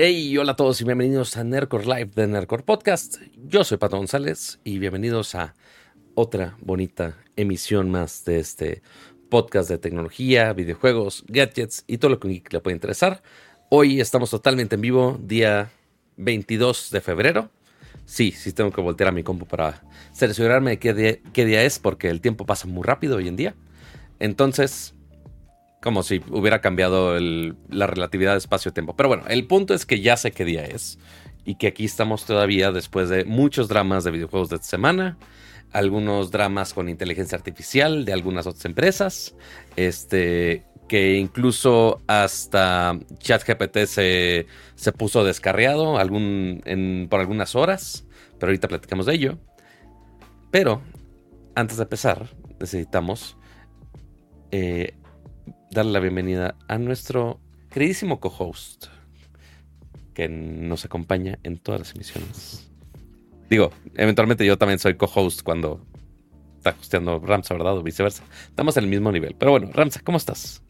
Hey, hola a todos y bienvenidos a Nerdcore Live de Nerdcore Podcast. Yo soy Pato González y bienvenidos a otra bonita emisión más de este podcast de tecnología, videojuegos, gadgets y todo lo que le puede interesar. Hoy estamos totalmente en vivo, día 22 de febrero. Sí, sí tengo que voltear a mi compu para cerciorarme qué día es porque el tiempo pasa muy rápido hoy en día. Entonces, como si hubiera cambiado la relatividad de espacio-tiempo. Pero bueno, el punto es que ya sé qué día es. Y que aquí estamos todavía después de muchos dramas de videojuegos de esta semana. Algunos dramas con inteligencia artificial de algunas otras empresas. Este. Que incluso hasta ChatGPT se, se puso descarriado algún, por algunas horas. Pero ahorita platicamos de ello. Pero antes de empezar, necesitamos eh, darle la bienvenida a nuestro queridísimo co-host que nos acompaña en todas las emisiones. Digo, eventualmente yo también soy co-host cuando está hosteando Ramsa, ¿verdad? O viceversa. Estamos en el mismo nivel. Pero bueno, Ramsa, ¿cómo estás?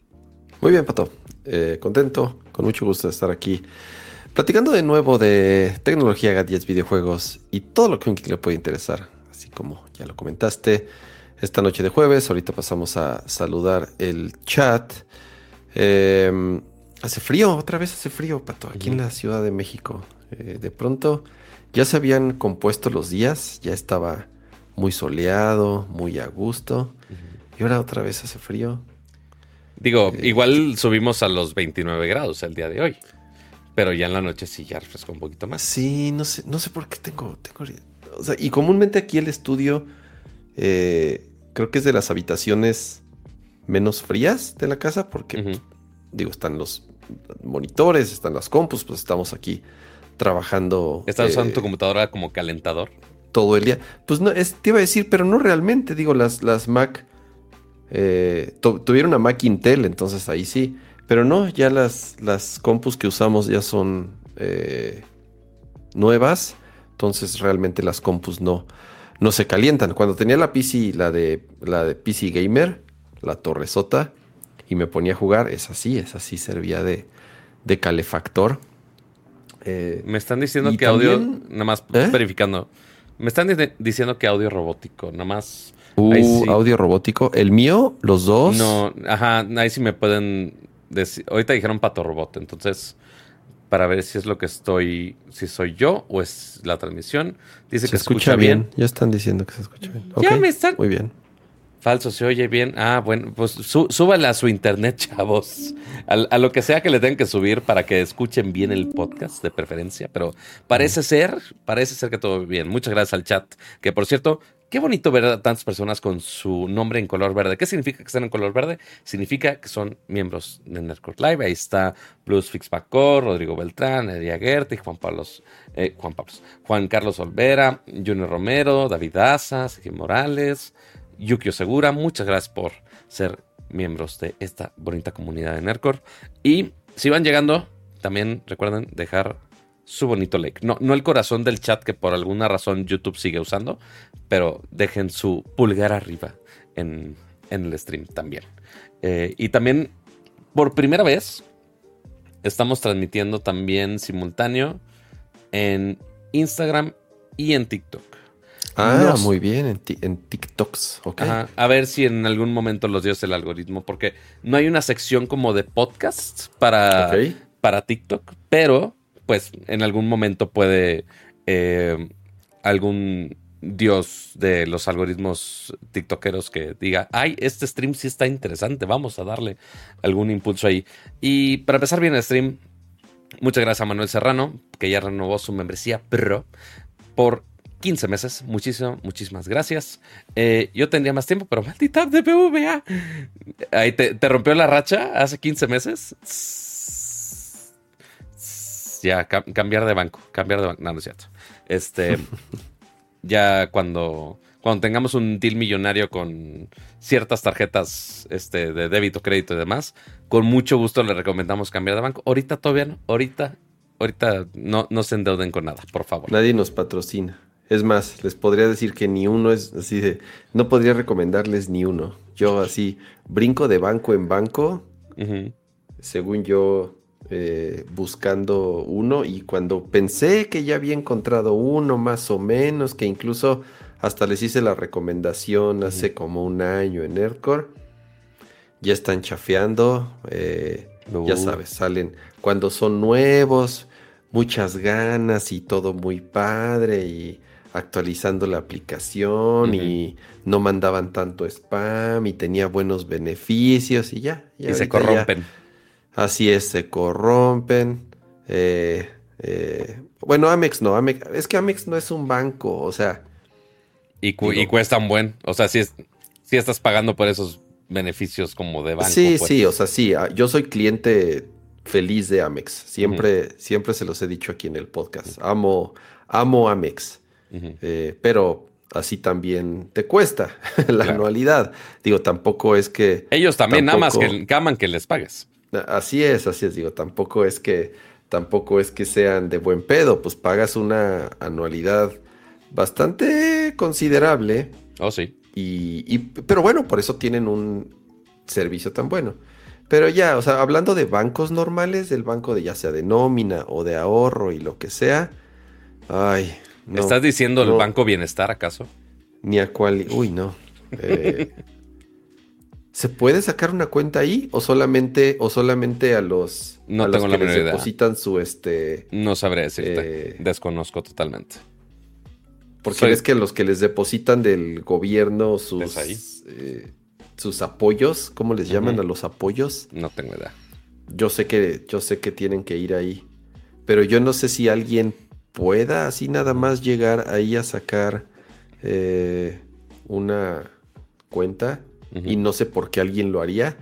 Muy bien, Pato. Eh, contento, con mucho gusto de estar aquí. Platicando de nuevo de tecnología, gadgets, videojuegos y todo lo que un le puede interesar. Así como ya lo comentaste, esta noche de jueves. Ahorita pasamos a saludar el chat. Em, hace frío, otra vez hace frío, Pato, aquí en la Ciudad de México. Eh, de pronto ya se habían compuesto los días, ya estaba muy soleado, muy a gusto. Y ahora otra vez hace frío. Digo, eh, igual subimos a los 29 grados el día de hoy. Pero ya en la noche sí ya refrescó un poquito más. Sí, no sé, no sé por qué tengo, tengo o sea, y comúnmente aquí el estudio eh, creo que es de las habitaciones menos frías de la casa porque, digo, están los monitores, están las compus, pues estamos aquí trabajando. ¿Estás usando tu eh, computadora como calentador? Todo el día. Pues no, es, te iba a decir, pero no realmente. Digo, las, las Mac eh, tuvieron una Mac Intel, entonces ahí sí. Pero no, ya las, las compus que usamos ya son eh, nuevas. Entonces realmente las compus no, no se calientan. Cuando tenía la PC, la de, la de PC Gamer, la torresota, y me ponía a jugar, es así, es así, servía de, de calefactor. Eh, me están diciendo que audio, nada más ¿Eh? verificando, me están diciendo que audio robótico, nada más. Uh, audio robótico. ¿El mío? ¿Los dos? No, ajá, ahí sí me pueden decir. Ahorita dijeron pato robot, entonces para ver si es lo que estoy, si soy yo o es la transmisión. Dice que escucha, bien. Ya están diciendo que se escucha bien. Ya me están. Muy bien. Falso, se oye bien. Ah, bueno, pues súbale a su internet, chavos. A, lo que sea que le tengan que subir para que escuchen bien el podcast, de preferencia. Pero parece ser, parece ser que todo bien. Muchas gracias al chat. Que por cierto, Qué bonito ver a tantas personas con su nombre en color verde. ¿Qué significa que estén en color verde? Significa que son miembros de Nerdcore Live. Ahí está Plus Fixpacor, Rodrigo Beltrán, Edia Gerti, Juan Pablo, eh, Juan Juan Carlos Olvera, Junior Romero, David Asa, Sergio Morales, Yukio Segura. Muchas gracias por ser miembros de esta bonita comunidad de Nerdcore. Y si van llegando, también recuerden dejar su bonito like. No, no el corazón del chat que por alguna razón YouTube sigue usando, pero dejen su pulgar arriba en, el stream también. Eh, y también, por primera vez, estamos transmitiendo también simultáneo en Instagram y en TikTok. Ah, muy bien, en, en TikToks. A ver si en algún momento los dio el algoritmo, porque no hay una sección como de podcast para, para TikTok, pero pues en algún momento puede eh, algún dios de los algoritmos tiktokeros que diga, ay, este stream sí está interesante, vamos a darle algún impulso ahí. Y para empezar bien el stream, muchas gracias a Manuel Serrano, que ya renovó su membresía Pro por 15 meses. Muchísimas, muchísimas gracias. Eh, yo tendría más tiempo, pero maldita de PVA. Ahí te, te rompió la racha hace 15 meses ya cambiar de banco, cambiar de banco, no, no es cierto. Este, ya cuando, cuando tengamos un deal millonario con ciertas tarjetas este, de débito, crédito y demás, con mucho gusto le recomendamos cambiar de banco. Ahorita todavía no, ahorita, ahorita no, no se endeuden con nada, por favor. Nadie nos patrocina. Es más, les podría decir que ni uno es así de, no podría recomendarles ni uno. Yo así brinco de banco en banco. Según yo, eh, buscando uno y cuando pensé que ya había encontrado uno más o menos, que incluso hasta les hice la recomendación hace como un año en Nerdcore, ya están chafeando, eh, ya sabes, salen cuando son nuevos, muchas ganas y todo muy padre y actualizando la aplicación y no mandaban tanto spam y tenía buenos beneficios y ya. y se corrompen. Así es, se corrompen. Eh, eh, bueno, Amex no, Amex, es que Amex no es un banco, o sea. Y, y cuestan buen, o sea, si, es, si estás pagando por esos beneficios como de banco. Sí, pues. sí, o sea, sí, ah, yo soy cliente feliz de Amex, siempre, siempre se los he dicho aquí en el podcast, amo, amo Amex. Eh, pero así también te cuesta la anualidad. Digo, tampoco es que... Ellos también nada más que aman que les pagues. Así es, así es. Digo, tampoco es que tampoco es que sean de buen pedo, pues pagas una anualidad bastante considerable. Oh, sí. Y, pero bueno, por eso tienen un servicio tan bueno. Pero ya, o sea, hablando de bancos normales, del banco de ya sea de nómina o de ahorro y lo que sea, ay, ¿Estás diciendo el Banco Bienestar acaso? Ni a cuál. Uy, no. Eh, ¿Se puede sacar una cuenta ahí o solamente o solamente a los no tengo la que depositan su este no sabré decirte. eh, desconozco totalmente. Porque es que los que les depositan del gobierno sus eh, sus apoyos cómo les llaman a los apoyos no tengo idea. Yo sé que yo sé que tienen que ir ahí pero yo no sé si alguien pueda así nada más llegar ahí a sacar eh, una cuenta y no sé por qué alguien lo haría.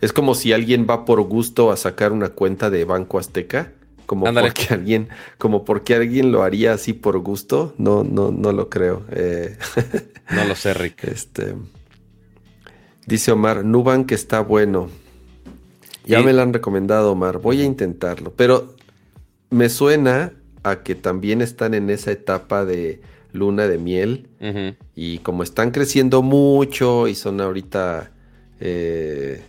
Es como si alguien va por gusto a sacar una cuenta de Banco Azteca. Como porque alguien, como porque alguien lo haría así por gusto, no, no, no lo creo. Eh, no lo sé, Rick. Este dice Omar, Nubank está bueno. Ya me lo han recomendado, Omar. Voy a intentarlo. Pero me suena a que también están en esa etapa de luna de miel y como están creciendo mucho y son ahorita eh,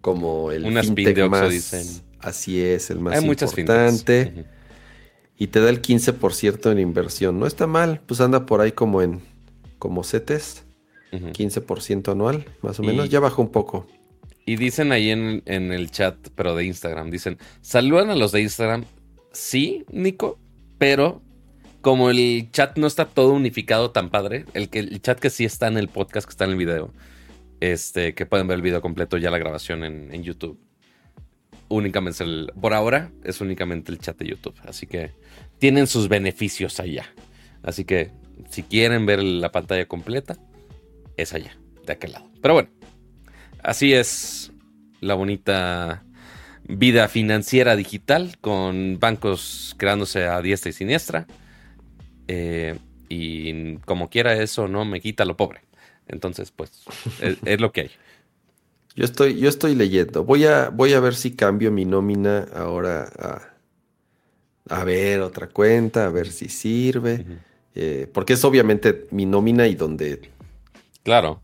como el Unas fintech más, dicen. así es, el más importante. Y te da el 15% en inversión. No está mal, pues anda por ahí como en como CETES, 15% anual, más o menos. Ya bajó un poco. Y dicen ahí en, en, el chat, pero de Instagram, dicen, saludan a los de Instagram sí, Nico, pero como el chat no está todo unificado tan padre, el, que, el chat que sí está en el podcast, que está en el video, este, que pueden ver el video completo, ya la grabación en, YouTube. Únicamente el, por ahora es únicamente el chat de YouTube, así que tienen sus beneficios allá. Así que si quieren ver la pantalla completa, es allá, de aquel lado. Pero bueno, así es la bonita vida financiera digital con bancos creándose a diestra y siniestra. Eh, y como quiera eso no me quita lo pobre. Entonces, pues, es, lo que hay. Yo estoy, yo estoy leyendo. Voy a, voy a ver si cambio mi nómina ahora a, a ver otra cuenta, a ver si sirve. Eh, porque es obviamente mi nómina y donde. Claro.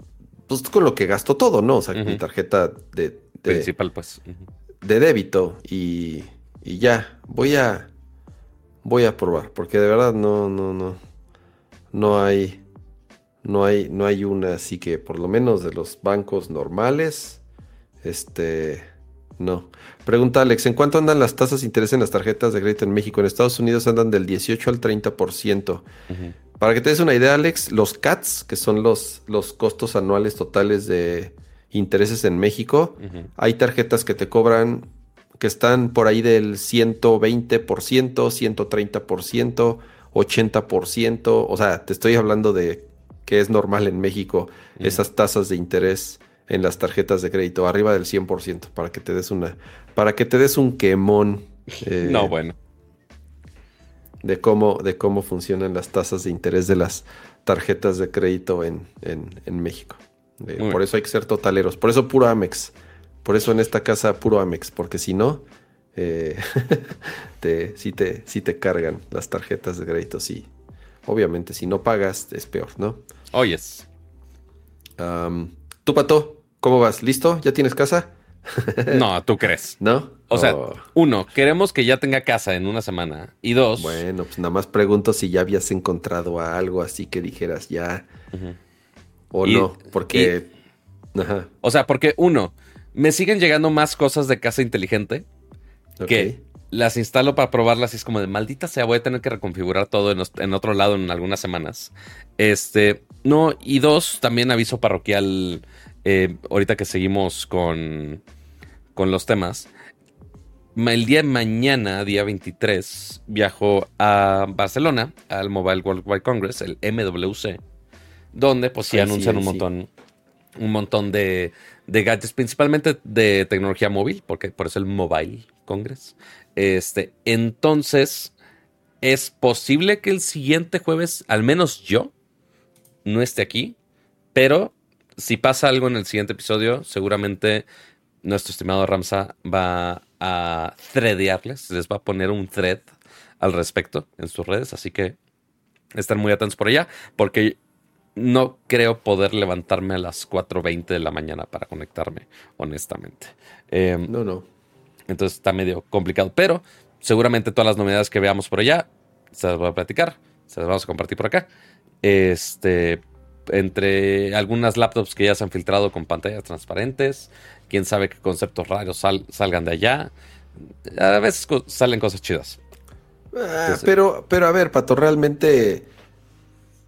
Pues con lo que gasto todo, ¿no? O sea, mi tarjeta de. Principal, pues de débito y, y ya, voy a voy a probar porque de verdad no no no no hay no hay no hay una así que por lo menos de los bancos normales este no. Pregunta Alex, ¿en cuánto andan las tasas de interés en las tarjetas de crédito en México? En Estados Unidos andan del 18 al 30%. Para que te des una idea, Alex, los CATs, que son los, los costos anuales totales de, intereses en México. Hay tarjetas que te cobran que están por ahí del 120%, 130%, 80%. O sea, te estoy hablando de que es normal en México esas tasas de interés en las tarjetas de crédito, arriba del 100%, para que te des una, para que te des un quemón. Eh, no, bueno. De cómo, de cómo funcionan las tasas de interés de las tarjetas de crédito en, en México. Eh, por eso hay que ser totaleros. Por eso puro Amex. Por eso en esta casa puro Amex. Porque si no, eh, te, si, te, si te cargan las tarjetas de crédito. Sí. Obviamente, si no pagas, es peor, ¿no? Oyes. Oh, Tú, Pato, ¿cómo vas? ¿Listo? ¿Ya tienes casa? no, ¿tú crees? ¿No? O sea, uno, queremos que ya tenga casa en una semana. Y dos. Bueno, pues nada más pregunto si ya habías encontrado algo así que dijeras ya. O no, porque. O sea, porque uno, me siguen llegando más cosas de casa inteligente que las instalo para probarlas y es como de maldita sea, voy a tener que reconfigurar todo en, otro lado en algunas semanas. Este, no, y dos, también aviso parroquial, eh, ahorita que seguimos con, con los temas. El día de mañana, día 23, viajo a Barcelona, al Mobile World Wide Congress, el MWC, donde pues sí anuncian un montón, un montón de, de gadgets, principalmente de tecnología móvil, porque por eso el Mobile Congress. Este, entonces, es posible que el siguiente jueves, al menos yo, no esté aquí, pero si pasa algo en el siguiente episodio, seguramente nuestro estimado Ramsa va a threadearles, les va a poner un thread al respecto en sus redes, así que están muy atentos por allá, porque no creo poder levantarme a las 4.20 de la mañana para conectarme, honestamente. Em, no, no. Entonces está medio complicado. Pero seguramente todas las novedades que veamos por allá se las voy a platicar. Se las vamos a compartir por acá. Este. Entre algunas laptops que ya se han filtrado con pantallas transparentes. Quién sabe qué conceptos raros salgan de allá. A veces salen cosas chidas. Ah, pero, pero a ver, Pato, realmente.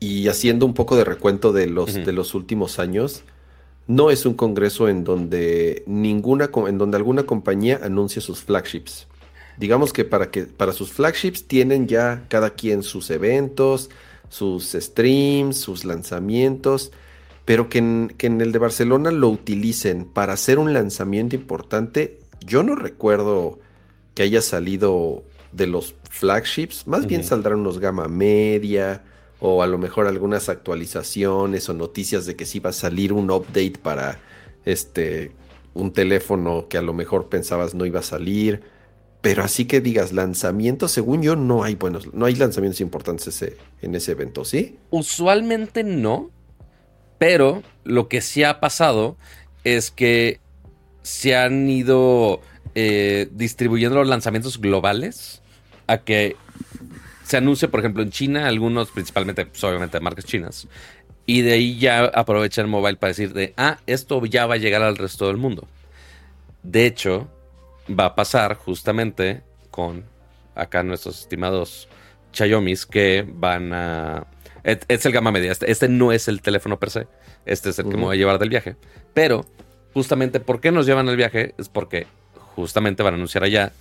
Y haciendo un poco de recuento de los, de los últimos años no es un congreso en donde ninguna, en donde alguna compañía anuncie sus flagships. Digamos que para que para sus flagships tienen ya cada quien sus eventos, sus streams, sus lanzamientos, pero que en, que en el de Barcelona lo utilicen para hacer un lanzamiento importante. Yo no recuerdo que haya salido de los flagships, más bien saldrán unos gama media, o a lo mejor algunas actualizaciones o noticias de que sí va a salir un update para este un teléfono que a lo mejor pensabas no iba a salir. Pero así que digas lanzamientos, según yo no hay buenos, no hay lanzamientos importantes en ese evento, ¿sí? Usualmente no, pero lo que sí ha pasado es que se han ido eh, distribuyendo los lanzamientos globales a que se anuncia, por ejemplo, en China, algunos, principalmente, pues, obviamente, marcas chinas. Y de ahí ya aprovecha el mobile para decir de, ah, esto ya va a llegar al resto del mundo. De hecho, va a pasar justamente con acá nuestros estimados Xiaomi's que van a... Es el gama media. Este, este, no es el teléfono per se. Este es el que me voy a llevar del viaje. Pero, justamente, ¿por qué nos llevan el viaje? Es porque justamente van a anunciar allá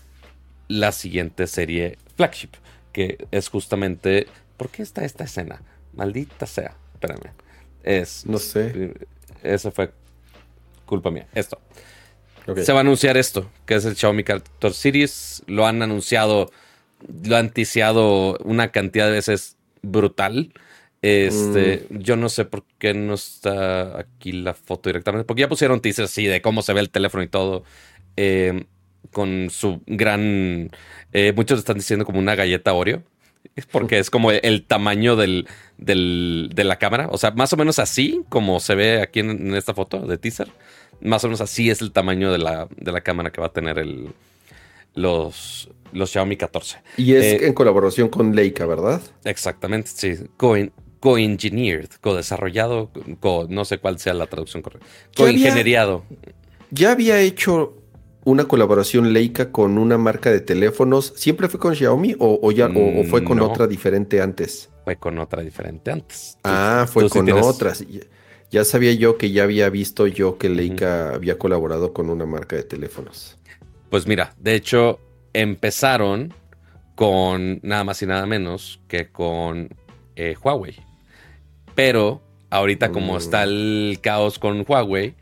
la siguiente serie flagship que es justamente. ¿Por qué está esta escena? Maldita sea. Espérame. Es. No sé. Eso fue culpa mía. Esto. Se va a anunciar esto, que es el Xiaomi 14 Series. Lo han anunciado, lo han ticiado una cantidad de veces brutal. Este, mm. yo no sé por qué no está aquí la foto directamente, porque ya pusieron teasers así de cómo se ve el teléfono y todo. Eh, con su gran. Eh, muchos están diciendo como una galleta Oreo. Porque es como el tamaño del, de la cámara. O sea, más o menos así, como se ve aquí en, esta foto de teaser. Más o menos así es el tamaño de la, de la cámara que va a tener el, los, los Xiaomi 14. Y es eh, en colaboración con Leica, ¿verdad? Exactamente, sí. Co-engineered, co-desarrollado, co, no sé cuál sea la traducción correcta. Co-ingenieriado. Ya había hecho una colaboración Leica con una marca de teléfonos. ¿Siempre fue con Xiaomi o, ya, o, fue con otra diferente antes? Fue con otra diferente antes. Ah, fue con otras. Ya sabía yo que ya había visto yo que Leica había colaborado con una marca de teléfonos. Pues mira, de hecho, empezaron con nada más y nada menos que con eh, Huawei. Pero ahorita, como mm. está el caos con Huawei,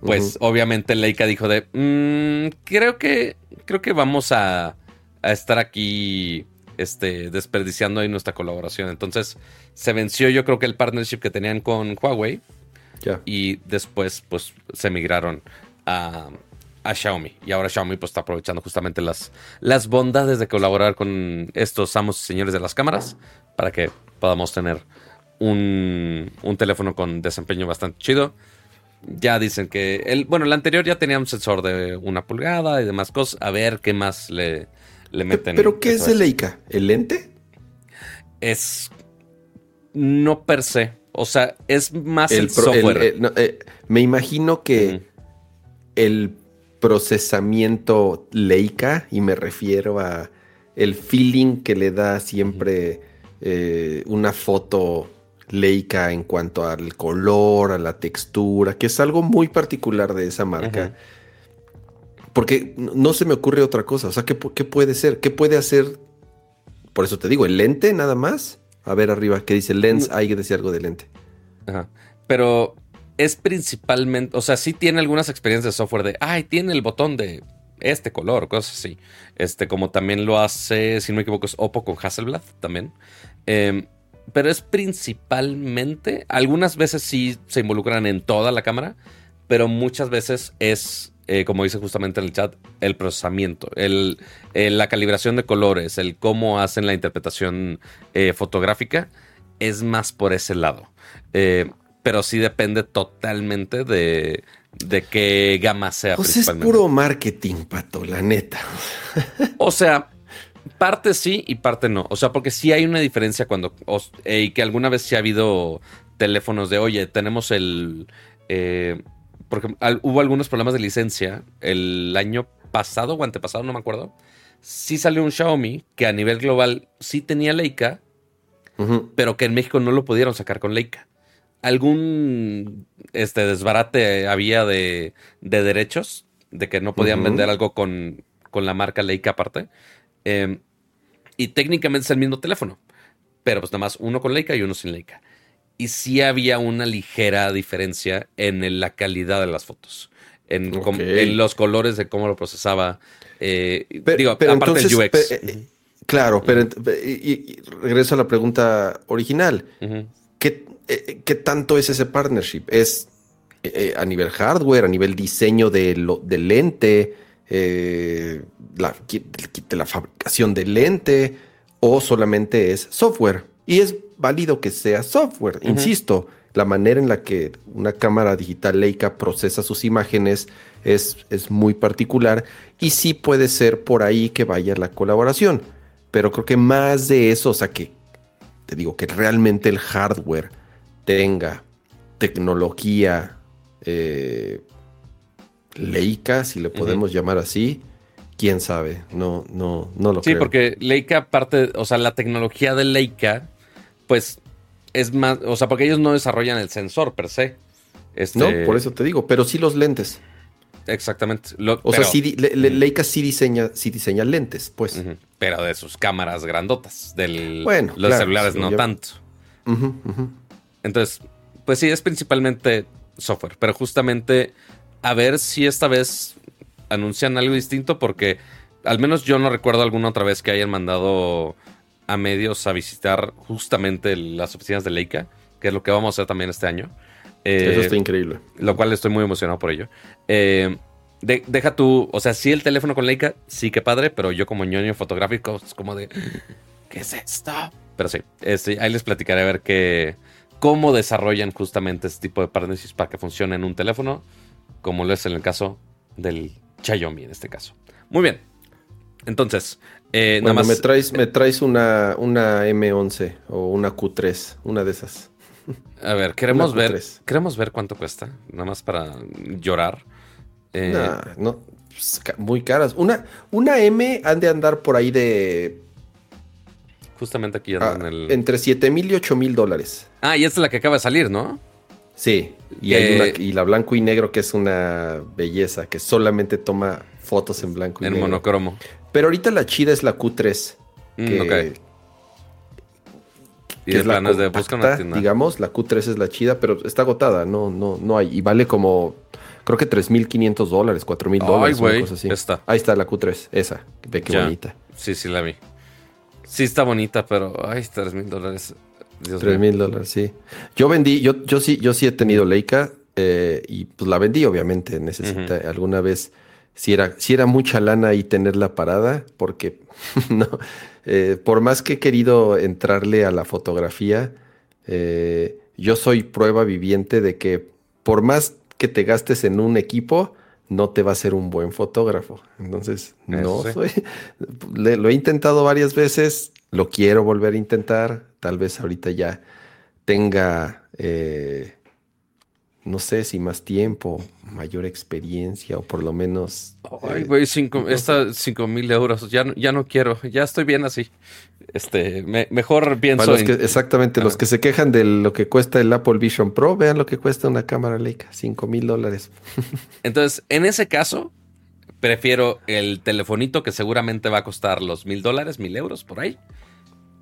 pues obviamente Leica dijo de, mm, creo que, creo que vamos a, estar aquí, este, desperdiciando ahí nuestra colaboración. Entonces se venció yo creo que el partnership que tenían con Huawei. Y después pues se migraron a, a, Xiaomi. Y ahora Xiaomi pues está aprovechando justamente las, las bondades de colaborar con estos amos y señores de las cámaras para que podamos tener un, un teléfono con desempeño bastante chido ya dicen que el, bueno, el anterior ya tenía un sensor de una pulgada y demás cosas. A ver qué más le, le meten. ¿Pero qué es el Leica? ¿El lente? Es no per se. O sea, es más el, software. Eh, me imagino que el procesamiento Leica, y me refiero a el feeling que le da siempre eh, una foto Leica en cuanto al color, a la textura, que es algo muy particular de esa marca. Porque no se me ocurre otra cosa. O sea, ¿qué, puede ser? ¿Qué puede hacer? Por eso te digo, el lente nada más. A ver arriba, ¿qué dice lens? Hay que decir algo de lente. Ajá. Pero es principalmente, o sea, sí tiene algunas experiencias de software de, ay, tiene el botón de este color, cosas así. Este, como también lo hace, si no me equivoco, es Oppo con Hasselblad también. Em, pero es principalmente, algunas veces sí se involucran en toda la cámara, pero muchas veces es, eh, como dice justamente en el chat, el procesamiento, el, la calibración de colores, el cómo hacen la interpretación eh, fotográfica, es más por ese lado. Eh, pero sí depende totalmente de, de qué gama sea. Pues es puro marketing, pato, la neta. o sea, parte sí y parte no. O sea, porque sí hay una diferencia cuando. y que alguna vez sí ha habido teléfonos de, oye, tenemos el. Eh, porque hubo algunos problemas de licencia el año pasado o antepasado, no me acuerdo. Sí salió un Xiaomi que a nivel global sí tenía Leica, pero que en México no lo pudieron sacar con Leica algún este desbarate había de, de derechos, de que no podían vender algo con, con, la marca Leica aparte. Em, y técnicamente es el mismo teléfono, pero pues nada más uno con Leica y uno sin Leica. Y sí había una ligera diferencia en la calidad de las fotos, en, los colores de cómo lo procesaba. Eh, digo, aparte del UX. Eh, claro, pero y, regreso a la pregunta original. ¿Qué, eh, ¿qué tanto es ese partnership? ¿Es eh, a nivel hardware, a nivel diseño de del lente, eh, la, la fabricación del lente, o solamente es software? Y es válido que sea software, insisto. La manera en la que una cámara digital Leica procesa sus imágenes es, es muy particular y sí puede ser por ahí que vaya la colaboración. Pero creo que más de eso, o sea, que te digo que realmente el hardware tenga tecnología eh, Leica, si le podemos llamar así, quién sabe, no, no, no lo sí, Sí, porque Leica parte, o sea, la tecnología de Leica, pues es más, o sea, porque ellos no desarrollan el sensor per se. Este... No, por eso te digo, pero sí los lentes. Exactamente. o sea, sí, Leica sí diseña, sí diseña lentes, pues. Pero de sus cámaras grandotas, del, bueno, los celulares no tanto. Entonces, pues sí, es principalmente software, pero justamente a ver si esta vez anuncian algo distinto porque al menos yo no recuerdo alguna otra vez que hayan mandado a medios a visitar justamente las oficinas de Leica, que es lo que vamos a hacer también este año. Eso está eh, increíble. Lo cual estoy muy emocionado por ello. Eh, deja tú, o sea, sí el teléfono con Leica, sí que padre, pero yo como ñoño fotográfico es como de, ¿qué es esto? Pero sí, este, ahí les platicaré a ver qué, cómo desarrollan justamente este tipo de partnerships para que funcione en un teléfono, como lo es en el caso del Xiaomi en este caso. Muy bien. Entonces, eh, nada más. Me traes, me traes una, una M11 o una Q3, una de esas. A ver, queremos ver, queremos ver cuánto cuesta, nada más para llorar. Eh, no, pues, muy caras. Una, una M han de andar por ahí de Justamente aquí andan ah, el. Entre 7 mil y 8 mil dólares. Ah, y esta es la que acaba de salir, ¿no? Sí. Y, hay y la blanco y negro, que es una belleza, que solamente toma fotos en blanco y negro. En monocromo. Pero ahorita la chida es la Q3. Mm, que, y es la de busca digamos, la Q3 es la chida, pero está agotada, no, no, no hay. Y vale como, creo que 3.500 dólares, 4.000 dólares. Ay, güey, Está. Ahí está la Q3, esa. Ve qué bonita. Sí, sí la vi. Sí está bonita, pero ay, tres mil dólares. Tres mil dólares, sí. Yo vendí, yo, yo sí, yo sí he tenido Leica eh, y pues la vendí, obviamente. Necesita alguna vez, si era, si era mucha lana y tenerla parada, porque no, eh, por más que he querido entrarle a la fotografía, eh, yo soy prueba viviente de que por más que te gastes en un equipo no te va a ser un buen fotógrafo. Entonces, no soy. lo he intentado varias veces, lo quiero volver a intentar. Tal vez ahorita ya tenga eh, no sé si más tiempo, mayor experiencia o por lo menos... Ay, güey, cinco, mil euros, ya, ya no quiero, ya estoy bien así. Este, mejor pienso Exactamente, los que se quejan de lo que cuesta el Apple Vision Pro, vean lo que cuesta una cámara Leica, cinco mil dólares. Entonces, en ese caso, prefiero el telefonito que seguramente va a costar los mil dólares, mil euros por ahí.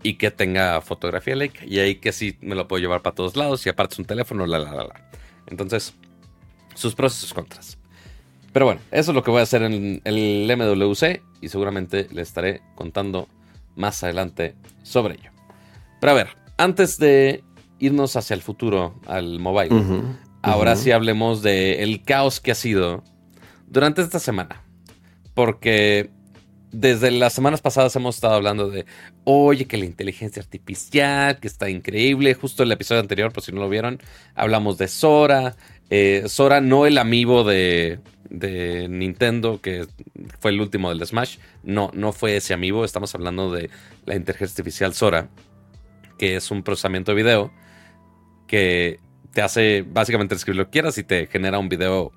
Y que tenga fotografía Leica. Y ahí que sí me lo puedo llevar para todos lados. Y aparte es un teléfono, la, la, la, la. Entonces, sus pros y sus contras. Pero bueno, eso es lo que voy a hacer en el MWC y seguramente les estaré contando más adelante sobre ello. Pero a ver, antes de irnos hacia el futuro, al mobile, ahora sí hablemos del caos que ha sido durante esta semana. Porque desde las semanas pasadas hemos estado hablando de, oye, que la inteligencia artificial, que está increíble. Justo el episodio anterior, por si no lo vieron, hablamos de Sora. Eh, Sora, no el amigo de, de, Nintendo, que fue el último del Smash. No, no fue ese amigo. Estamos hablando de la inteligencia artificial Sora, que es un procesamiento de video que te hace básicamente escribir lo que quieras y te genera un video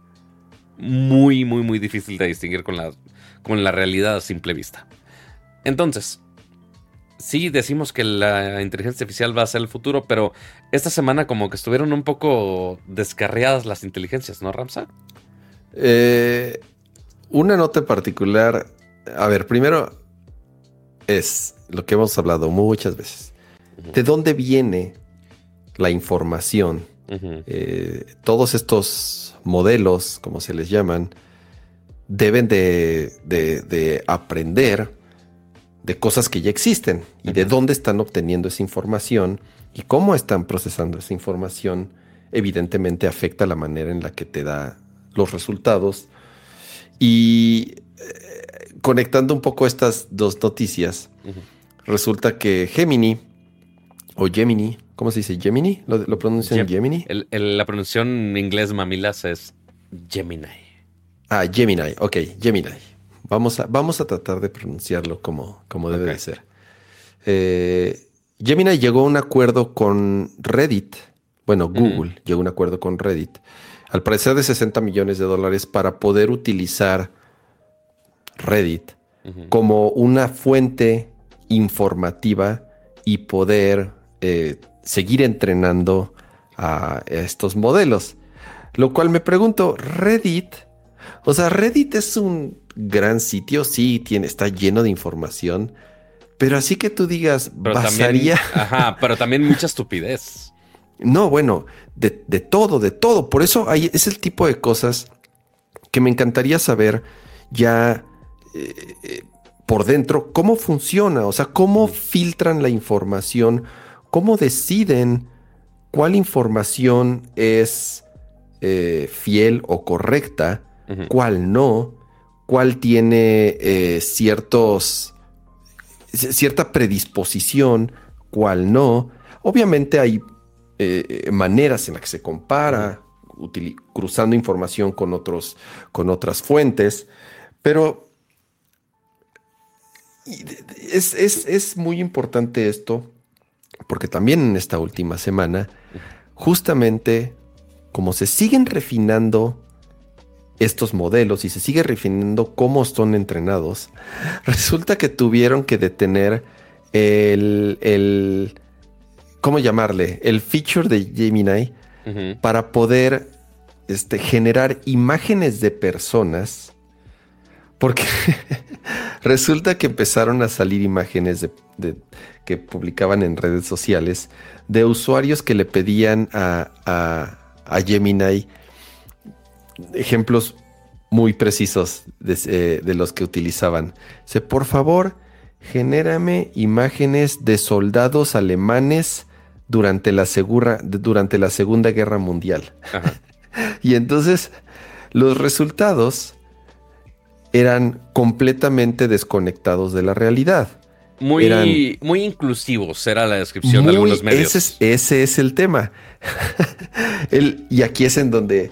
muy, muy, muy difícil de distinguir con la con la realidad a simple vista. Entonces, sí decimos que la inteligencia artificial va a ser el futuro, pero esta semana como que estuvieron un poco descarriadas las inteligencias, ¿no, Ramsa? Eh, una nota en particular, a ver, primero es lo que hemos hablado muchas veces. ¿De dónde viene la información? Eh, todos estos modelos, como se les llaman, deben de, aprender de cosas que ya existen y de dónde están obteniendo esa información y cómo están procesando esa información, evidentemente afecta la manera en la que te da los resultados. Y eh, conectando un poco estas dos noticias, resulta que Gemini o Gemini, ¿cómo se dice? Gemini, lo, pronuncian Gemini. la pronunciación en inglés mamilas es Gemini. Ah, Gemini, ok, Gemini. Vamos a, vamos a tratar de pronunciarlo como, como debe de ser. Eh, Gemini llegó a un acuerdo con Reddit. Bueno, Google llegó a un acuerdo con Reddit. Al parecer de 60 millones de dólares para poder utilizar Reddit como una fuente informativa y poder eh, seguir entrenando a estos modelos. Lo cual me pregunto, Reddit o sea, Reddit es un gran sitio, sí, tiene, está lleno de información, pero así que tú digas, basaría. ajá, pero también mucha estupidez. No, bueno, de, todo, de todo. Por eso hay, es el tipo de cosas que me encantaría saber ya eh, eh, por dentro cómo funciona, o sea, cómo filtran la información, cómo deciden cuál información es eh, fiel o correcta cuál no, cuál tiene eh, ciertos, cierta predisposición, cuál no. Obviamente hay eh, maneras en las que se compara, cruzando información con, otros, con otras fuentes, pero es, es muy importante esto porque también en esta última semana, justamente como se siguen refinando estos modelos y se sigue refinando cómo son entrenados, resulta que tuvieron que detener el, el ¿cómo llamarle? El feature de Gemini para poder este, generar imágenes de personas. Porque resulta que empezaron a salir imágenes de, que publicaban en redes sociales de usuarios que le pedían a, a, a Gemini ejemplos muy precisos eh, de, los que utilizaban. Dice, por favor, genérame imágenes de soldados alemanes durante la, durante la Segunda Guerra Mundial. y entonces los resultados eran completamente desconectados de la realidad. Muy, muy inclusivos era la descripción de algunos medios. Ese es, ese es el tema. y aquí es en donde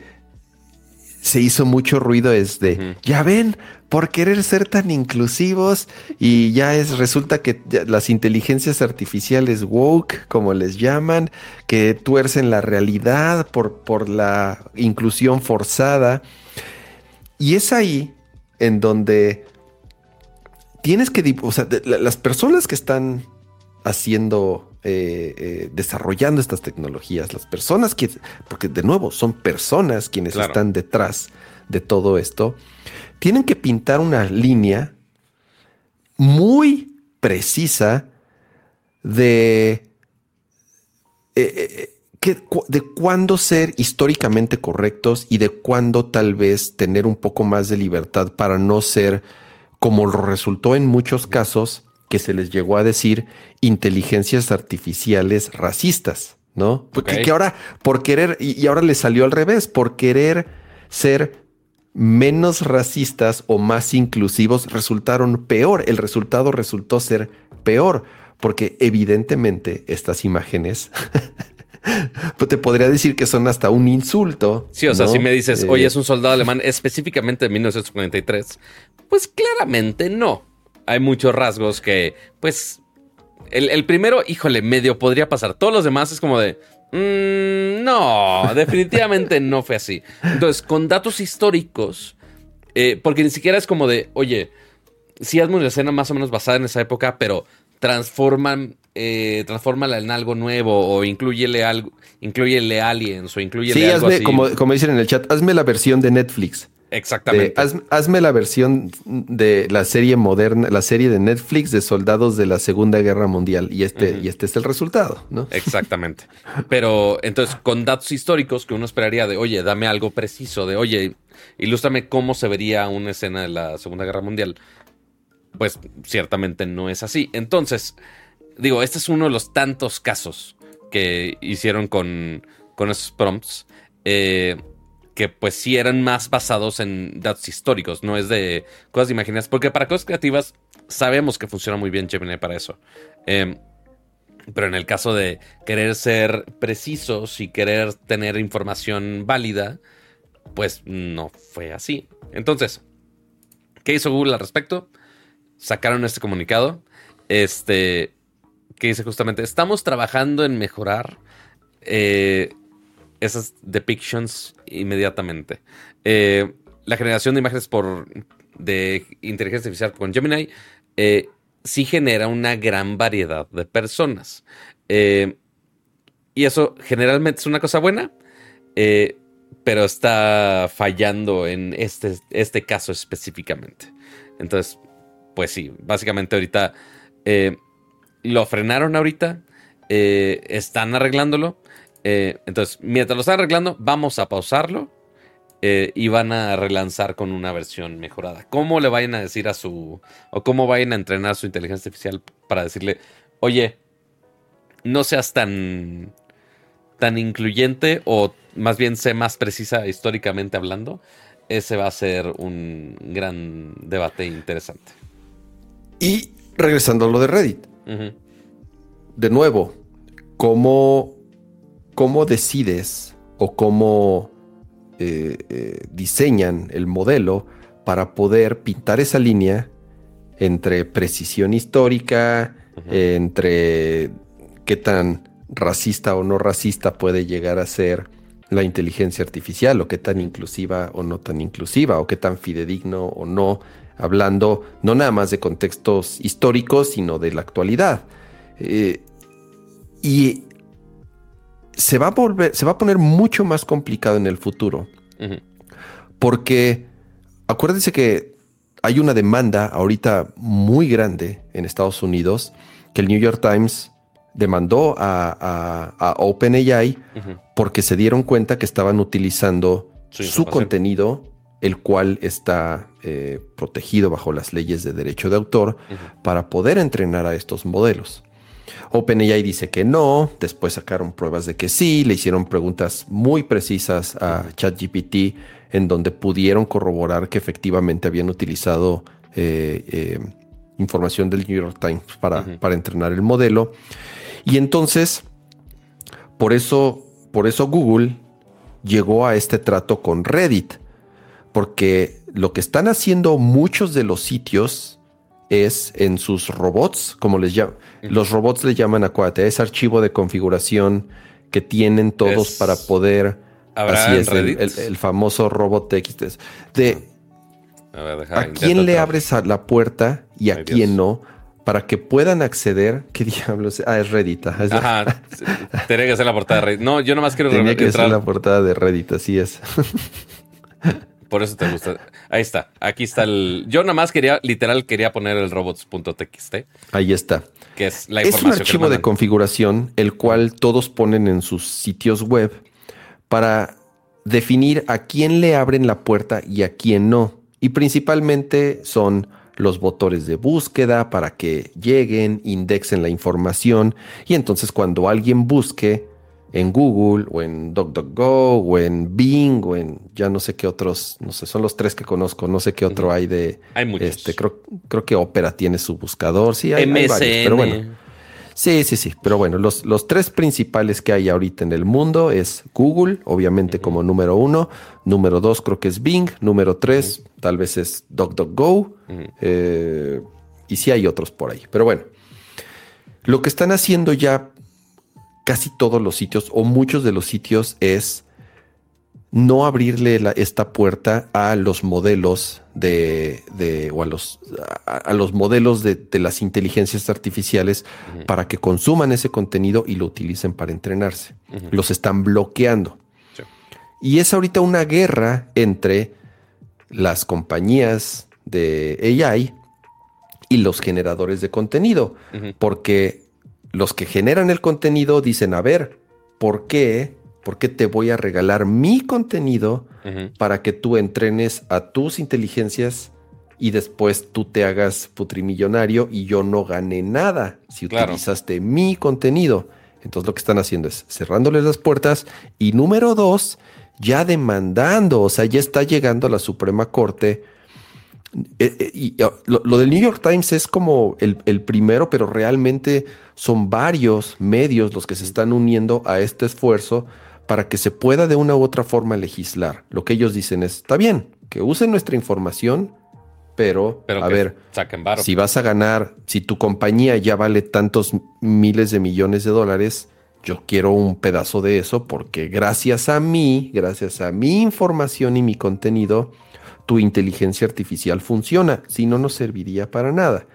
se hizo mucho ruido es de, ya ven, por querer ser tan inclusivos y ya es, resulta que las inteligencias artificiales woke, como les llaman, que tuercen la realidad por, por la inclusión forzada. Y es ahí en donde tienes que, o sea, las personas que están haciendo, eh, eh, desarrollando estas tecnologías, las personas que, porque de nuevo son personas quienes están detrás de todo esto, tienen que pintar una línea muy precisa de, eh, de cuándo ser históricamente correctos y de cuándo tal vez tener un poco más de libertad para no ser, como lo resultó en muchos casos, que se les llegó a decir inteligencias artificiales racistas, ¿no? Porque que ahora, por querer, y, ahora le salió al revés, por querer ser menos racistas o más inclusivos, resultaron peor. El resultado resultó ser peor, porque evidentemente estas imágenes pues te podría decir que son hasta un insulto. Sí, o sea, si me dices, oye, eh, es un soldado alemán específicamente de 1943, pues claramente no hay muchos rasgos que, pues, el, primero, híjole, medio podría pasar. Todos los demás es como de, mm, no, definitivamente no fue así. Entonces, con datos históricos, eh, porque ni siquiera es como de, oye, sí hazme una escena más o menos basada en esa época, pero transforman, eh, transfórmala en algo nuevo o incluyele algo, incluyele aliens o incluyele sí, algo hazme, Como, como dicen en el chat, hazme la versión de Netflix. Exactamente. hazme la versión de la serie moderna, la serie de Netflix de soldados de la Segunda Guerra Mundial. Y este, y este es el resultado, ¿no? Exactamente. Pero entonces, con datos históricos que uno esperaría de, oye, dame algo preciso, de, oye, ilústrame cómo se vería una escena de la Segunda Guerra Mundial. Pues ciertamente no es así. Entonces, digo, este es uno de los tantos casos que hicieron con, con esos prompts. Eh, que pues sí eran más basados en datos históricos, no es de cosas imaginadas, porque para cosas creativas sabemos que funciona muy bien Gemini para eso. Em, pero en el caso de querer ser precisos y querer tener información válida, pues no fue así. Entonces, ¿qué hizo Google al respecto? Sacaron este comunicado, este, que dice justamente, estamos trabajando en mejorar eh, esas depictions inmediatamente. Eh, la generación de imágenes por de inteligencia artificial con Gemini eh, sí genera una gran variedad de personas. Y eso generalmente es una cosa buena, pero está fallando en este, este caso específicamente. Entonces, pues sí, básicamente ahorita lo frenaron ahorita, están arreglándolo eh, entonces, mientras lo están arreglando, vamos a pausarlo eh, y van a relanzar con una versión mejorada. ¿Cómo le vayan a decir a su. o cómo vayan a entrenar su inteligencia artificial para decirle, oye, no seas tan. tan incluyente o más bien sé más precisa históricamente hablando? Ese va a ser un gran debate interesante. Y regresando a lo de Reddit. De nuevo, ¿cómo cómo decides o cómo eh, eh, diseñan el modelo para poder pintar esa línea entre precisión histórica, entre qué tan racista o no racista puede llegar a ser la inteligencia artificial, o qué tan inclusiva o no tan inclusiva, o qué tan fidedigno o no, hablando no nada más de contextos históricos, sino de la actualidad. Eh, y se va a volver, se va a poner mucho más complicado en el futuro. Porque acuérdense que hay una demanda ahorita muy grande en Estados Unidos que el New York Times demandó a, OpenAI porque se dieron cuenta que estaban utilizando su, contenido, el cual está eh, protegido bajo las leyes de derecho de autor, para poder entrenar a estos modelos. OpenAI dice que no, después sacaron pruebas de que sí, le hicieron preguntas muy precisas a ChatGPT en donde pudieron corroborar que efectivamente habían utilizado eh, eh, información del New York Times para, para, entrenar el modelo. Y entonces, por eso, por eso Google llegó a este trato con Reddit, porque lo que están haciendo muchos de los sitios es en sus robots, como les llaman, los robots le llaman, acuérdate, ese archivo de configuración que tienen todos para poder, así es, el, famoso robot TXT. De, a, quién le abres la puerta y a quién no para que puedan acceder. ¿Qué diablos? Ah, es Reddit. Ajá. Tenía que ser la portada de Reddit. No, yo nomás quiero Tenía que ser la portada de Reddit, así es. Por eso te gusta. Ahí está. Aquí está el. Yo nada más quería, literal, quería poner el robots.txt. Ahí está. Que es la información. Es un archivo de configuración, el cual todos ponen en sus sitios web para definir a quién le abren la puerta y a quién no. Y principalmente son los motores de búsqueda para que lleguen, indexen la información y entonces cuando alguien busque en Google o en DuckDuckGo o en Bing o en ya no sé qué otros, no sé, son los tres que conozco, no sé qué otro hay de... Hay muchos. Este, creo, creo que Opera tiene su buscador, sí, hay, varios, pero bueno. Sí, sí, sí. Pero bueno, los, los, tres principales que hay ahorita en el mundo es Google, obviamente como número uno. Número dos creo que es Bing. Número tres tal vez es DuckDuckGo. Eh, y sí hay otros por ahí. Pero bueno, lo que están haciendo ya casi todos los sitios o muchos de los sitios es no abrirle esta puerta a los modelos de, o a los, a, los modelos de, las inteligencias artificiales para que consuman ese contenido y lo utilicen para entrenarse. Los están bloqueando. Y es ahorita una guerra entre las compañías de AI y los generadores de contenido, porque los que generan el contenido dicen, a ver, ¿por qué ¿por qué te voy a regalar mi contenido para que tú entrenes a tus inteligencias y después tú te hagas putrimillonario y yo no gane nada si utilizaste mi contenido? Entonces lo que están haciendo es cerrándoles las puertas y número dos, ya demandando, o sea, ya está llegando a la Suprema Corte. Eh, eh, y oh, lo, del New York Times es como el, el primero, pero realmente son varios medios los que se están uniendo a este esfuerzo para que se pueda de una u otra forma legislar. Lo que ellos dicen es, está bien, que usen nuestra información, pero, a ver, si vas a ganar, si tu compañía ya vale tantos miles de millones de dólares, yo quiero un pedazo de eso porque gracias a mí, gracias a mi información y mi contenido, tu inteligencia artificial funciona, si no, no serviría para nada.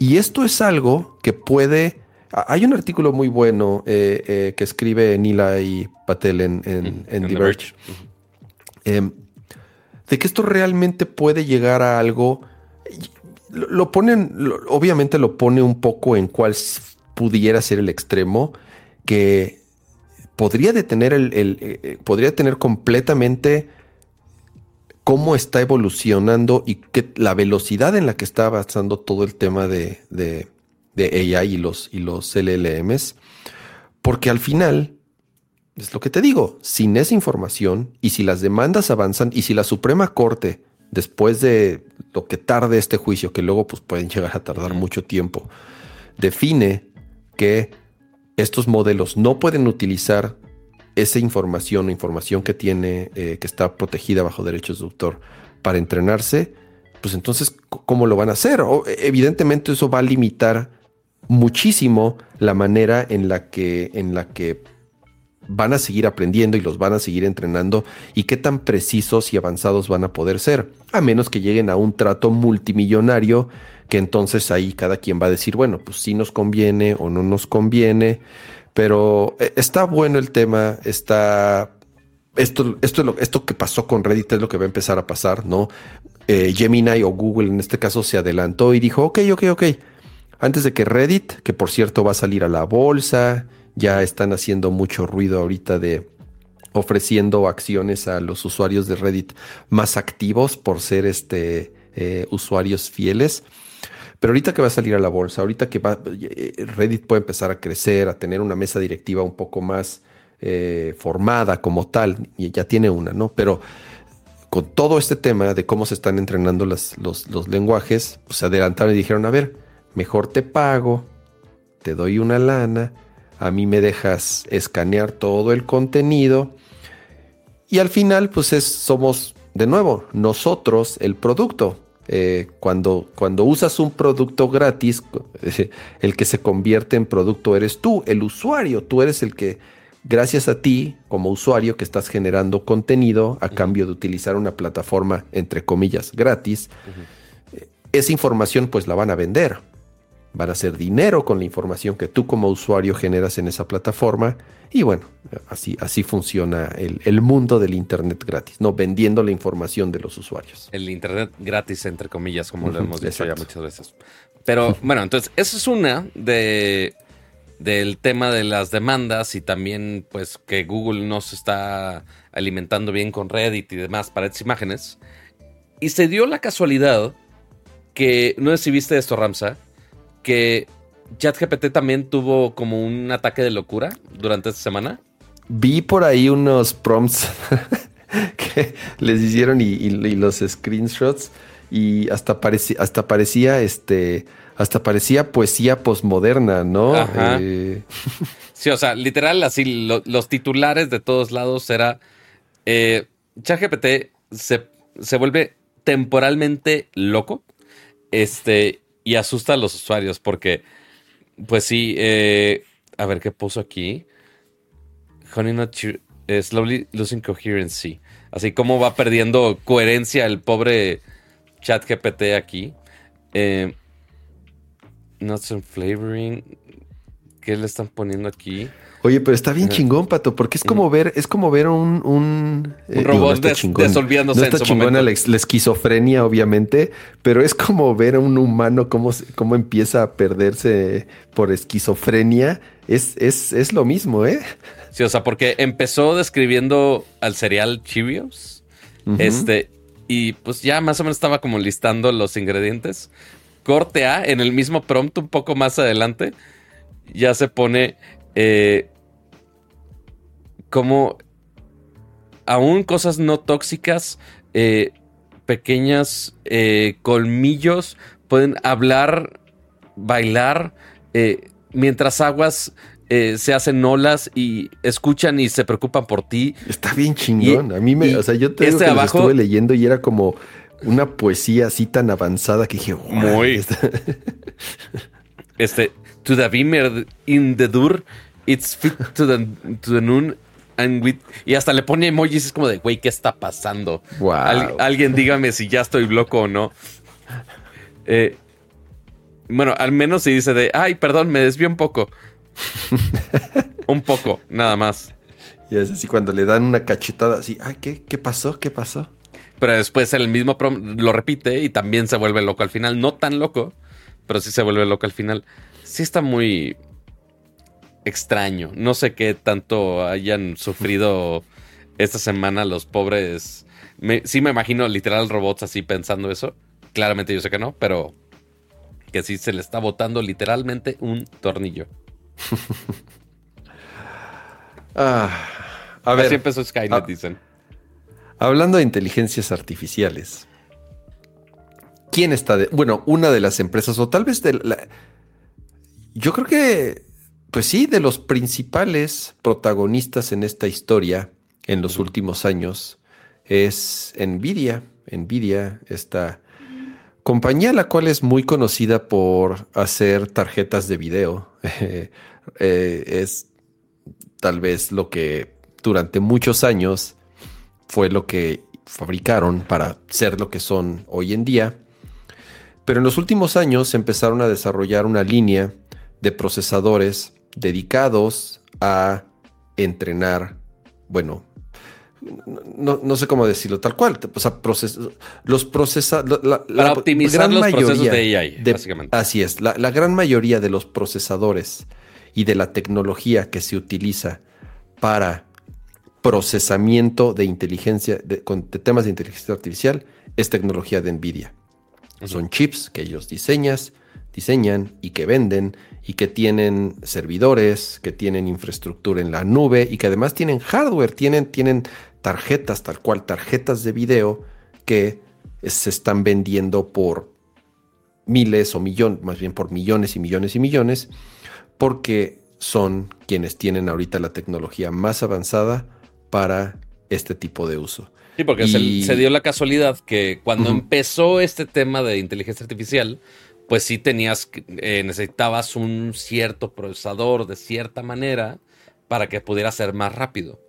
Y esto es algo que puede hay un artículo muy bueno eh, eh, que escribe Nilay Patel en, en, The Verge. Em, de que esto realmente puede llegar a algo. Lo, ponen, obviamente lo pone un poco en cuál pudiera ser el extremo que podría detener el, eh, podría tener completamente cómo está evolucionando y que la velocidad en la que está avanzando todo el tema de de AI y los, y los LLMs, porque al final, es lo que te digo, sin esa información y si las demandas avanzan y si la Suprema Corte, después de lo que tarde este juicio, que luego pues, pueden llegar a tardar mucho tiempo, define que estos modelos no pueden utilizar esa información, información que tiene, eh, que está protegida bajo derechos de autor para entrenarse, pues entonces, ¿cómo lo van a hacer? evidentemente eso va a limitar muchísimo la manera en la que, en la que van a seguir aprendiendo y los van a seguir entrenando y qué tan precisos y avanzados van a poder ser, a menos que lleguen a un trato multimillonario que entonces ahí cada quien va a decir, bueno, pues sí nos conviene o no nos conviene, pero eh, está bueno el tema, está... Esto, esto, es lo, esto que pasó con Reddit es lo que va a empezar a pasar, ¿no? Eh, Gemini o Google en este caso se adelantó y dijo, ok, ok, ok, antes de que Reddit, que por cierto va a salir a la bolsa, ya están haciendo mucho ruido ahorita de ofreciendo acciones a los usuarios de Reddit más activos por ser este, eh, usuarios fieles. Pero ahorita que va a salir a la bolsa, ahorita que va, eh, Reddit puede empezar a crecer, a tener una mesa directiva un poco más eh, formada como tal, y ya tiene una, ¿no? Pero con todo este tema de cómo se están entrenando los, los lenguajes, pues se adelantaron y dijeron, a ver, mejor te pago, te doy una lana, a mí me dejas escanear todo el contenido y al final pues es, somos de nuevo, nosotros, el producto. Eh, cuando, cuando usas un producto gratis, el que se convierte en producto eres tú, el usuario. Tú eres el que, gracias a ti, como usuario, que estás generando contenido a cambio de utilizar una plataforma, entre comillas, gratis, eh, esa información pues la van a vender van a hacer dinero con la información que tú como usuario generas en esa plataforma. Y bueno, así, así funciona el, mundo del Internet gratis, ¿no? Vendiendo la información de los usuarios. El Internet gratis, entre comillas, como lo hemos dicho ya muchas veces. Pero bueno, entonces, eso es una de del tema de las demandas y también pues que Google no se está alimentando bien con Reddit y demás para estas imágenes. Y se dio la casualidad que, no sé si viste esto, Ramsa, que ChatGPT también tuvo como un ataque de locura durante esta semana. Vi por ahí unos prompts que les hicieron y, los screenshots y hasta parecía, hasta parecía este, hasta parecía poesía posmoderna, ¿no? Eh, sí, o sea, literal, así los titulares de todos lados era eh, ChatGPT se, se vuelve temporalmente loco. Este, y asusta a los usuarios porque, pues sí, eh, a ver qué puso aquí. Honey not eh, slowly losing coherency. Así como va perdiendo coherencia el pobre chat GPT aquí. Eh, not some flavoring. ¿Qué le están poniendo aquí? Oye, pero está bien chingón, Pato, porque es como ver, es como ver un... Un, eh, robot no No está chingona la, esquizofrenia, obviamente, pero es como ver a un humano cómo, cómo empieza a perderse por esquizofrenia. Es, es, es lo mismo, ¿eh? Sí, o sea, porque empezó describiendo al cereal Cheerios. Este, y pues ya más o menos estaba como listando los ingredientes. Corte A, en el mismo prompt, un poco más adelante, ya se pone eh, como aún cosas no tóxicas, eh, pequeñas eh, colmillos, pueden hablar, bailar, eh, mientras aguas se hacen olas y escuchan y se preocupan por ti. Está bien chingón. a mí me, o sea, yo te este estuve leyendo y era como una poesía así tan avanzada que dije, muy. este, to the beamer in the dur, it's fit to the, to the noon y hasta le pone emojis, es como de, güey, ¿qué está pasando? alguien dígame si ya estoy loco o no. Eh, bueno, al menos si dice de, ay, perdón, me desvió un poco. un poco, nada más. Y es así cuando le dan una cachetada así, ay, ¿qué, qué pasó? ¿Qué pasó? Pero después el mismo lo repite y también se vuelve loco al final. No tan loco, pero sí se vuelve loco al final. Sí está muy, extraño. No sé qué tanto hayan sufrido esta semana los pobres. sí me imagino literal robots así pensando eso. Claramente yo sé que no, pero que sí se le está botando literalmente un tornillo. ah, a ver. Así empezó Skynet, ah, dicen. Hablando de inteligencias artificiales. ¿Quién está de.? Bueno, una de las empresas, o tal vez de la. Yo creo que pues sí, de los principales protagonistas en esta historia en los últimos años es Nvidia. Nvidia, esta compañía la cual es muy conocida por hacer tarjetas de video. Eh, es tal vez lo que durante muchos años fue lo que fabricaron para ser lo que son hoy en día. Pero en los últimos años empezaron a desarrollar una línea de procesadores dedicados a entrenar, bueno, no, sé cómo decirlo tal cual, o sea, los procesa, Para optimizar los procesos de AI, básicamente. Así es, la, gran mayoría de los procesadores y de la tecnología que se utiliza para procesamiento de inteligencia, de, con temas de inteligencia artificial, es tecnología de NVIDIA. Son chips que ellos diseñas, diseñan y que venden y que tienen servidores, que tienen infraestructura en la nube y que además tienen hardware, tienen, tienen tarjetas, tal cual, tarjetas de video que se están vendiendo por miles o millones, más bien por millones y millones y millones, porque son quienes tienen ahorita la tecnología más avanzada para este tipo de uso. Sí, porque se, dio la casualidad que cuando empezó este tema de inteligencia artificial, pues sí tenías, eh, necesitabas un cierto procesador de cierta manera para que pudiera ser más rápido.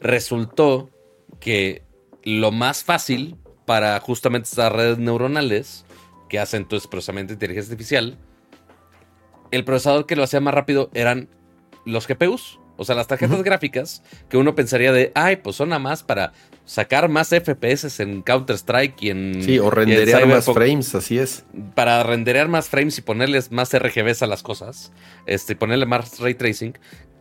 Resultó que lo más fácil para justamente estas redes neuronales que hacen tu procesamiento de inteligencia artificial, el procesador que lo hacía más rápido eran los GPUs. O sea, las tarjetas gráficas que uno pensaría de, ay, pues son nada más para sacar más FPS en Counter-Strike y en. Sí, o renderear más frames, así es. Para renderear más frames y ponerles más RGBs a las cosas, este, ponerle más ray tracing.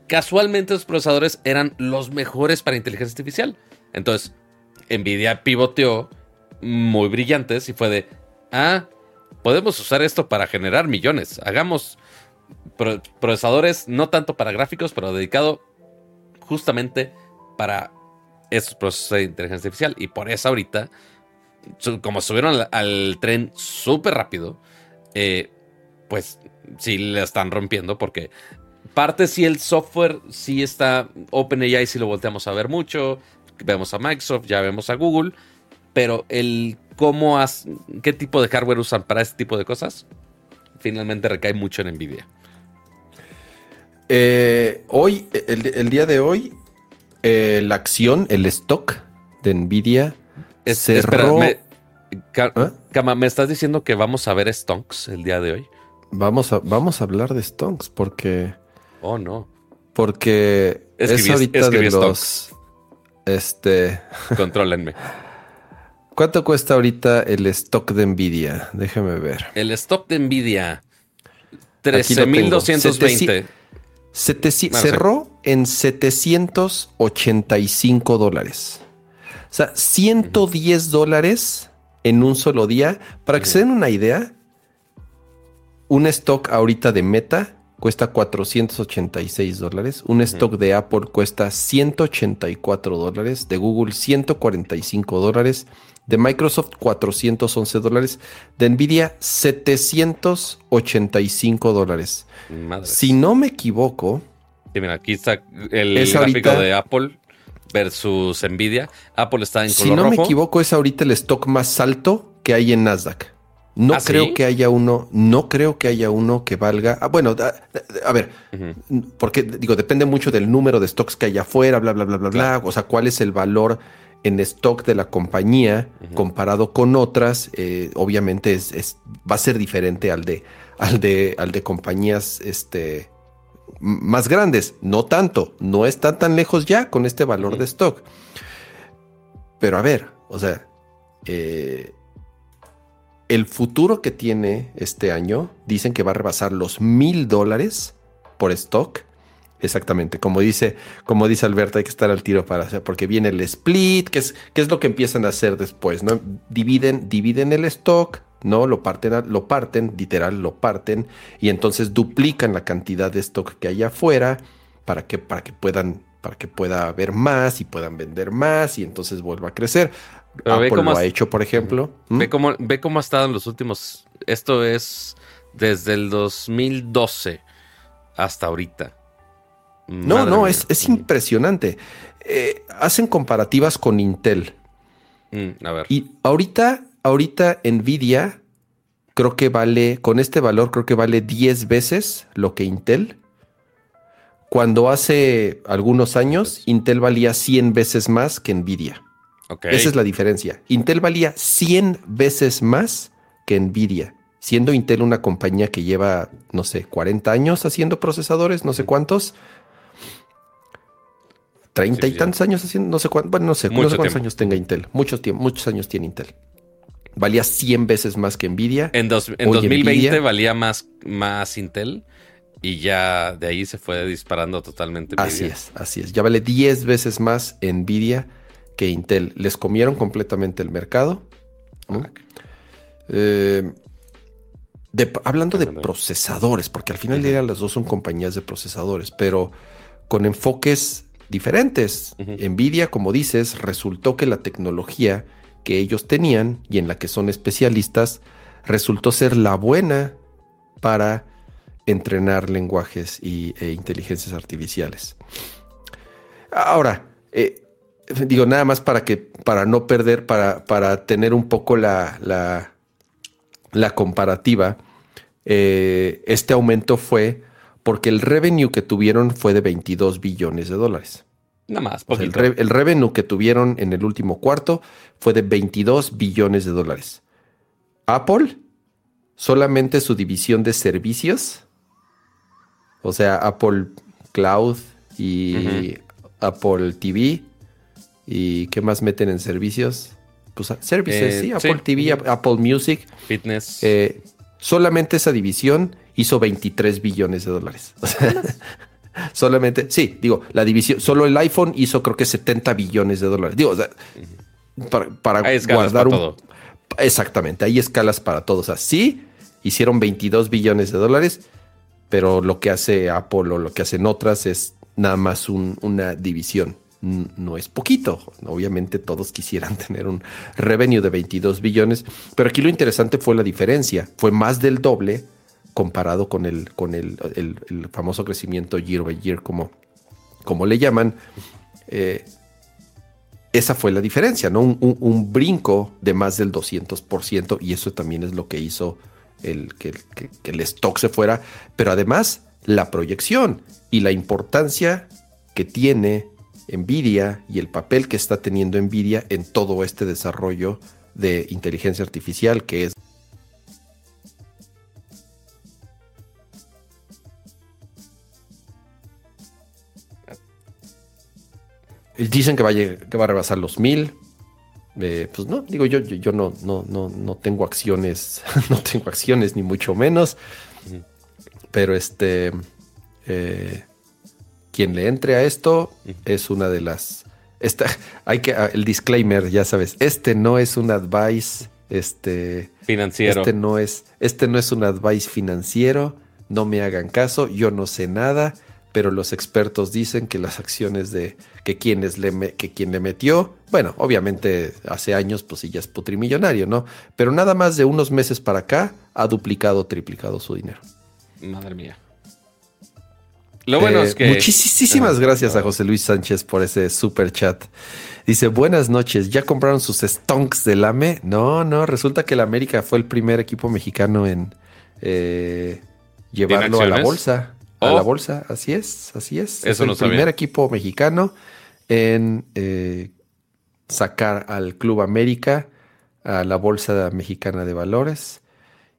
Casualmente, los procesadores eran los mejores para inteligencia artificial. Entonces, Nvidia pivoteó muy brillantes y fue de, ah, podemos usar esto para generar millones. Hagamos procesadores no tanto para gráficos, pero dedicado justamente para esos procesos de inteligencia artificial. Y por eso ahorita, como subieron al, tren súper rápido, eh, pues sí le están rompiendo porque parte si el software sí está OpenAI, si lo volteamos a ver mucho, vemos a Microsoft, ya vemos a Google, pero el cómo, qué tipo de hardware usan para este tipo de cosas, finalmente recae mucho en Nvidia. Eh, hoy, el, día de hoy, eh, la acción, el stock de Nvidia cerró... me, ¿Ah? ¿me estás diciendo que vamos a ver stonks el día de hoy? Vamos a, vamos a hablar de stonks porque... Oh, no. Porque es ahorita de los... Este... Contrólenme. ¿Cuánto cuesta ahorita el stock de Nvidia? Déjame ver. El stock de Nvidia. 13.220 cerró en 785 dólares. O sea, 110 dólares en un solo día. Para que se den una idea, un stock ahorita de Meta cuesta 486 dólares. Un stock de Apple cuesta 184 dólares. De Google 145 dólares. De Microsoft 411 dólares. De Nvidia 785 dólares. Si no me equivoco. mira, aquí está el gráfico de Apple versus Nvidia. Apple está en color Si no me equivoco, es ahorita el stock más alto que hay en Nasdaq. No ¿Ah, creo que haya uno, no creo que haya uno que valga. Ah, bueno, a, ver, porque digo, depende mucho del número de stocks que hay afuera, bla, bla, bla, bla, bla. O sea, cuál es el valor en stock de la compañía comparado con otras. Eh, obviamente es, va a ser diferente al de al de, al de compañías este, más grandes. No tanto, no está tan lejos ya con este valor de stock. Pero a ver, o sea, eh, el futuro que tiene este año, dicen que va a rebasar los mil dólares por stock. Exactamente, como dice, como dice Alberto, hay que estar al tiro para hacer, porque viene el split, que es, que es lo que empiezan a hacer después, ¿no? Dividen, dividen el stock, ¿no? Lo parten, lo parten, literal, lo parten, y entonces duplican la cantidad de stock que hay afuera para que, para que puedan, para que pueda haber más y puedan vender más, y entonces vuelva a crecer. Apple lo ha hecho, por ejemplo. Ve ¿Mm? cómo, ve cómo ha estado en los últimos. Esto es desde el 2012 hasta ahorita. No, no, es, es, impresionante. Eh, hacen comparativas con Intel. Mm, a ver. Y ahorita ahorita Nvidia creo que vale, con este valor creo que vale 10 veces lo que Intel. Cuando hace algunos años Intel valía 100 veces más que Nvidia. Esa es la diferencia. Intel valía 100 veces más que Nvidia, siendo Intel una compañía que lleva, no sé, 40 años haciendo procesadores, no sé cuántos. 30 y tantos años haciendo, no sé cuántos, bueno, no sé, cuántos años tenga Intel. Muchos, muchos años tiene Intel valía 100 veces más que Nvidia. En, 2020 valía más, más Intel y ya de ahí se fue disparando totalmente. Así es, así es. Ya vale 10 veces más Nvidia que Intel. Les comieron completamente el mercado. Eh, hablando de procesadores, porque al final día las dos son compañías de procesadores, pero con enfoques diferentes. Nvidia, como dices, resultó que la tecnología que ellos tenían y en la que son especialistas resultó ser la buena para entrenar lenguajes y, e inteligencias artificiales. Ahora, eh, digo, nada más para que, para no perder, para, para tener un poco la, la, la comparativa, eh, este aumento fue porque el revenue que tuvieron fue de 22 billones de dólares. Nada más. el, el, revenue que tuvieron en el último cuarto fue de 22 billones de dólares. Apple, solamente su división de servicios, o sea, Apple Cloud y Apple TV, ¿y qué más meten en servicios? Pues servicios, eh, sí, Apple TV, Apple Music. Fitness. Eh, solamente esa división hizo 23 billones de dólares. solamente, sí, digo, la división, solo el iPhone hizo creo que 70 billones de dólares. Digo, para, guardar un... Exactamente, hay escalas para todos. O sea, sí, hicieron 22 billones de dólares, pero lo que hace Apple o lo que hacen otras es nada más una división. No es poquito. Obviamente todos quisieran tener un revenue de 22 billones, pero aquí lo interesante fue la diferencia. Fue más del doble comparado con el, con el, famoso crecimiento year by year, como, como le llaman. Eh, esa fue la diferencia, ¿no? Un, brinco de más del 200% y eso también es lo que hizo el, que, el stock se fuera, pero además la proyección y la importancia que tiene Nvidia y el papel que está teniendo Nvidia en todo este desarrollo de inteligencia artificial que es Dicen que va a, que va a rebasar los mil. Eh, pues no, digo yo, yo, no, no, no, no tengo acciones, no tengo acciones ni mucho menos. Pero este, eh, quien le entre a esto es una de las, esta, hay que, ah, el disclaimer, ya sabes, este no es un advice, este, financiero. Este no es, este no es un advice financiero. No me hagan caso, yo no sé nada pero los expertos dicen que las acciones de que quienes le que quien le metió, bueno, obviamente hace años pues sí ya es putrimillonario, ¿no? Pero nada más de unos meses para acá ha duplicado, triplicado su dinero. Madre mía. Lo bueno es que muchísimas gracias a José Luis Sánchez por ese super chat. Dice, "Buenas noches, ¿ya compraron sus stonks del AME?" No, no, resulta que el América fue el primer equipo mexicano en eh, llevarlo a la bolsa a la oh. bolsa. Así es, así es. es el primer equipo mexicano en eh, sacar al Club América a la bolsa mexicana de valores.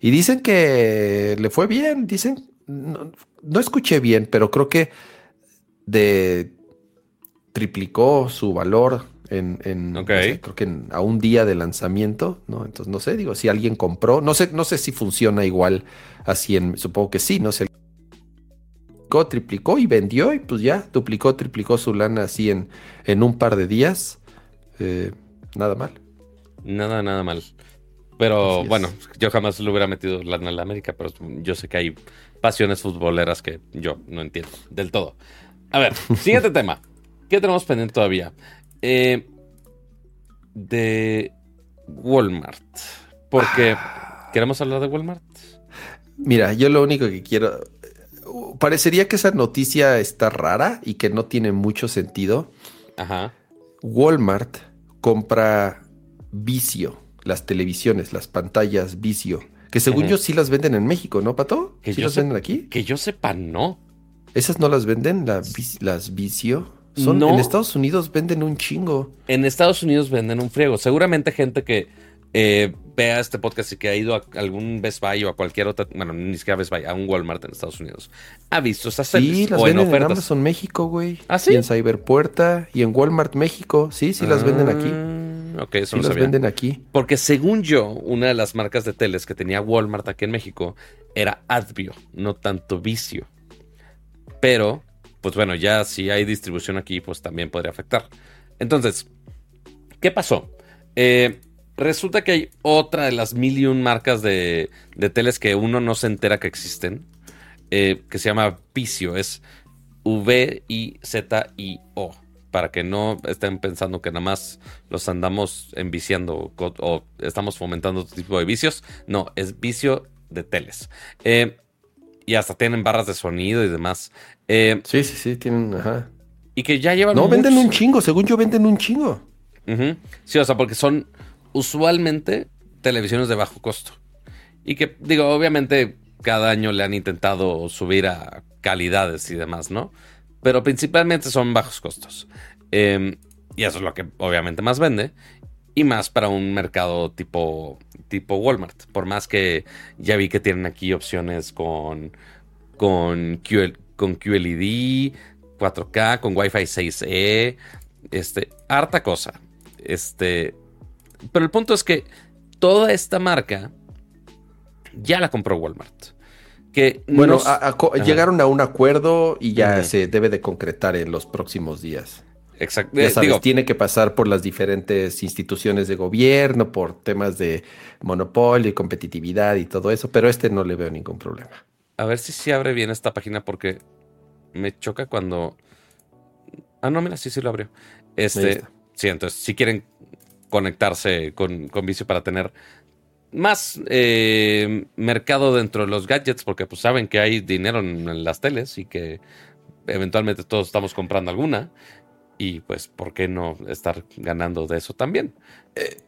Y dicen que le fue bien. Dicen, no, escuché bien, pero creo que de triplicó su valor en, creo que a un día de lanzamiento, ¿no? Entonces no sé, digo, si alguien compró, no sé, no sé si funciona igual así en, supongo que sí, no sé triplicó y vendió y pues ya duplicó, triplicó su lana así en, en un par de días. Eh, nada mal. Nada, nada mal. Pero bueno, yo jamás le hubiera metido lana en la América, pero yo sé que hay pasiones futboleras que yo no entiendo del todo. A ver, siguiente tema. ¿Qué tenemos pendiente todavía? Eh, de Walmart. Porque ah. queremos hablar de Walmart. Mira, yo lo único que quiero parecería que esa noticia está rara y que no tiene mucho sentido. Ajá. Walmart compra Vicio, las televisiones, las pantallas Vicio, que según yo sí las venden en México, ¿no, Pato? ¿Sí las venden aquí? Que yo sepa, no. ¿Esas no las venden, las Vicio? Son, En Estados Unidos venden un chingo. En Estados Unidos venden un friego. Seguramente gente que eh, vea este podcast y que ha ido a algún Best Buy o a cualquier otra, bueno, ni siquiera Best Buy, a un Walmart en Estados Unidos, ha visto estas series. Sí, las venden en, Amazon México, güey. ¿Ah, sí? Y en Cyberpuerta y en Walmart México. Sí, sí las venden aquí. Ah, ok, eso sí las venden aquí. Porque según yo, una de las marcas de teles que tenía Walmart aquí en México era Advio, no tanto Vicio. Pero, pues bueno, ya si hay distribución aquí, pues también podría afectar. Entonces, ¿qué pasó? Eh, Resulta que hay otra de las mil y un marcas de, teles que uno no se entera que existen, eh, que se llama Vicio, es V-I-Z-I-O, para que no estén pensando que nada más los andamos enviciando o, estamos fomentando otro tipo de vicios. No, es vicio de teles. Eh, y hasta tienen barras de sonido y demás. Eh, sí, sí, sí, tienen, ajá. y que ya llevan. No, venden un chingo, según yo venden un chingo. Sí, o sea, porque son usualmente televisiones de bajo costo. Y que, digo, obviamente cada año le han intentado subir a calidades y demás, ¿no? Pero principalmente son bajos costos. Em, y eso es lo que obviamente más vende. Y más para un mercado tipo, tipo Walmart. Por más que ya vi que tienen aquí opciones con, con, con QLED, 4K, con Wi-Fi 6E. Este, harta cosa. Este, pero el punto es que toda esta marca ya la compró Walmart. Que bueno, llegaron a un acuerdo y ya se debe de concretar en los próximos días. Exacto. Ya sabes, tiene que pasar por las diferentes instituciones de gobierno, por temas de monopolio y competitividad y todo eso, pero este no le veo ningún problema. A ver si se abre bien esta página porque me choca cuando. Ah, no, mira, sí, sí lo abrió. Este, sí, entonces, si quieren conectarse con, con Vicio para tener más eh, mercado dentro de los gadgets, porque pues saben que hay dinero en, las teles y que eventualmente todos estamos comprando alguna. Y pues, ¿por qué no estar ganando de eso también? Eh,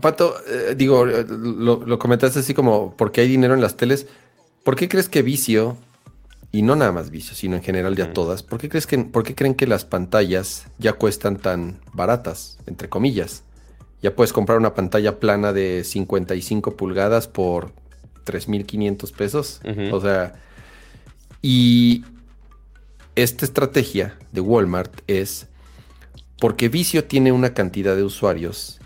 Pato, eh, digo, lo, lo, comentaste así como, ¿por qué hay dinero en las teles? ¿Por qué crees que Vicio, y no nada más Vicio, sino en general ya todas, ¿por qué, crees que, ¿por qué creen que las pantallas ya cuestan tan baratas, entre comillas? Ya puedes comprar una pantalla plana de 55 pulgadas por 3.500 pesos. O sea, y esta estrategia de Walmart es porque Vicio tiene una cantidad de usuarios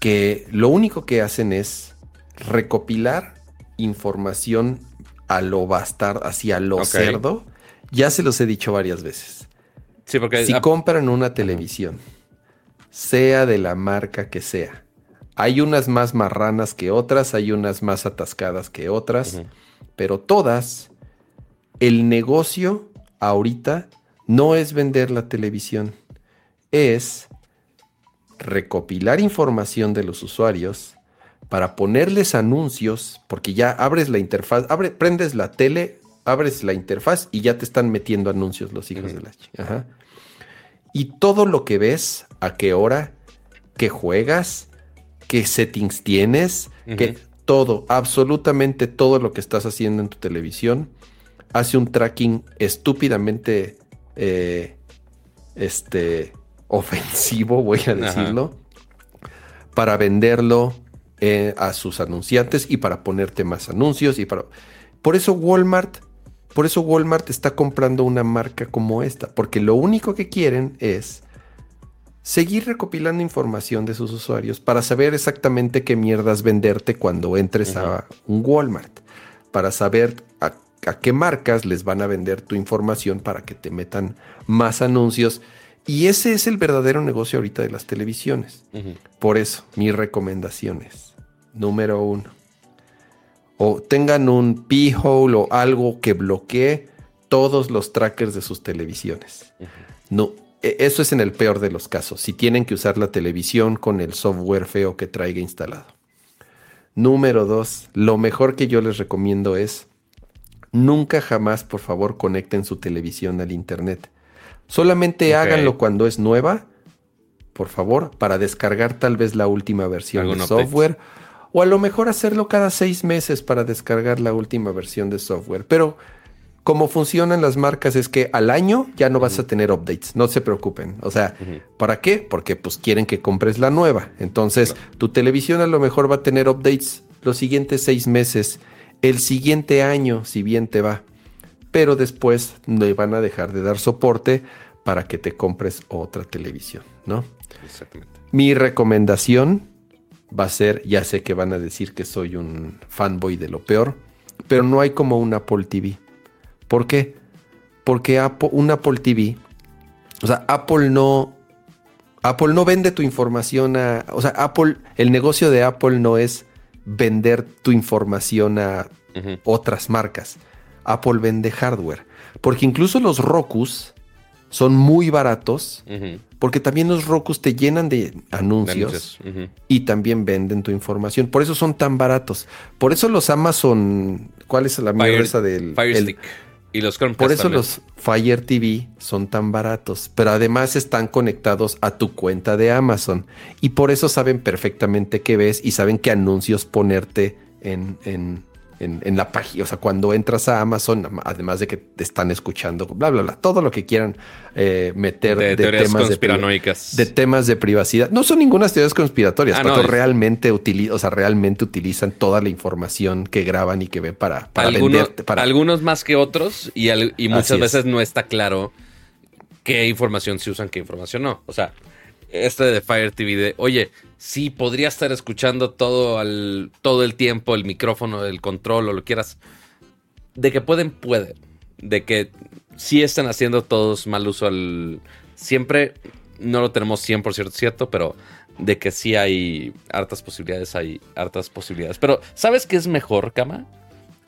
que lo único que hacen es recopilar información a lo bastar, hacia lo cerdo. Ya se los he dicho varias veces. Sí, porque si compran una televisión sea de la marca que sea. Hay unas más marranas que otras, hay unas más atascadas que otras, pero todas, el negocio ahorita no es vender la televisión, es recopilar información de los usuarios para ponerles anuncios, porque ya abres la interfaz, abre, prendes la tele, abres la interfaz y ya te están metiendo anuncios los hijos de la chica. Y todo lo que ves, a qué hora, qué juegas, qué settings tienes, que todo, absolutamente todo lo que estás haciendo en tu televisión, hace un tracking estúpidamente eh, este, ofensivo, voy a decirlo, para venderlo eh, a sus anunciantes y para ponerte más anuncios y para... Por eso Walmart por eso Walmart está comprando una marca como esta, porque lo único que quieren es seguir recopilando información de sus usuarios para saber exactamente qué mierdas venderte cuando entres a un Walmart, para saber a, qué marcas les van a vender tu información para que te metan más anuncios. Y ese es el verdadero negocio ahorita de las televisiones. Por eso, mis recomendaciones. Número uno o tengan un p-hole o algo que bloquee todos los trackers de sus televisiones. No, e, eso es en el peor de los casos, si tienen que usar la televisión con el software feo que traiga instalado. Número dos, lo mejor que yo les recomiendo es nunca jamás, por favor, conecten su televisión al internet. Solamente háganlo cuando es nueva, por favor, para descargar tal vez la última versión del software o a lo mejor hacerlo cada seis meses para descargar la última versión de software. Pero como funcionan las marcas es que al año ya no vas a tener updates, no se preocupen. O sea, ¿para qué? Porque pues quieren que compres la nueva. Entonces, tu televisión a lo mejor va a tener updates los siguientes seis meses, el siguiente año, si bien te va. Pero después le van a dejar de dar soporte para que te compres otra televisión, ¿no? Exactamente. Mi recomendación va a ser, ya sé que van a decir que soy un fanboy de lo peor, pero no hay como un Apple TV. ¿Por qué? Porque un Apple TV, o sea, Apple no, Apple no vende tu información a, o sea, Apple, el negocio de Apple no es vender tu información a otras marcas. Apple vende hardware, porque incluso los Rokus son muy baratos porque también los Rokus te llenan de anuncios, y también venden tu información. Por eso son tan baratos. Por eso los Amazon, ¿cuál es la mierda esa del Fire Stick? Y los Chromecast Por eso también. los Fire TV son tan baratos, pero además están conectados a tu cuenta de Amazon y por eso saben perfectamente qué ves y saben qué anuncios ponerte en, en, en- en la página. O sea, cuando entras a Amazon, además de que te están escuchando, bla, bla, bla, todo lo que quieran eh, meter de, temas conspiranoicas. de temas de privacidad. No son ninguna teorías conspiratorias, Ah, pero no, realmente, utili- o sea, realmente utilizan toda la información que graban y que ven para, para algunos, venderte. Para, algunos más que otros y, al- y muchas veces no está claro qué información se usan, qué información no. O sea, este de Fire TV de, oye, sí, podría estar escuchando todo, al, todo el tiempo el micrófono, el control o lo quieras. De que pueden, pueden. De que sí están haciendo todos mal uso al... Siempre no lo tenemos 100% cierto, pero de que sí hay hartas posibilidades, hay hartas posibilidades. Pero, ¿sabes qué es mejor, Cama?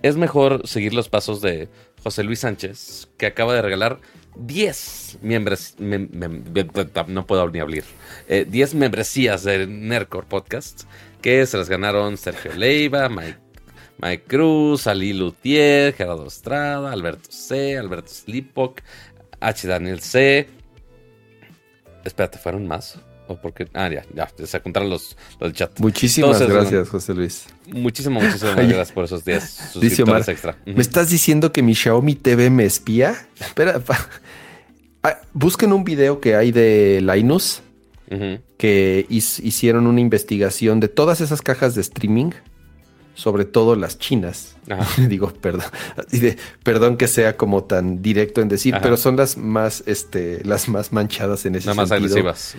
Es mejor seguir los pasos de José Luis Sánchez, que acaba de regalar 10 miembros. no puedo ni hablar. eh, 10 membresías de Nercor Podcast, que se las ganaron Sergio Leiva, Mike, Mike Cruz, Ali Lutier, Gerardo Estrada, Alberto C., Alberto Slipok, H. Daniel C. Espérate, ¿fueron más? ¿O por qué? Ah, ya, ya, se contaron los, los del chat. Muchísimas Entonces, gracias, José Luis. Muchísimas, muchísimas gracias por esos 10 Dice suscriptores Omar, extra. ¿me estás diciendo que mi Xiaomi TV me espía? Espera, Ah, busquen un video que hay de Linus que hicieron una investigación de todas esas cajas de streaming, sobre todo las chinas. Ajá. Digo, perdón, perdón que sea como tan directo en decir, Ajá. pero son las más, este, las más manchadas en ese Nada más sentido. agresivas.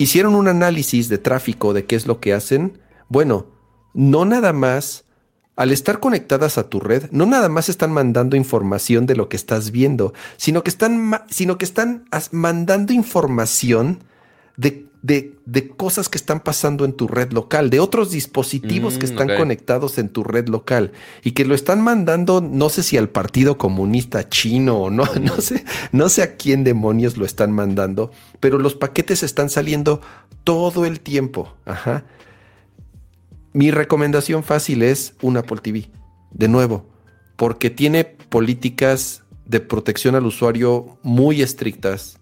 Hicieron un análisis de tráfico de qué es lo que hacen. Bueno, no nada más, al estar conectadas a tu red, no nada más están mandando información de lo que estás viendo, sino que están, sino que están mandando información de, de- de cosas que están pasando en tu red local, de otros dispositivos que Mm, están conectados en tu red local y que lo están mandando, no sé si al Partido Comunista Chino o no, no sé, no sé a quién demonios lo están mandando, pero los paquetes están saliendo todo el tiempo. Ajá. Mi recomendación fácil es un Apple TV. De nuevo, porque tiene políticas de protección al usuario muy estrictas,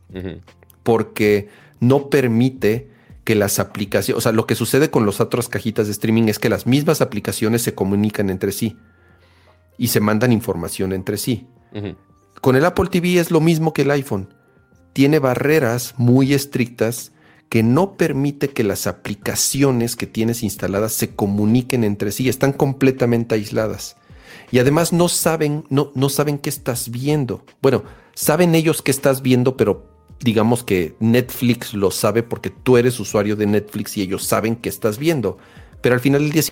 porque no permite que las aplicaciones, o sea, lo que sucede con las otras cajitas de streaming es que las mismas aplicaciones se comunican entre sí y se mandan información entre sí. Con el Apple TV es lo mismo que el iPhone. Tiene barreras muy estrictas que no permite que las aplicaciones que tienes instaladas se comuniquen entre sí, están completamente aisladas. Y además no saben, no, no saben qué estás viendo. Bueno, saben ellos qué estás viendo, pero digamos que Netflix lo sabe porque tú eres usuario de Netflix y ellos saben qué estás viendo. Pero al final del día.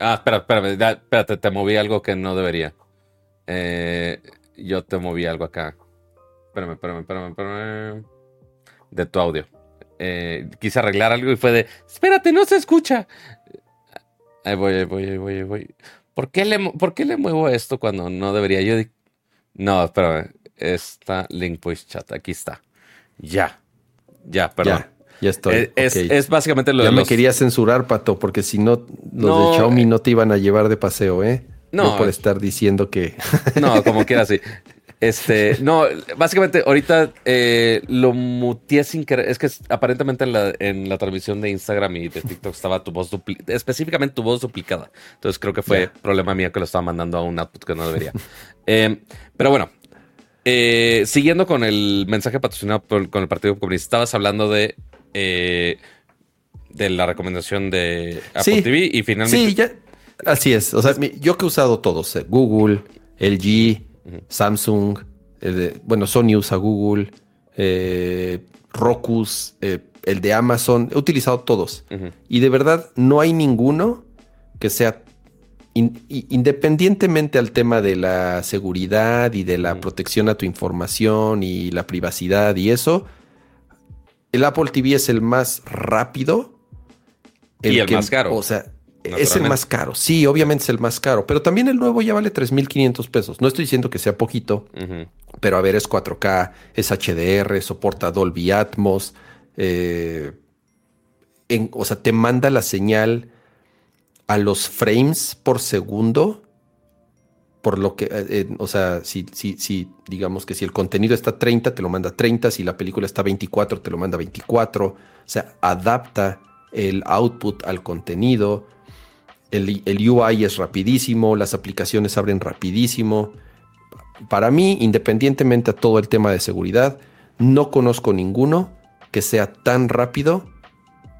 Ah, espera, espérame, ya, espérate, te moví algo que no debería. Eh, yo te moví algo acá. Espérame, espérame, espérame, espérame. De tu audio. Eh, quise arreglar algo y fue de, espérate, no se escucha. Ahí voy, ahí voy, ahí voy, ahí voy. ¿Por qué le, por qué le muevo esto cuando no debería? Yo No, espérame. Está Link Voice Chat. Aquí está. Ya. Ya, perdón. ya, ya estoy. Eh, es, Ok. es básicamente lo ya de me los... quería censurar, Pato, porque si no, los No, de Xiaomi eh. no te iban a llevar de paseo, ¿eh? No, No, por eh. estar diciendo que... No, como quiera, sí. Este, no, básicamente ahorita eh, lo muteé sin querer. Es que aparentemente en la, en la transmisión de Instagram y de TikTok estaba tu voz duplicada, específicamente tu voz duplicada. Entonces creo que fue problema mío que lo estaba mandando a un output que no debería. Eh, pero bueno, eh, siguiendo con el mensaje patrocinado por- con el Partido Comunista, estabas hablando de, eh, de la recomendación de Apple Sí. TV y finalmente... Sí, ya. Así es. O sea, yo que he usado todos: eh, Google, LG, Samsung, de- bueno, Sony usa Google, eh, Roku, eh, el de Amazon. He utilizado todos. Y de verdad, no hay ninguno que sea independientemente al tema de la seguridad y de la protección a tu información y la privacidad y eso, el Apple TV es el más rápido. y el más caro. O sea, es el más caro. Sí, obviamente es el más caro. Pero también el nuevo ya vale 3.500 pesos. No estoy diciendo que sea poquito. Pero a ver, es 4K, es HDR, soporta Dolby Atmos. Eh, o sea, te manda la señal a los frames por segundo. Por lo que, eh, o sea, si, si, si, digamos que si el contenido está 30, te lo manda 30. Si la película está 24, te lo manda 24. O sea, adapta el output al contenido. El, el UI es rapidísimo, las aplicaciones abren rapidísimo. Para mí, independientemente a todo el tema de seguridad, no conozco ninguno que sea tan rápido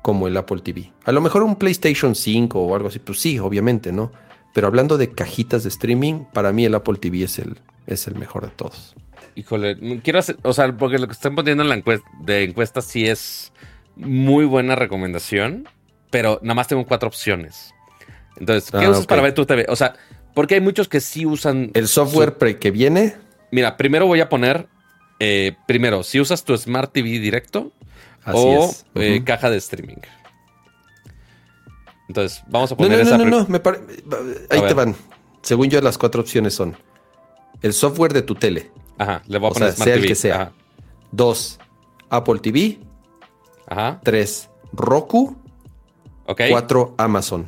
como el Apple TV. A lo mejor un PlayStation 5 o algo así, pues sí, obviamente, ¿no? Pero hablando de cajitas de streaming, para mí el Apple TV es el, es el mejor de todos. Híjole, quiero hacer, o sea, porque lo que están poniendo en la encuesta, de encuesta sí es muy buena recomendación, pero nada más tengo cuatro opciones. Entonces, ¿qué ah, usas para ver tu TV? O sea, porque hay muchos que sí usan... ¿El software que viene? Mira, primero voy a poner, eh, primero, si usas tu Smart TV directo, o eh, caja de streaming. Entonces, vamos a poner no, no, No, no, no, ahí te van. Según yo, las cuatro opciones son el software de tu tele. Ajá, le voy a poner sea, el que sea. Dos, Apple TV. Ajá. Tres, Roku. Ok. Cuatro, Amazon.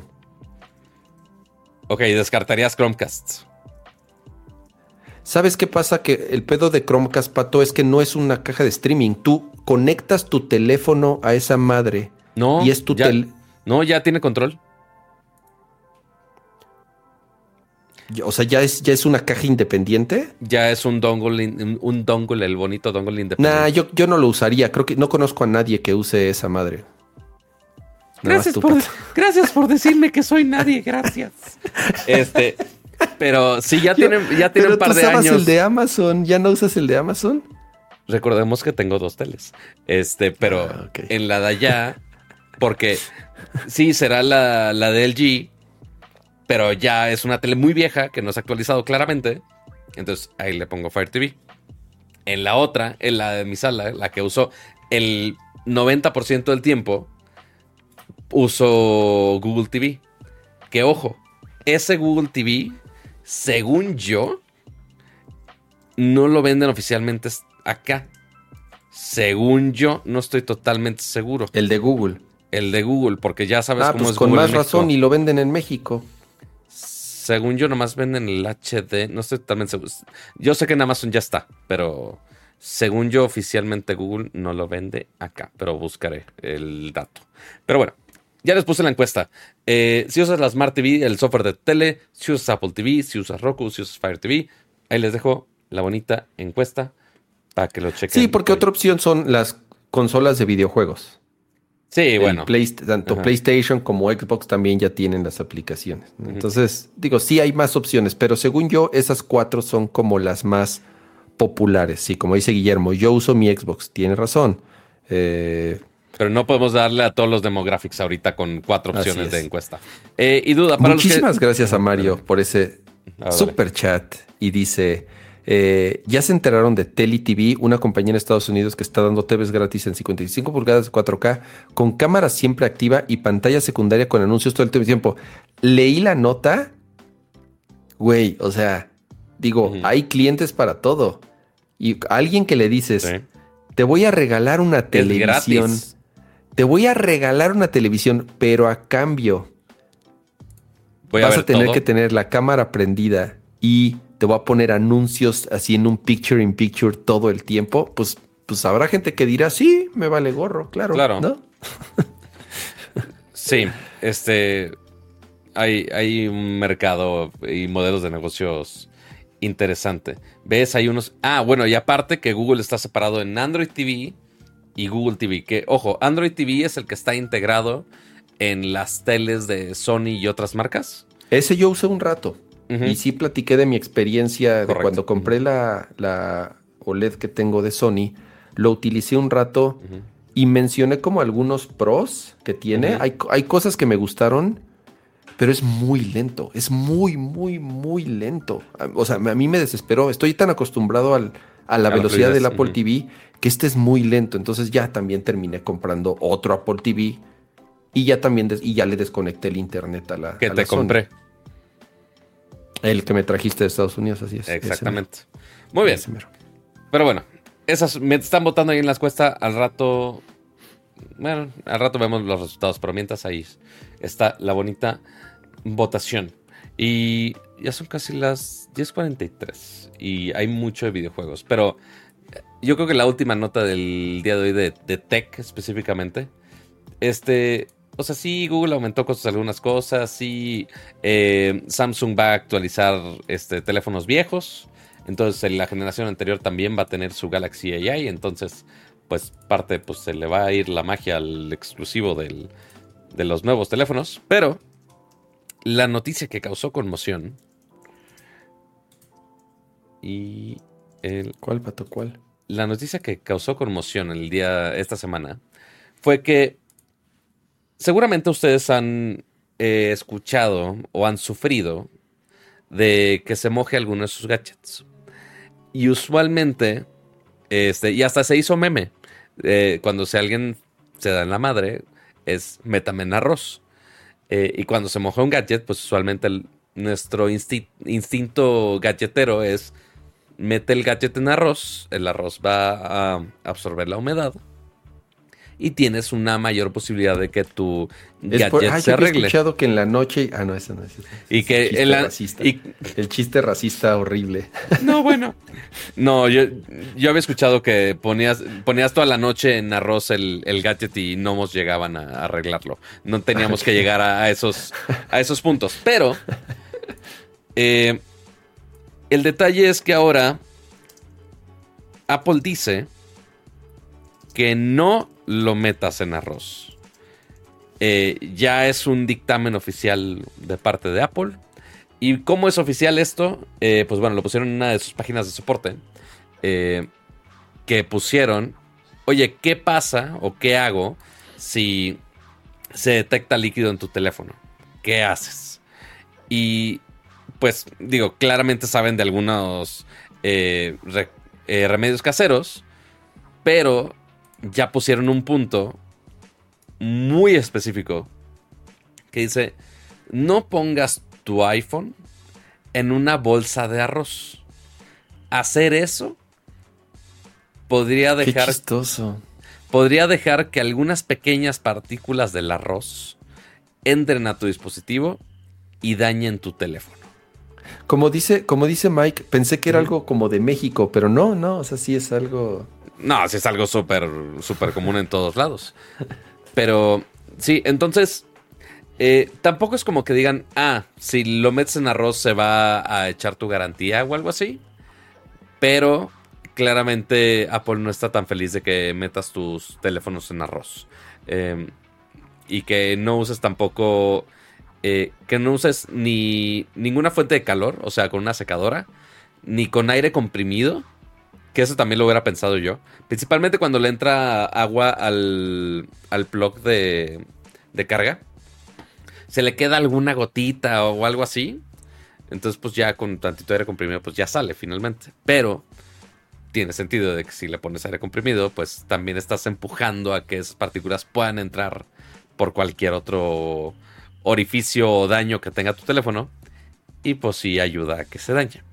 Ok, descartarías Chromecast. ¿Sabes qué pasa? Que el pedo de Chromecast, Pato, es que no es una caja de streaming. Tú conectas tu teléfono a esa madre. No. Y es tu tel. No, ya tiene control. O sea, ¿ya es, ya es una caja independiente. Ya es un dongle, un dongle, el bonito dongle independiente. Nah, yo, yo no lo usaría. Creo que no conozco a nadie que use esa madre. Gracias por, gracias por decirme que soy nadie, gracias. Este, pero sí, ya tienen, ya tienen un par de años. el de Amazon? ¿Ya no usas el de Amazon? Recordemos que tengo dos teles. Este, pero ah, en la de allá, porque sí, será la, la de LG, pero ya es una tele muy vieja que no se ha actualizado claramente. Entonces ahí le pongo Fire TV. En la otra, en la de mi sala, la que uso el 90% del tiempo, uso Google TV. Que ojo, ese Google TV, según yo, no lo venden oficialmente acá. Según yo, no estoy totalmente seguro. El de Google. El de Google, porque ya sabes ah, cómo pues es con más razón y lo venden en México. Según yo, nomás venden el HD. No estoy totalmente seguro. Yo sé que en Amazon ya está, pero según yo, oficialmente Google no lo vende acá. Pero buscaré el dato. Pero bueno, ya les puse la encuesta. Eh, si usas la Smart TV, el software de tele, si usas Apple TV, si usas Roku, si usas Fire TV, ahí les dejo la bonita encuesta para que lo chequen. Sí, porque otra opción son las consolas de videojuegos. Sí, bueno. tanto PlayStation como Xbox también ya tienen las aplicaciones. Entonces, digo, sí hay más opciones, pero según yo, esas cuatro son como las más populares. Sí, como dice Guillermo, yo uso mi Xbox, tiene razón. Eh, pero no podemos darle a todos los demographics ahorita con cuatro opciones de encuesta. Eh, y duda para Muchísimas gracias a Mario por ese ah, super chat. Y dice: eh, ya se enteraron de TV, una compañía en Estados Unidos que está dando TVs gratis en 55 pulgadas 4K, con cámara siempre activa y pantalla secundaria con anuncios todo el tiempo. Leí la nota, güey, o sea, digo, hay clientes para todo. Y alguien que le dices, te voy a regalar una televisión. Te voy a regalar una televisión, pero a cambio vas a, tener que tener la cámara prendida y te voy a poner anuncios así en un picture in picture todo el tiempo, pues, pues habrá gente que dirá, sí, me vale gorro, claro. Claro. ¿no? sí, este. Hay, hay un mercado y modelos de negocios interesante. ¿Ves? Hay unos. Ah, bueno, y aparte que Google está separado en Android TV y Google TV. Que, ojo, Android TV es el que está integrado en las teles de Sony y otras marcas. Ese yo usé un rato. Y sí platiqué de mi experiencia de cuando compré la, la, OLED que tengo de Sony. Lo utilicé un rato y mencioné como algunos pros que tiene. hay, hay, cosas que me gustaron, pero es muy lento. Es muy, muy, muy lento. O sea, a mí me desesperó. Estoy tan acostumbrado al, a la velocidad del Apple TV que este es muy lento. Entonces ya también terminé comprando otro Apple TV y ya también y ya le desconecté el internet a la. Que te compré. El que me trajiste de Estados Unidos, así es. Exactamente. Muy bien. Pero bueno, esas me están votando ahí en las cuestas. Al rato. Bueno, al rato vemos los resultados. Pero mientras ahí está la bonita votación. Y ya son casi las 10.43. Y hay mucho de videojuegos. Pero yo creo que la última nota del día de hoy de, de tech específicamente. Este. O sea, sí, Google aumentó cosas, algunas cosas. Sí, eh, Samsung va a actualizar este, teléfonos viejos. Entonces, la generación anterior también va a tener su Galaxy AI. Entonces, pues parte, pues se le va a ir la magia al exclusivo de los nuevos teléfonos. Pero la noticia que causó conmoción. Y el. ¿Cuál, Pato? ¿Cuál? La noticia que causó conmoción el día, esta semana, fue que seguramente ustedes han eh, escuchado o han sufrido de que se moje alguno de sus gadgets. Y usualmente, este, y hasta se hizo meme, eh, cuando si alguien se da en la madre, es métame en arroz. Eh, y cuando se moja un gadget, pues usualmente nuestro instinto gadgetero es mete el gadget en arroz, el arroz va a absorber la humedad y tienes una mayor posibilidad de que tu gadget ah, se arregle. He escuchado que en la noche, ah no, eso no es. y que el racista. el chiste racista horrible. No, bueno. No, yo, yo había escuchado que ponías, ponías toda la noche en arroz el, gadget y no nos llegaban a arreglarlo. No teníamos que llegar a, esos, a esos puntos. Pero eh, el detalle es que ahora Apple dice que no lo metas en arroz. Eh, ya es un dictamen oficial de parte de Apple. ¿Y cómo es oficial esto? Eh, pues bueno, lo pusieron en una de sus páginas de soporte. Eh, que pusieron, oye, ¿qué pasa o qué hago si se detecta líquido en tu teléfono? ¿Qué haces? Y pues digo, claramente saben de algunos remedios caseros, pero ya pusieron un punto muy específico que dice, no pongas tu iPhone en una bolsa de arroz. Hacer eso podría dejar... Podría dejar que algunas pequeñas partículas del arroz entren a tu dispositivo y dañen tu teléfono. Como dice, como dice Mike, pensé que era algo como de México, pero no, no, o sea, sí es algo. No, sí es algo súper, súper común en todos lados. Pero sí, entonces eh, tampoco es como que digan, ah, si lo metes en arroz se va a echar tu garantía o algo así. Pero claramente Apple no está tan feliz de que metas tus teléfonos en arroz. Em, y que no uses tampoco, eh, que no uses ni ninguna fuente de calor, o sea, con una secadora, ni con aire comprimido que eso también lo hubiera pensado yo. Principalmente cuando le entra agua al, al plug de, de carga. Se le queda alguna gotita o algo así. Entonces, pues ya con tantito aire comprimido, pues ya sale finalmente. Pero tiene sentido de que si le pones aire comprimido, pues también estás empujando a que esas partículas puedan entrar por cualquier otro orificio o daño que tenga tu teléfono. Y pues sí ayuda a que se dañe.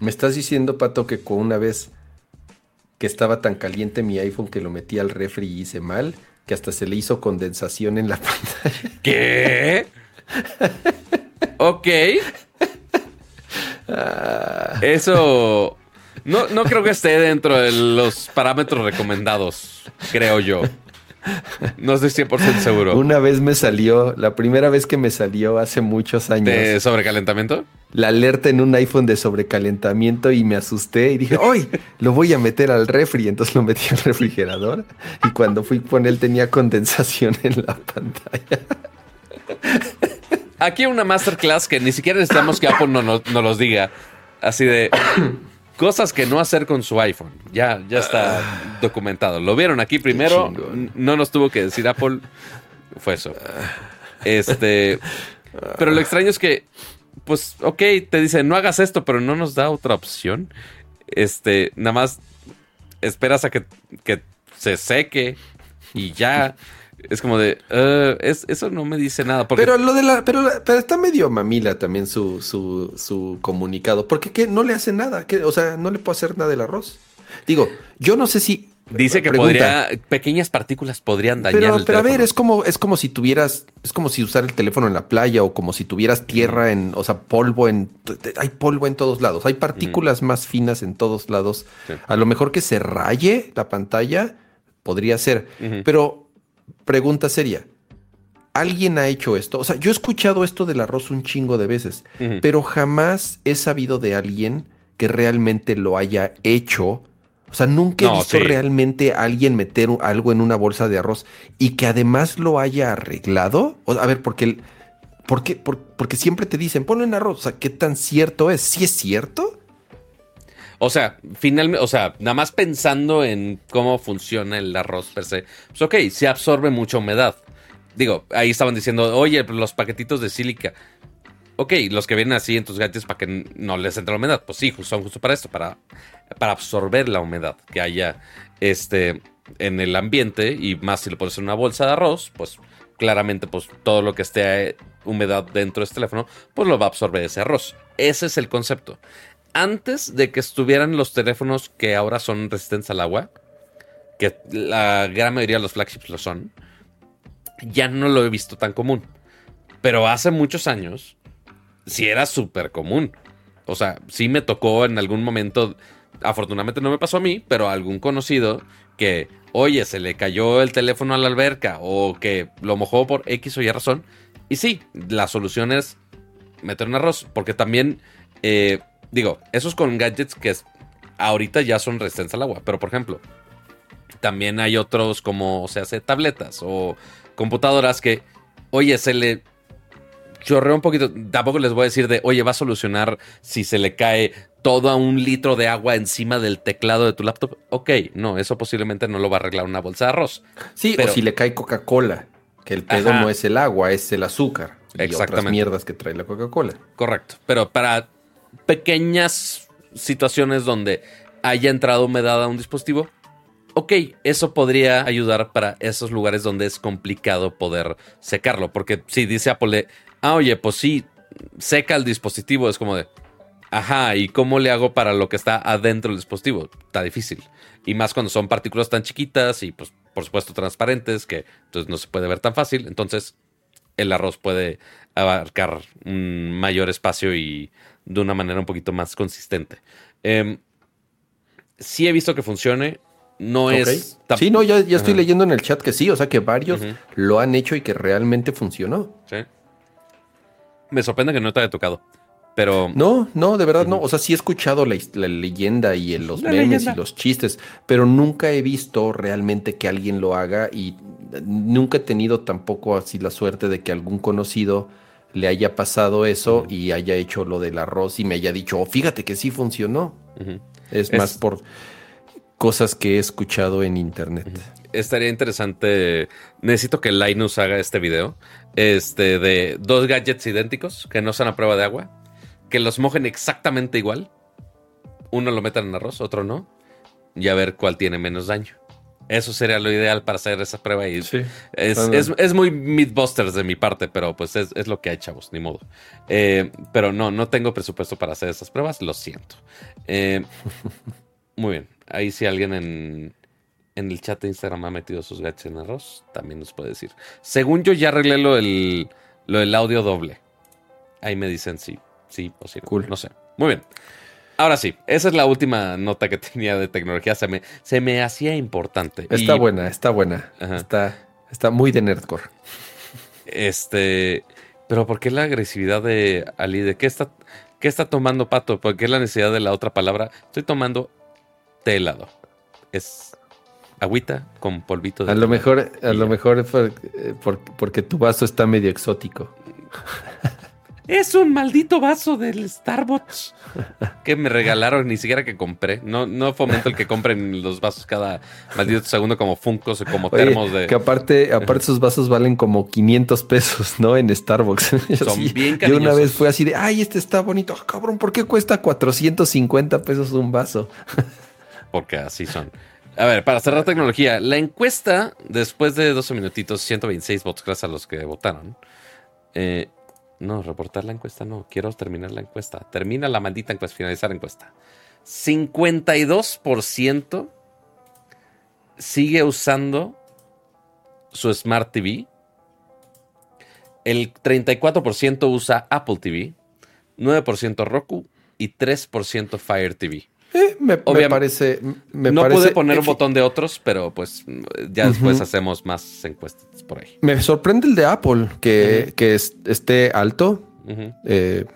Me estás diciendo, Pato, que con una vez que estaba tan caliente mi iPhone que lo metí al refri y hice mal, que hasta se le hizo condensación en la pantalla. ¿Qué? ok. Ah. Eso no, no creo que esté dentro de los parámetros recomendados, creo yo. No estoy 100% seguro. Una vez me salió, la primera vez que me salió hace muchos años. ¿De sobrecalentamiento? La alerta en un iPhone de sobrecalentamiento y me asusté y dije, ¡Hoy! Lo voy a meter al refri. Entonces lo metí al refrigerador y cuando fui con él tenía condensación en la pantalla. Aquí una masterclass que ni siquiera necesitamos que Apple nos no, los diga. Así de cosas que no hacer con su iPhone. Ya, ya está documentado. Lo vieron aquí primero. No nos tuvo que decir Apple. Fue eso. Este. Pero lo extraño es que, pues, ok, te dice, no hagas esto, pero no nos da otra opción. Este, nada más esperas a que, que se seque y ya. Es como de, uh, es, eso no me dice nada. Porque... Pero lo de la, pero, pero está medio mamila también su, su, su comunicado. Porque ¿qué? no le hace nada. ¿Qué? O sea, no le puedo hacer nada del arroz. Digo, yo no sé si. Dice que podría, pequeñas partículas podrían dañar pero, el pero teléfono. a ver, es como, es como si tuvieras, es como si usar el teléfono en la playa o como si tuvieras tierra en, o sea, polvo en, hay polvo en todos lados, hay partículas más finas en todos lados. Sí. A lo mejor que se raye la pantalla podría ser, pero pregunta seria. ¿Alguien ha hecho esto? O sea, yo he escuchado esto del arroz un chingo de veces, pero jamás he sabido de alguien que realmente lo haya hecho. O sea, nunca he No, visto sí. realmente a alguien meter algo en una bolsa de arroz y que además lo haya arreglado. O, a ver, porque, el- porque, por- porque siempre te dicen, ponlo en arroz. O sea, ¿qué tan cierto es? ¿Sí es cierto? O sea, finalmente, o sea, nada más pensando en cómo funciona el arroz per se. Pues ok, se absorbe mucha humedad. Digo, ahí estaban diciendo, oye, pues, los paquetitos de sílica. Ok, los que vienen así en tus gadgets para que no les entre la humedad. Pues sí, son justo para esto, para, para absorber la humedad que haya este, en el ambiente. Y más si lo pones en una bolsa de arroz, pues claramente pues todo lo que esté eh, humedad dentro de este teléfono, pues lo va a absorber ese arroz. Ese es el concepto antes de que estuvieran los teléfonos que ahora son resistentes al agua, que la gran mayoría de los flagships lo son, ya no lo he visto tan común. Pero hace muchos años, sí era súper común. O sea, sí me tocó en algún momento, afortunadamente no me pasó a mí, pero a algún conocido que, oye, se le cayó el teléfono a la alberca o que lo mojó por X o Y razón. Y sí, la solución es meter un arroz, porque también, eh, digo, esos con gadgets que es- ahorita ya son resistentes al agua, pero por ejemplo, también hay otros como se hace tabletas o computadoras que, oye, se le chorreó un poquito, tampoco les voy a decir de, oye, va a solucionar si se le cae todo a un litro de agua encima del teclado de tu laptop. Ok, no, eso posiblemente no lo va a arreglar una bolsa de arroz. Sí, Pero- o si le cae Coca-Cola, que el pedo Ajá. no es el agua, es el azúcar. Y otras Exactamente. mierdas que trae la Coca-Cola. Correcto. Pero para pequeñas situaciones donde haya entrado humedad a un dispositivo, ok, eso podría ayudar para esos lugares donde es complicado poder secarlo. Porque si dice Apple, ah, oye, pues sí, seca el dispositivo, es como de, ajá, ¿y cómo le hago para lo que está adentro del dispositivo? Está difícil. Y más cuando son partículas tan chiquitas y, pues, por supuesto, transparentes, que entonces no se puede ver tan fácil. Entonces, el arroz puede abarcar un mayor espacio y de una manera un poquito más consistente. Em, sí he visto que funcione. No es... Sí, no, ya, ya estoy Ajá. leyendo en el chat que sí, o sea que varios lo han hecho y que realmente funcionó. Sí. Me sorprende que no te haya tocado. Pero... No, no, de verdad no. O sea, sí he escuchado la, leyenda y el- los La memes leyenda. y los chistes, pero nunca he visto realmente que alguien lo haga y nunca he tenido tampoco así la suerte de que algún conocido le haya pasado eso y haya hecho lo del arroz y me haya dicho, oh, fíjate que sí funcionó. Es, Es- más por cosas que he escuchado en internet. estaría interesante. Necesito que Linus haga este video. Este de dos gadgets idénticos que no sean a prueba de agua. Que los mojen exactamente igual. Uno lo metan en arroz, otro no. Y a ver cuál tiene menos daño. Eso sería lo ideal para hacer esa prueba. Y Sí. es, es- es muy Mythbusters de mi parte, pero pues es, es lo que hay, chavos, ni modo. Eh, pero no, no tengo presupuesto para hacer esas pruebas, lo siento. Eh, muy bien. Ahí si alguien en, en el chat de Instagram ha metido sus gadgets en arroz, también nos puede decir. Según yo ya arreglé lo del, lo del audio doble. Ahí me dicen si sí o no. Cool. No sé. Muy bien. Ahora sí, esa es la última nota que tenía de tecnología. Se me, se me hacía importante. Está Y, buena, está buena. Ajá. Está, está muy de nerdcore. Este. Pero ¿por qué la agresividad de Ali? ¿De qué está, qué está tomando Pato? ¿Por qué la necesidad de la otra palabra? Estoy tomando té helado. Es agüita con polvito de A lo mejor, a lo mejor eh, por- porque tu vaso está medio exótico. Es un maldito vaso del Starbucks que me regalaron, ni siquiera que compré. No, no fomento el que compren los vasos cada maldito segundo como Funkos o como termos de. Que aparte, aparte esos vasos valen como 500 pesos, ¿no? En Starbucks. Son bien Yo una vez fue así de, ay, este está bonito. Ah, cabrón, ¿por qué cuesta 450 pesos un vaso? Porque así son. A ver, para cerrar tecnología, la encuesta, después de 12 minutitos, 126 votos, gracias a los que votaron. Eh, no, reportar la encuesta no. Quiero terminar la encuesta. Termina la maldita encuesta, finalizar la encuesta. 52% sigue usando su Smart TV. El 34% usa Apple TV. 9% Roku y 3% Fire TV. Eh, me, parece. no pude poner un botón de otros, pero pues ya después hacemos más encuestas por ahí. Me sorprende el de Apple, que, esté alto. Eh,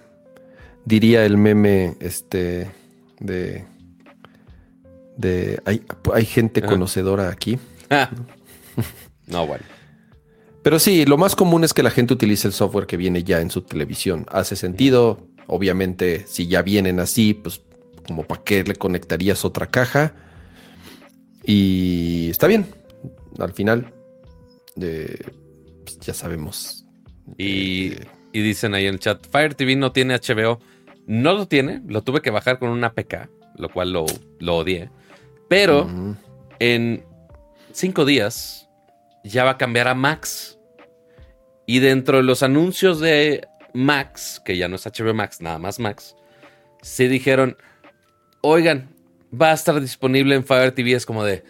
diría el meme este de. de hay, gente conocedora aquí. no, bueno. Pero sí, lo más común es que la gente utilice el software que viene ya en su televisión. Hace sentido. Obviamente, si ya vienen así, pues como para qué le conectarías otra caja. Y está bien. Al final, pues, ya sabemos. Y, dicen ahí en el chat, Fire TV no tiene HBO. No lo tiene, lo tuve que bajar con una APK, lo cual lo, lo odié. Pero en cinco días ya va a cambiar a Max. Y dentro de los anuncios de Max, que ya no es HBO Max, nada más Max, se dijeron, oigan, va a estar disponible en Fire TV. Es como de,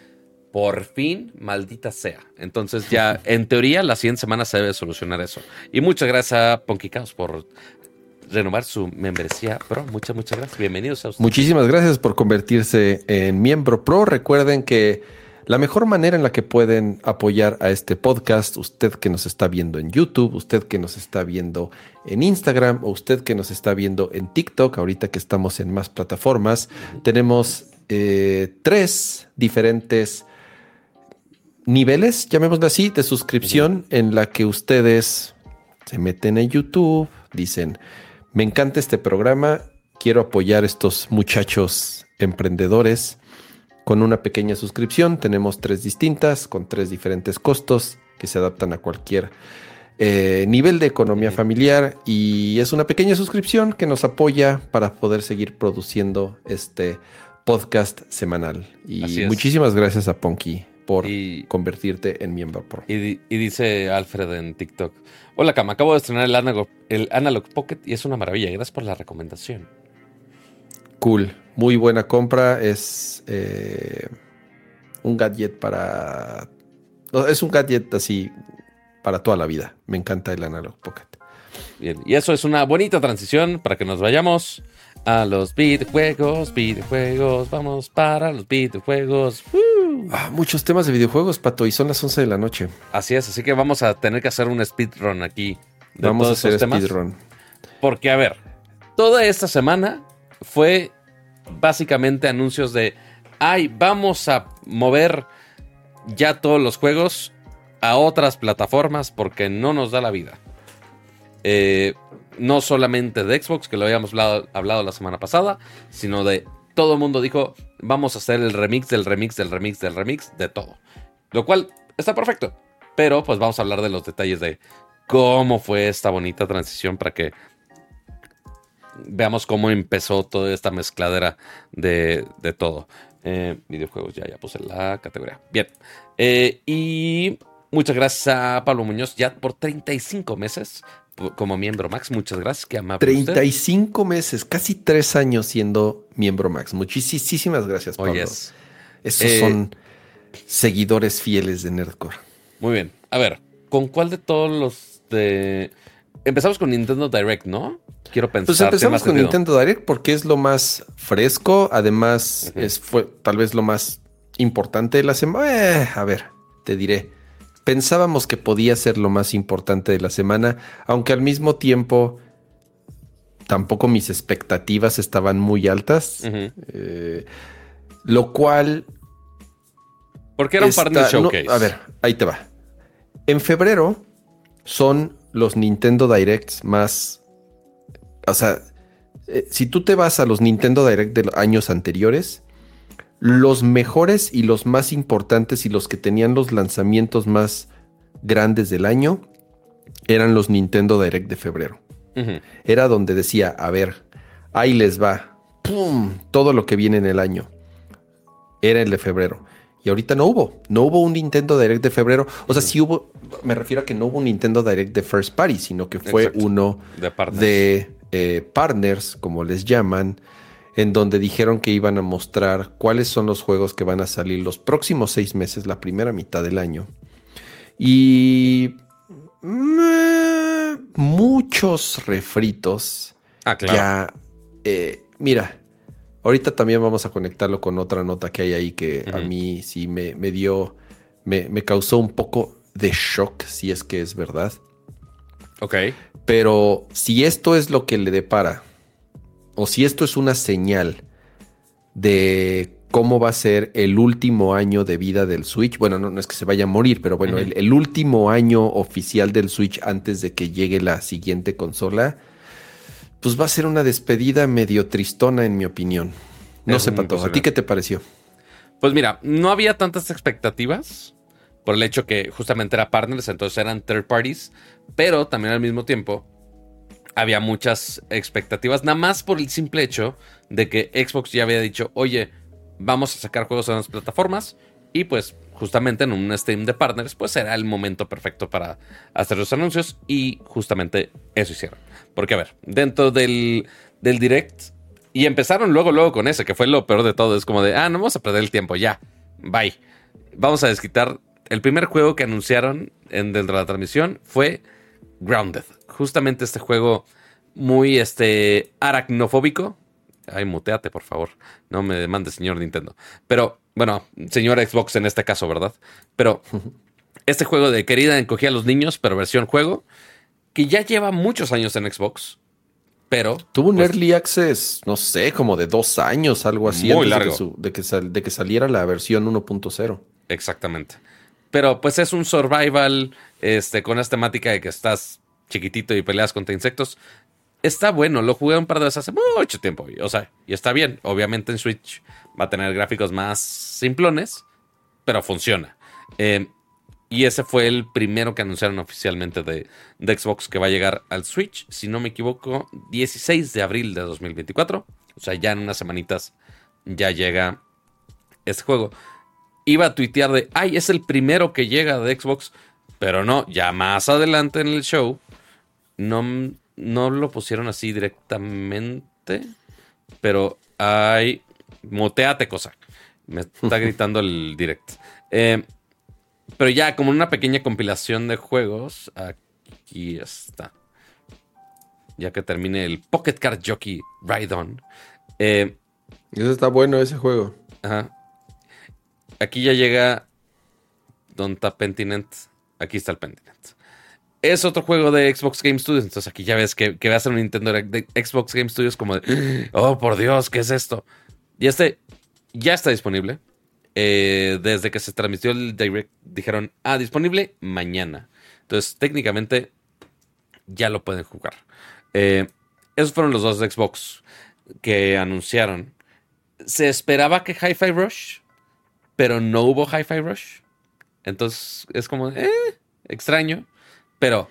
por fin, maldita sea. Entonces ya, en teoría, la siguiente semana se debe solucionar eso. Y muchas gracias a Ponky por renovar su membresía pro. Muchas, muchas gracias. Bienvenidos a ustedes. Muchísimas gracias por convertirse en miembro pro. Recuerden que la mejor manera en la que pueden apoyar a este podcast, usted que nos está viendo en YouTube, usted que nos está viendo en Instagram o usted que nos está viendo en TikTok, ahorita que estamos en más plataformas, tenemos eh, tres diferentes niveles, llamémoslo así, de suscripción en la que ustedes se meten en YouTube, dicen, me encanta este programa, quiero apoyar a estos muchachos emprendedores con una pequeña suscripción. Tenemos tres distintas con tres diferentes costos que se adaptan a cualquier eh, nivel de economía familiar y es una pequeña suscripción que nos apoya para poder seguir produciendo este podcast semanal. Y muchísimas gracias a Ponky por convertirte en miembro pro. Y, dice Alfred en TikTok, hola Cam, acabo de estrenar el Analog, el Analog Pocket y es una maravilla, gracias por la recomendación. Cool, muy buena compra. Es eh, un gadget para. Es un gadget así para toda la vida. Me encanta el Analog Pocket. Bien, y eso es una bonita transición para que nos vayamos a los videojuegos, videojuegos, vamos para los videojuegos. Ah, muchos temas de videojuegos, Pato, y son las 11 de la noche. Así es, así que vamos a tener que hacer un speedrun aquí. vamos a hacer speedrun. Porque, a ver, toda esta semana fue básicamente anuncios de, ay, vamos a mover ya todos los juegos a otras plataformas porque no nos da la vida. Eh, no solamente de Xbox, que lo habíamos hablado, la semana pasada, sino de todo el mundo dijo, vamos a hacer el remix del remix del remix del remix de todo. Lo cual está perfecto. Pero pues vamos a hablar de los detalles de cómo fue esta bonita transición para que veamos cómo empezó toda esta mezcladera de, todo. Eh, videojuegos, ya, ya puse la categoría. Bien. Eh, y muchas gracias a Pablo Muñoz ya por 35 meses como miembro Max. Muchas gracias, qué amable. 35 meses, casi tres años siendo miembro Max. Muchísimas gracias, Pablo. Esos eh, son seguidores fieles de Nerdcore. Muy bien. A ver, ¿con cuál de todos los de Empezamos con Nintendo Direct, ¿no? Quiero pensar. Pues empezamos con Nintendo Direct porque es lo más fresco. Además, es, fue tal vez lo más importante de la semana. Eh, a ver, te diré. Pensábamos que podía ser lo más importante de la semana, aunque al mismo tiempo tampoco mis expectativas estaban muy altas. Eh, lo cual. Porque era un partner showcase. a ver, ahí te va. En febrero son los Nintendo Directs más o sea, eh, si tú te vas a los Nintendo Direct de los años anteriores, los mejores y los más importantes y los que tenían los lanzamientos más grandes del año eran los Nintendo Direct de febrero. Era donde decía, a ver, ahí les va, ¡pum! Todo lo que viene en el año. Era el de febrero. Y ahorita no hubo. No hubo un Nintendo Direct de febrero. O sea, sí hubo. Me refiero a que no hubo un Nintendo Direct de First Party, sino que fue uno de, eh, partners, como les llaman, en donde dijeron que iban a mostrar cuáles son los juegos que van a salir los próximos seis meses, la primera mitad del año. Y mm, muchos refritos. Ah, claro. Ya, eh, mira, ahorita también vamos a conectarlo con otra nota que hay ahí que a mí sí me, me dio, me, me, causó un poco de shock, si es que es verdad. Ok. Pero si esto es lo que le depara o si esto es una señal de cómo va a ser el último año de vida del Switch. Bueno, no, es que se vaya a morir, pero bueno, el, último año oficial del Switch antes de que llegue la siguiente consola, pues va a ser una despedida medio tristona, en mi opinión. No sé, Pato, ¿a ti qué te pareció? Pues mira, no había tantas expectativas por el hecho que justamente era partners, entonces eran third parties, pero también al mismo tiempo había muchas expectativas, nada más por el simple hecho de que Xbox ya había dicho, oye, vamos a sacar juegos en las plataformas y pues justamente en un stream de partners pues era el momento perfecto para hacer los anuncios y justamente eso hicieron. Porque a ver, dentro del, del direct y empezaron luego, luego con ese, que fue lo peor de todo, es como de, ah, no vamos a perder el tiempo, ya, bye. Vamos a desquitar. El primer juego que anunciaron en, dentro de la transmisión fue Grounded justamente este juego muy este, aracnofóbico. Ay, muteate, por favor. No me demande, señor Nintendo. Pero, bueno, señor Xbox en este caso, ¿verdad? Pero este juego de querida encogía a los niños, pero versión juego, que ya lleva muchos años en Xbox. Pero. Tuvo un pues, early access, no sé, como de dos años, algo así. Muy largo. De que, de que saliera la versión 1.0. Exactamente. Pero pues es un survival este, con esta temática de que estás chiquitito y peleas contra insectos. Está bueno, lo jugué un par de veces hace mucho tiempo. O sea, y está bien. Obviamente en Switch va a tener gráficos más simplones, pero funciona. Eh, y ese fue el primero que anunciaron oficialmente de, Xbox que va a llegar al Switch, si no me equivoco, 16 de abril de 2024. O sea, ya en unas semanitas ya llega este juego. Iba a tuitear de, ay, es el primero que llega de Xbox, pero no, ya más adelante en el show no, no lo pusieron así directamente, pero hay... Moteate, cosa. Me está gritando el direct. Eh, pero ya, como una pequeña compilación de juegos, aquí está. Ya que termine el Pocket Card Jockey Ride On. Eh, Eso está bueno, ese juego. Ajá. Aquí ya llega. Don está Pentinent? Aquí está el Pentinent es otro juego de Xbox Game Studios. Entonces aquí ya ves que, que va a ser un Nintendo de Xbox Game Studios como de, oh, por Dios, ¿qué es esto? Y este ya está disponible. Eh, desde que se transmitió el Direct, dijeron, ah, disponible mañana. Entonces, técnicamente, ya lo pueden jugar. Eh, esos fueron los dos de Xbox que anunciaron. Se esperaba que Hi-Fi Rush, pero no hubo Hi-Fi Rush. Entonces, es como, eh, extraño. Pero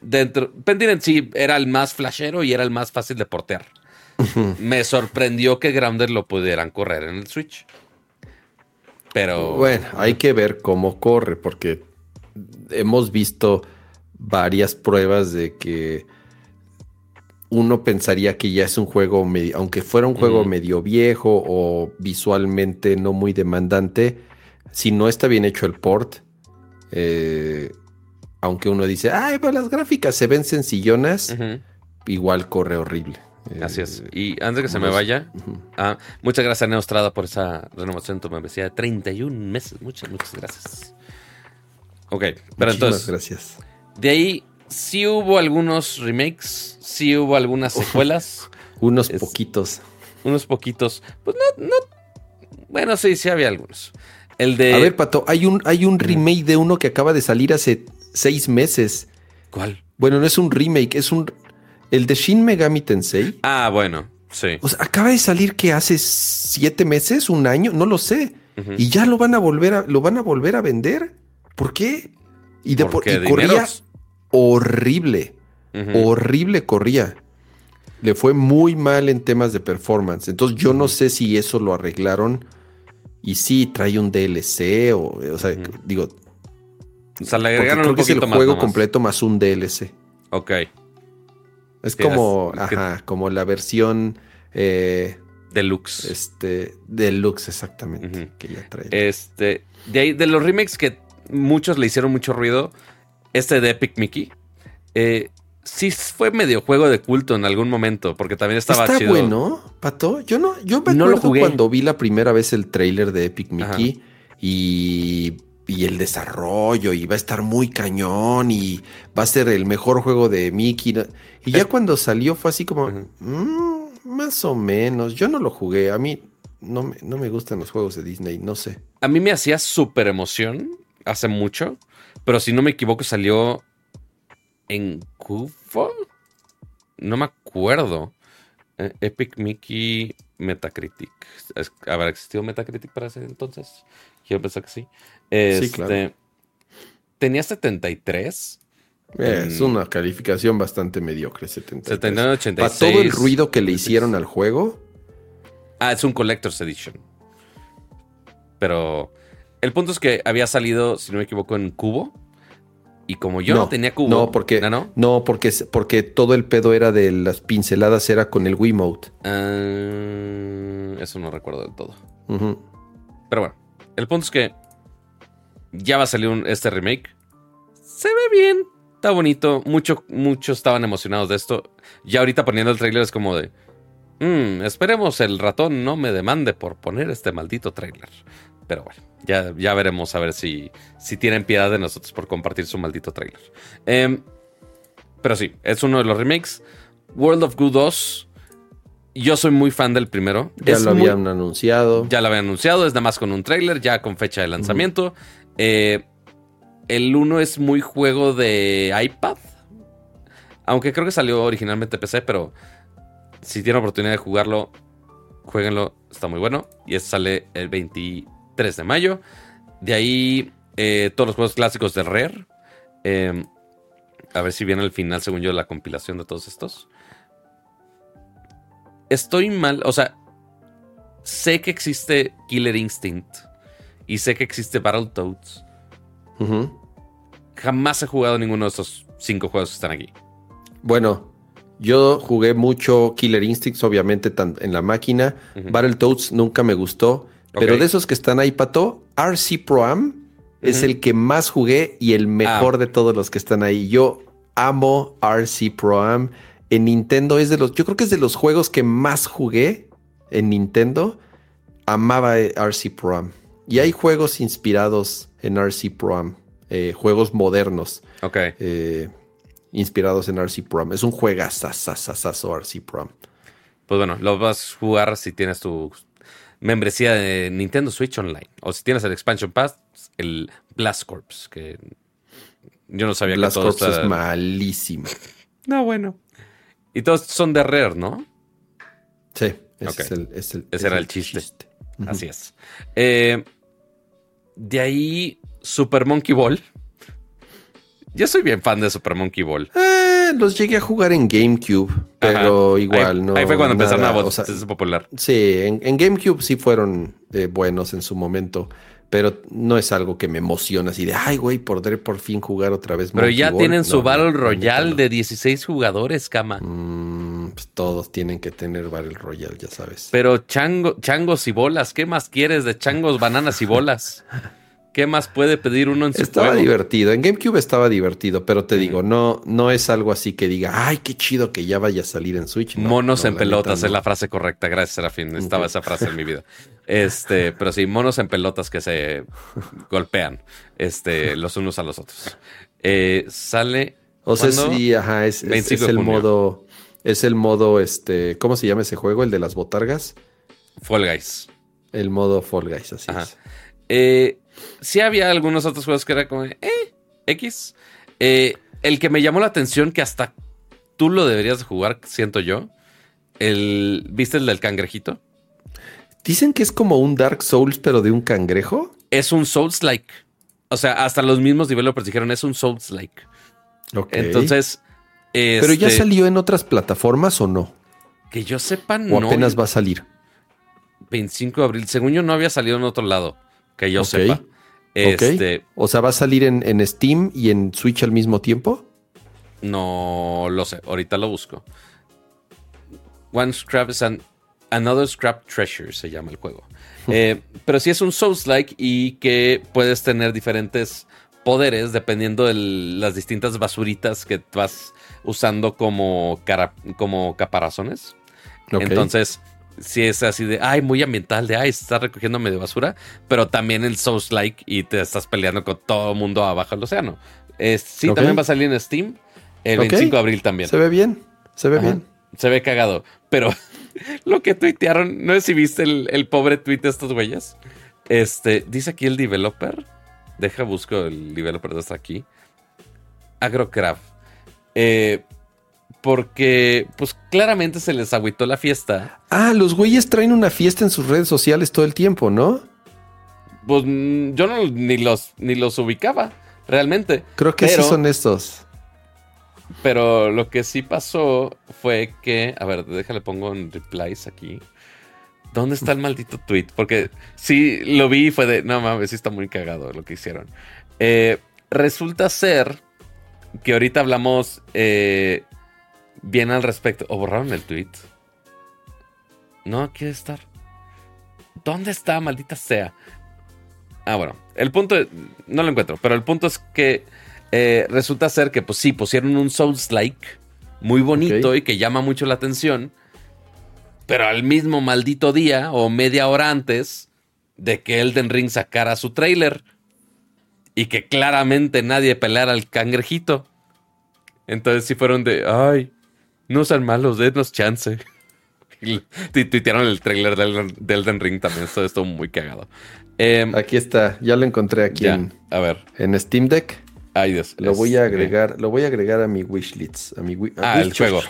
dentro, Pentiment sí era el más flashero y era el más fácil de portear. Me sorprendió que Grounder lo pudieran correr en el Switch. Pero. Bueno, hay que ver cómo corre, porque hemos visto varias pruebas de que uno pensaría que ya es un juego, aunque fuera un juego medio viejo o visualmente no muy demandante, si no está bien hecho el port, eh, aunque uno dice, ay, pero las gráficas se ven sencillonas, igual corre horrible. Así es. Eh, y antes de que se me vaya, ah, muchas gracias, Neostrada, por esa renovación de tu membresía de 31 meses. Muchas, muchas gracias. Ok, pero entonces. gracias. De ahí sí hubo algunos remakes, sí hubo algunas secuelas. unos poquitos. Unos poquitos. Pues no, no. Bueno, sí, sí había algunos. El de. A ver, Pato, hay un, hay un remake de uno que acaba de salir hace seis meses. ¿Cuál? Bueno, no es un remake, es un, el de Shin Megami Tensei. Ah, bueno, sí. O sea, acaba de salir que hace siete meses, un año, no lo sé. Y ya lo van a volver a, lo van a volver a vender. ¿Por qué? Y, de, por- y corría horrible. Horrible corría. Le fue muy mal en temas de performance. Entonces yo no sé si eso lo arreglaron. Y sí, trae un DLC o, o sea, digo, O sea, le agregaron un que es el poquito más. juego nomás. completo más un DLC. Ok. Es como, que- ajá, como la versión eh, Deluxe. este, deluxe exactamente que ya trae. Este. De ahí, de los remakes que muchos le hicieron mucho ruido, este de Epic Mickey. Eh, sí fue medio juego de culto en algún momento, porque también estaba Está chido. bueno, Pato. Yo no, yo me No lo jugué. cuando vi la primera vez el tráiler de Epic Ajá. Mickey y, y el desarrollo y va a estar muy cañón y va a ser el mejor juego de Mickey. Y ya cuando salió fue así como. "Mm, más o menos. Yo no lo jugué. A mí no me, no me gustan los juegos de Disney. No sé. A mí me hacía súper emoción hace mucho, pero si no me equivoco salió en Cuba. No me acuerdo. Eh, Epic Mickey Metacritic. ¿Habrá existido Metacritic para ese entonces? Quiero pensar que sí. Este, claro. Tenía 73. Es Mm. una calificación bastante mediocre. 73. 79, 86. Para todo el ruido que le hicieron al juego. Ah, es un Collector's Edition. Pero el punto es que había salido, si no me equivoco, en cubo. Y como yo no, tenía cubo. No, porque, ¿Ah, no? no, porque, porque todo el pedo era de las pinceladas, era con el Wiimote. Ah, eso no recuerdo del todo. Pero bueno, el punto es que ya va a salir un- este remake. Se ve bien, está bonito. Mucho, muchos estaban emocionados de esto. Ya ahorita poniendo el trailer es como de. "Mm, esperemos el ratón no me demande por poner este maldito trailer. Pero bueno, ya, ya veremos a ver si, si tienen piedad de nosotros por compartir su maldito trailer. Em, pero sí, es uno de los remakes. World of Goo 2. Yo soy muy fan del primero. Ya Es lo muy- habían anunciado. ya lo habían anunciado, es nada más con un trailer, ya con fecha de lanzamiento. Eh, el 1 es muy juego de iPad. Aunque creo que salió originalmente PC, pero si tienen oportunidad de jugarlo, jueguenlo, está muy bueno. Y este sale el 23 de mayo. De ahí eh, todos los juegos clásicos de Rare. Eh, a ver si viene al final, según yo, la compilación de todos estos. Estoy mal, o sea, sé que existe Killer Instinct y sé que existe Battletoads. Jamás he jugado ninguno de estos cinco juegos que están aquí. Bueno, yo jugué mucho Killer Instincts, obviamente, en la máquina. Battletoads nunca me gustó. Pero de esos que están ahí, Pato, RC Pro Am es el que más jugué y el mejor Ah. de todos los que están ahí. Yo amo RC Pro Am. En Nintendo es de los, yo creo que es de los juegos que más jugué en Nintendo. Amaba eh, RC Pro Am. Y hay juegos inspirados en RC Pro Am. eh, juegos modernos Ok. eh, inspirados en RC Pro Am. Es un juegazazazazo RC Pro Am. Pues bueno, lo vas a jugar si tienes tu membresía de Nintendo Switch Online. O si tienes el Expansion Pass, el Blast Corps, que yo no sabía Blast que todo Corps es malísimo. No, bueno. Y todos son de Rare, ¿no? Sí, ese es el, es el- Ese es era el chiste. Así es. Eh, de ahí, Super Monkey Ball. Yo soy bien fan de Super Monkey Ball. Eh, los llegué a jugar en GameCube, pero Ajá. igual ahí, no. Ahí fue cuando empezaron a nada, o sea, popular. Sí, en, en GameCube sí fueron eh, buenos en su momento, pero no es algo que me emociona así de, ay, güey, podré por fin jugar otra vez. Pero Monkey ya Ball". tienen No, su Battle Royale no. de 16 jugadores, cama. Mm, pues todos tienen que tener Battle Royale, ya sabes. Pero chango, changos y bolas, ¿qué más quieres de changos, bananas y bolas? ¿Qué más puede pedir uno en su Estaba juego? divertido. En GameCube estaba divertido, pero te digo, no, no es algo así que diga, ay, qué chido que ya vaya a salir en Switch. No, monos no, en pelotas neta, es la frase correcta. Gracias, Serafín. Estaba esa frase en mi vida. Este, pero sí, monos en pelotas que se golpean este, los unos a los otros. Eh, sale. O sea, ¿cuándo? sí, ajá, es, es- 25 es de el modo, es el modo, este, ¿cómo se llama ese juego? El de las botargas. Fall Guys. El modo Fall Guys, así Ajá. es. Eh, sí había algunos otros juegos que era como, eh, X. Eh, el que me llamó la atención, que hasta tú lo deberías de jugar, siento yo. El, ¿Viste el del cangrejito? Dicen que es como un Dark Souls, pero de un cangrejo. Es un Souls-like. O sea, hasta los mismos developers dijeron es un Souls-like. Ok. Entonces. ¿Pero ya este, salió en otras plataformas o no? Que yo sepa, ¿O no. apenas va a salir? 25 de abril. Según yo, no había salido en otro lado. Que yo sepa. Ok. Este. O sea, ¿va a salir en, en Steam y en Switch al mismo tiempo? No lo sé. Ahorita lo busco. One Scrap is an, Another Scrap Treasure se llama el juego. Eh, pero sí es un Souls-like y que puedes tener diferentes poderes dependiendo de las distintas basuritas que vas usando como, cara- como caparazones. Entonces, si es así de, ay, muy ambiental, de, ay, se está recogiendo medio basura, pero también el Souls-like y te estás peleando con todo el mundo abajo del océano. Eh, sí, también va a salir en Steam el Ok. 25 de abril también. Se ve bien. Se ve Ajá. bien. Se ve cagado. Pero lo que tuitearon, no sé si viste el, el pobre tweet de estos güeyes. Este, dice aquí el developer. Deja, busco el developer de hasta aquí. Agrocraft. Eh, porque, pues claramente se les agüitó la fiesta. Ah, los güeyes traen una fiesta en sus redes sociales todo el tiempo, ¿no? Pues mm, yo no, ni, los, ni los ubicaba, realmente. Creo que Pero- sí son estos. Pero lo que sí pasó fue que. A ver, déjale pongo en replies aquí. ¿Dónde está el maldito tweet? Porque sí lo vi y fue de. No mames, sí está muy cagado lo que hicieron. Eh, resulta ser que ahorita hablamos eh, bien al respecto. ¿O borraron el tweet? No, aquí debe estar. ¿Dónde está, maldita sea? Ah, bueno. El punto. No lo encuentro, pero el punto es que eh, resulta ser que, pues sí, pusieron un Souls-like muy bonito y que llama mucho la atención. Pero al mismo maldito día o media hora antes de que Elden Ring sacara su trailer y que claramente nadie pelara al cangrejito. Entonces sí fueron de, ay, no sean malos, denos chance. Y tu- tuitearon el trailer del, del Elden Ring también, esto estuvo muy cagado. Em, Aquí está. Ya lo encontré aquí ya, en, a ver, en Steam Deck. Ay Dios. Lo es- voy a agregar, lo voy a agregar a mi wishlist. A mi wi- a Ah, el wish- juego.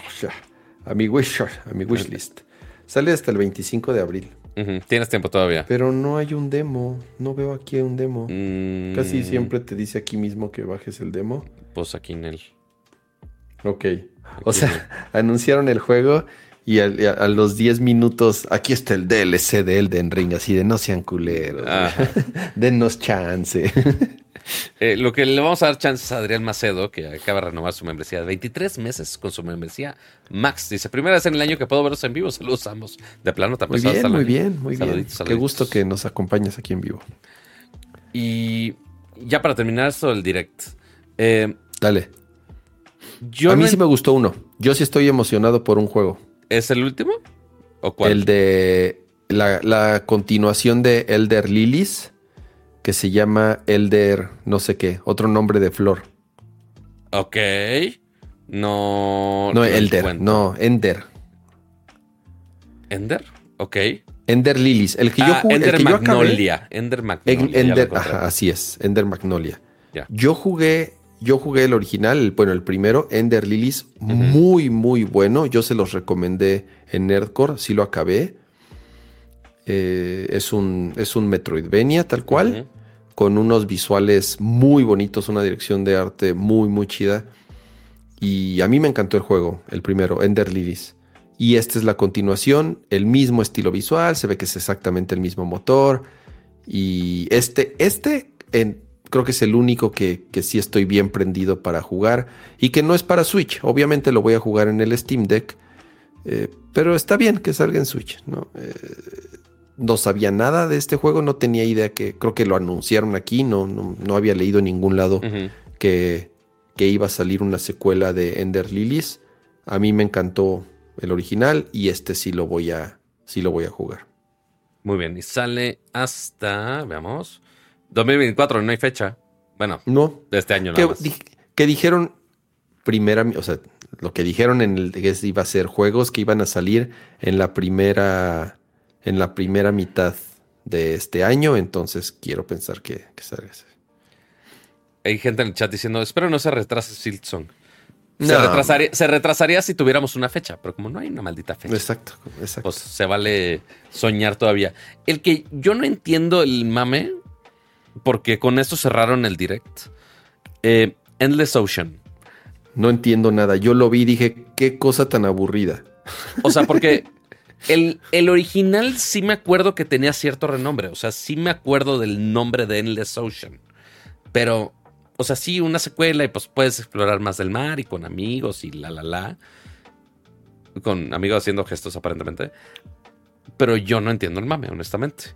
A mi wish, a mi wishlist. Sale hasta el 25 de abril. Tienes tiempo todavía. Pero no hay un demo. No veo aquí un demo. Mm, Casi siempre te dice aquí mismo que bajes el demo. Pues aquí en el. Ok. O sea, anunciaron el juego y a, a los 10 minutos, aquí está el DLC de Elden Ring, así de no sean culeros. Ajá. Denos chance. Eh, lo que le vamos a dar chances a Adrián Macedo, que acaba de renovar su membresía de 23 meses con su membresía Max. Dice, primera vez en el año que puedo veros en vivo. Saludos a ambos. De plano, Muy también. bien, muy bien, muy bien. Saluditos, Qué saluditos. gusto que nos acompañes aquí en vivo. Y ya para terminar esto del direct. eh, Dale. yo a mí sí me gustó uno. Yo sí estoy emocionado por un juego. ¿Es el último? ¿O cuál? El de la, la continuación de Elder Lilies, que se llama Elder no sé qué, otro nombre de flor. Ok. No. No, Elder, no, Ender. ¿Ender? Ok. Ender Lilies. El que yo Ah, jugué, Ender el que yo acabé- Magnolia. Ender Magnolia. Ender, ajá, así es, Ender Magnolia. Yo jugué, yo jugué el original, el- bueno, el primero, Ender Lilies, muy, muy bueno. Yo se los recomendé en Nerdcore, sí lo acabé. Eh, es un, es un Metroidvania, tal cual, Ujú. Con unos visuales muy bonitos, una dirección de arte muy, muy chida. Y a mí me encantó el juego, el primero, Ender Lilies. Y esta es la continuación, el mismo estilo visual, se ve que es exactamente el mismo motor. Y este, este creo que es el único que, que sí estoy bien prendido para jugar y que no es para Switch. Obviamente lo voy a jugar en el Steam Deck, eh, pero está bien que salga en Switch. ¿no? Eh, no sabía nada de este juego, no tenía idea que creo que lo anunciaron aquí, no, no, no había leído en ningún lado que, que iba a salir una secuela de Ender Lilies. A mí me encantó el original y este sí lo voy a, sí lo voy a jugar. Muy bien. Y sale hasta. Veamos. 2024, no hay fecha. Bueno, No, de este año que, nada más. di- que dijeron primera, o sea, lo que dijeron en el que iba a ser juegos que iban a salir en la primera, en la primera mitad de este año, entonces quiero pensar que, que salga ese. Hay gente en el chat diciendo, espero no se retrase Silksong. Se, retrasaría, se retrasaría si tuviéramos una fecha, pero como no hay una maldita fecha. Exacto, exacto. Pues se vale soñar todavía. El que yo no entiendo el mame, porque con esto cerraron el direct. Eh, Endless Ocean. No entiendo nada. Yo lo vi y dije, qué cosa tan aburrida. O sea, porque el, el, original sí me acuerdo que tenía cierto renombre. O sea, sí me acuerdo del nombre de Endless Ocean. Pero o sea, sí, una secuela y pues puedes explorar más del mar y con amigos y la, la, la. Con amigos haciendo gestos aparentemente. Pero yo no entiendo el mame, honestamente.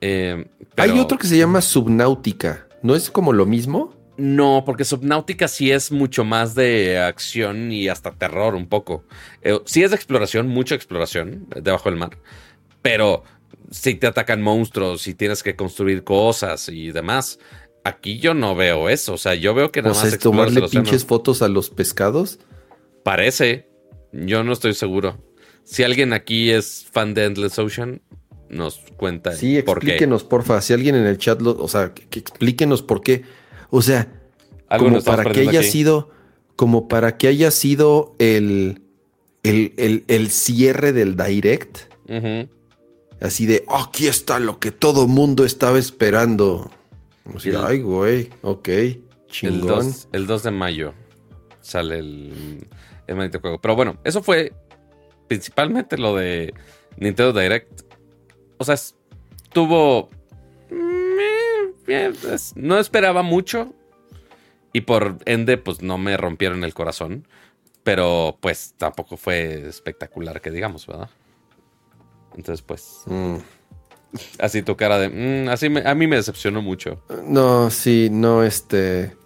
Eh, Hay otro que se llama Subnáutica. ¿No es como lo mismo? No, porque Subnáutica sí es mucho más de acción y hasta terror un poco. Eh, sí es de exploración, mucha exploración debajo del mar. Pero si te atacan monstruos y tienes que construir cosas y demás. Aquí yo no veo eso. O sea, yo veo que nada más. Es tomarle pinches fotos a los pescados. Parece. Yo no estoy seguro. Si alguien aquí es fan de Endless Ocean, nos cuenta. Sí, explíquenos, porfa. Si alguien en el chat lo. O sea, que, explíquenos por qué. O sea, como para que haya sido. Como para que haya sido el. El, el, cierre del direct. Así de, aquí está lo que todo mundo estaba esperando ay, güey, ok, chingón. El 2, de mayo sale el, el maldito juego. Pero bueno, eso fue principalmente lo de Nintendo Direct. O sea, tuvo... Mm, no esperaba mucho. Y por ende, pues no me rompieron el corazón. Pero pues tampoco fue espectacular que digamos, ¿verdad? Entonces, pues... Mm. Así tu cara de. Mm, así a mí me decepcionó mucho. No, sí, no, este.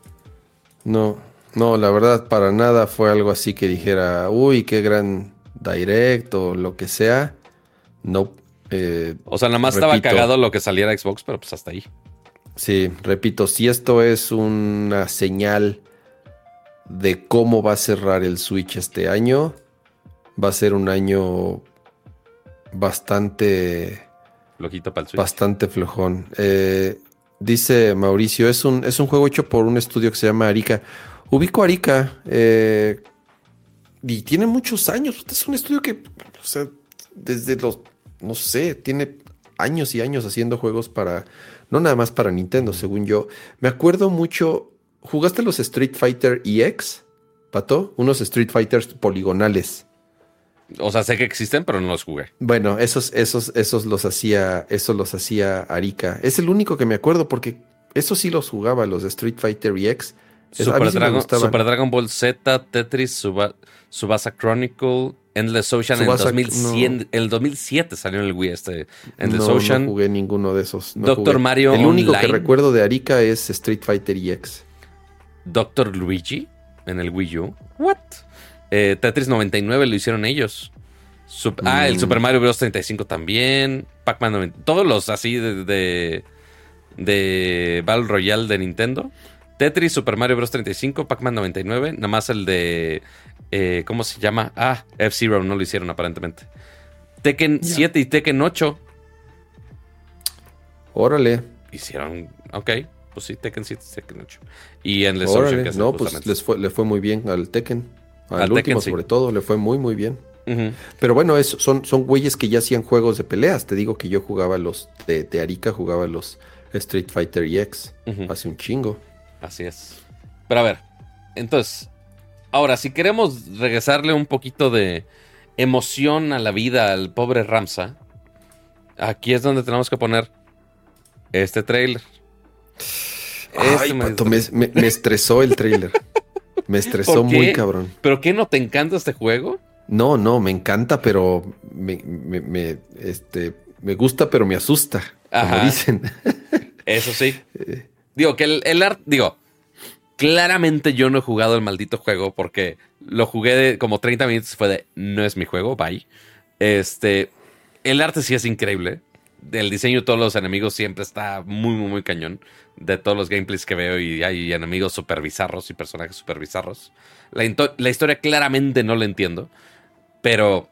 No, no, la verdad, para nada fue algo así que dijera, uy, qué gran direct o lo que sea. No. Eh, o sea, nada más estaba cagado lo que saliera Xbox, pero pues hasta ahí. Sí, repito, si esto es una señal de cómo va a cerrar el Switch este año, va a ser un año bastante Bastante flojón. Eh, dice Mauricio, es un, es un juego hecho por un estudio que se llama Arica. Ubico Arica eh, y tiene muchos años. Es un estudio que, o sea, desde los, no sé, tiene años y años haciendo juegos para, no nada más para Nintendo, según yo. Me acuerdo mucho, ¿jugaste los Street Fighter EX, Pato? Unos Street Fighters poligonales. O sea, sé que existen, pero no los jugué. Bueno, esos, esos, esos los hacía, esos los hacía Arika. Es el único que me acuerdo porque esos sí los jugaba, los de Street Fighter EX. Super, Dragon, Super Dragon Ball Z, Tetris, Subasa Chronicle, Endless Ocean en el, el 2007 salió en el Wii este Endless Ocean. No jugué ninguno de esos. Doctor Mario El único que recuerdo de Arika es Street Fighter EX. Doctor Luigi en el Wii U. What? Eh, Tetris 99 lo hicieron ellos. Ah, el mm. Super Mario Bros. 35 también. Pac-Man 90. Todos los así de, de, Battle Royale de Nintendo. Tetris, Super Mario Bros. 35, Pac-Man 99. Nada más el de. Eh, ¿Cómo se llama? Ah, F-Zero no lo hicieron aparentemente. Tekken 7 y Tekken 8. Órale. Hicieron. Ok, pues sí, Tekken 7 y Tekken 8. Y en Les Ocean, No, pues les fue, le fue muy bien al Tekken. Al, último, sobre todo, le fue muy, muy bien. Pero bueno, es, son, son güeyes que ya hacían juegos de peleas. Te digo que yo jugaba los de, de Arica, jugaba los Street Fighter EX hace un chingo. Así es. Pero a ver, entonces, ahora, si queremos regresarle un poquito de emoción a la vida al pobre Ramsa, aquí es donde tenemos que poner este trailer. Ay, este me, me estresó el trailer. Me estresó muy cabrón. ¿Pero qué no te encanta este juego? No, no, me encanta, pero me, este, me gusta, pero me asusta, como dicen. Eso sí. Eh. digo, que el, el arte, digo, claramente yo no he jugado el maldito juego porque lo jugué de como 30 minutos y fue de, no es mi juego, bye. Este, el arte sí es increíble el diseño de todos los enemigos siempre está muy, muy, muy cañón. De todos los gameplays que veo y hay enemigos super bizarros y personajes super bizarros. La, historia claramente no la entiendo, pero...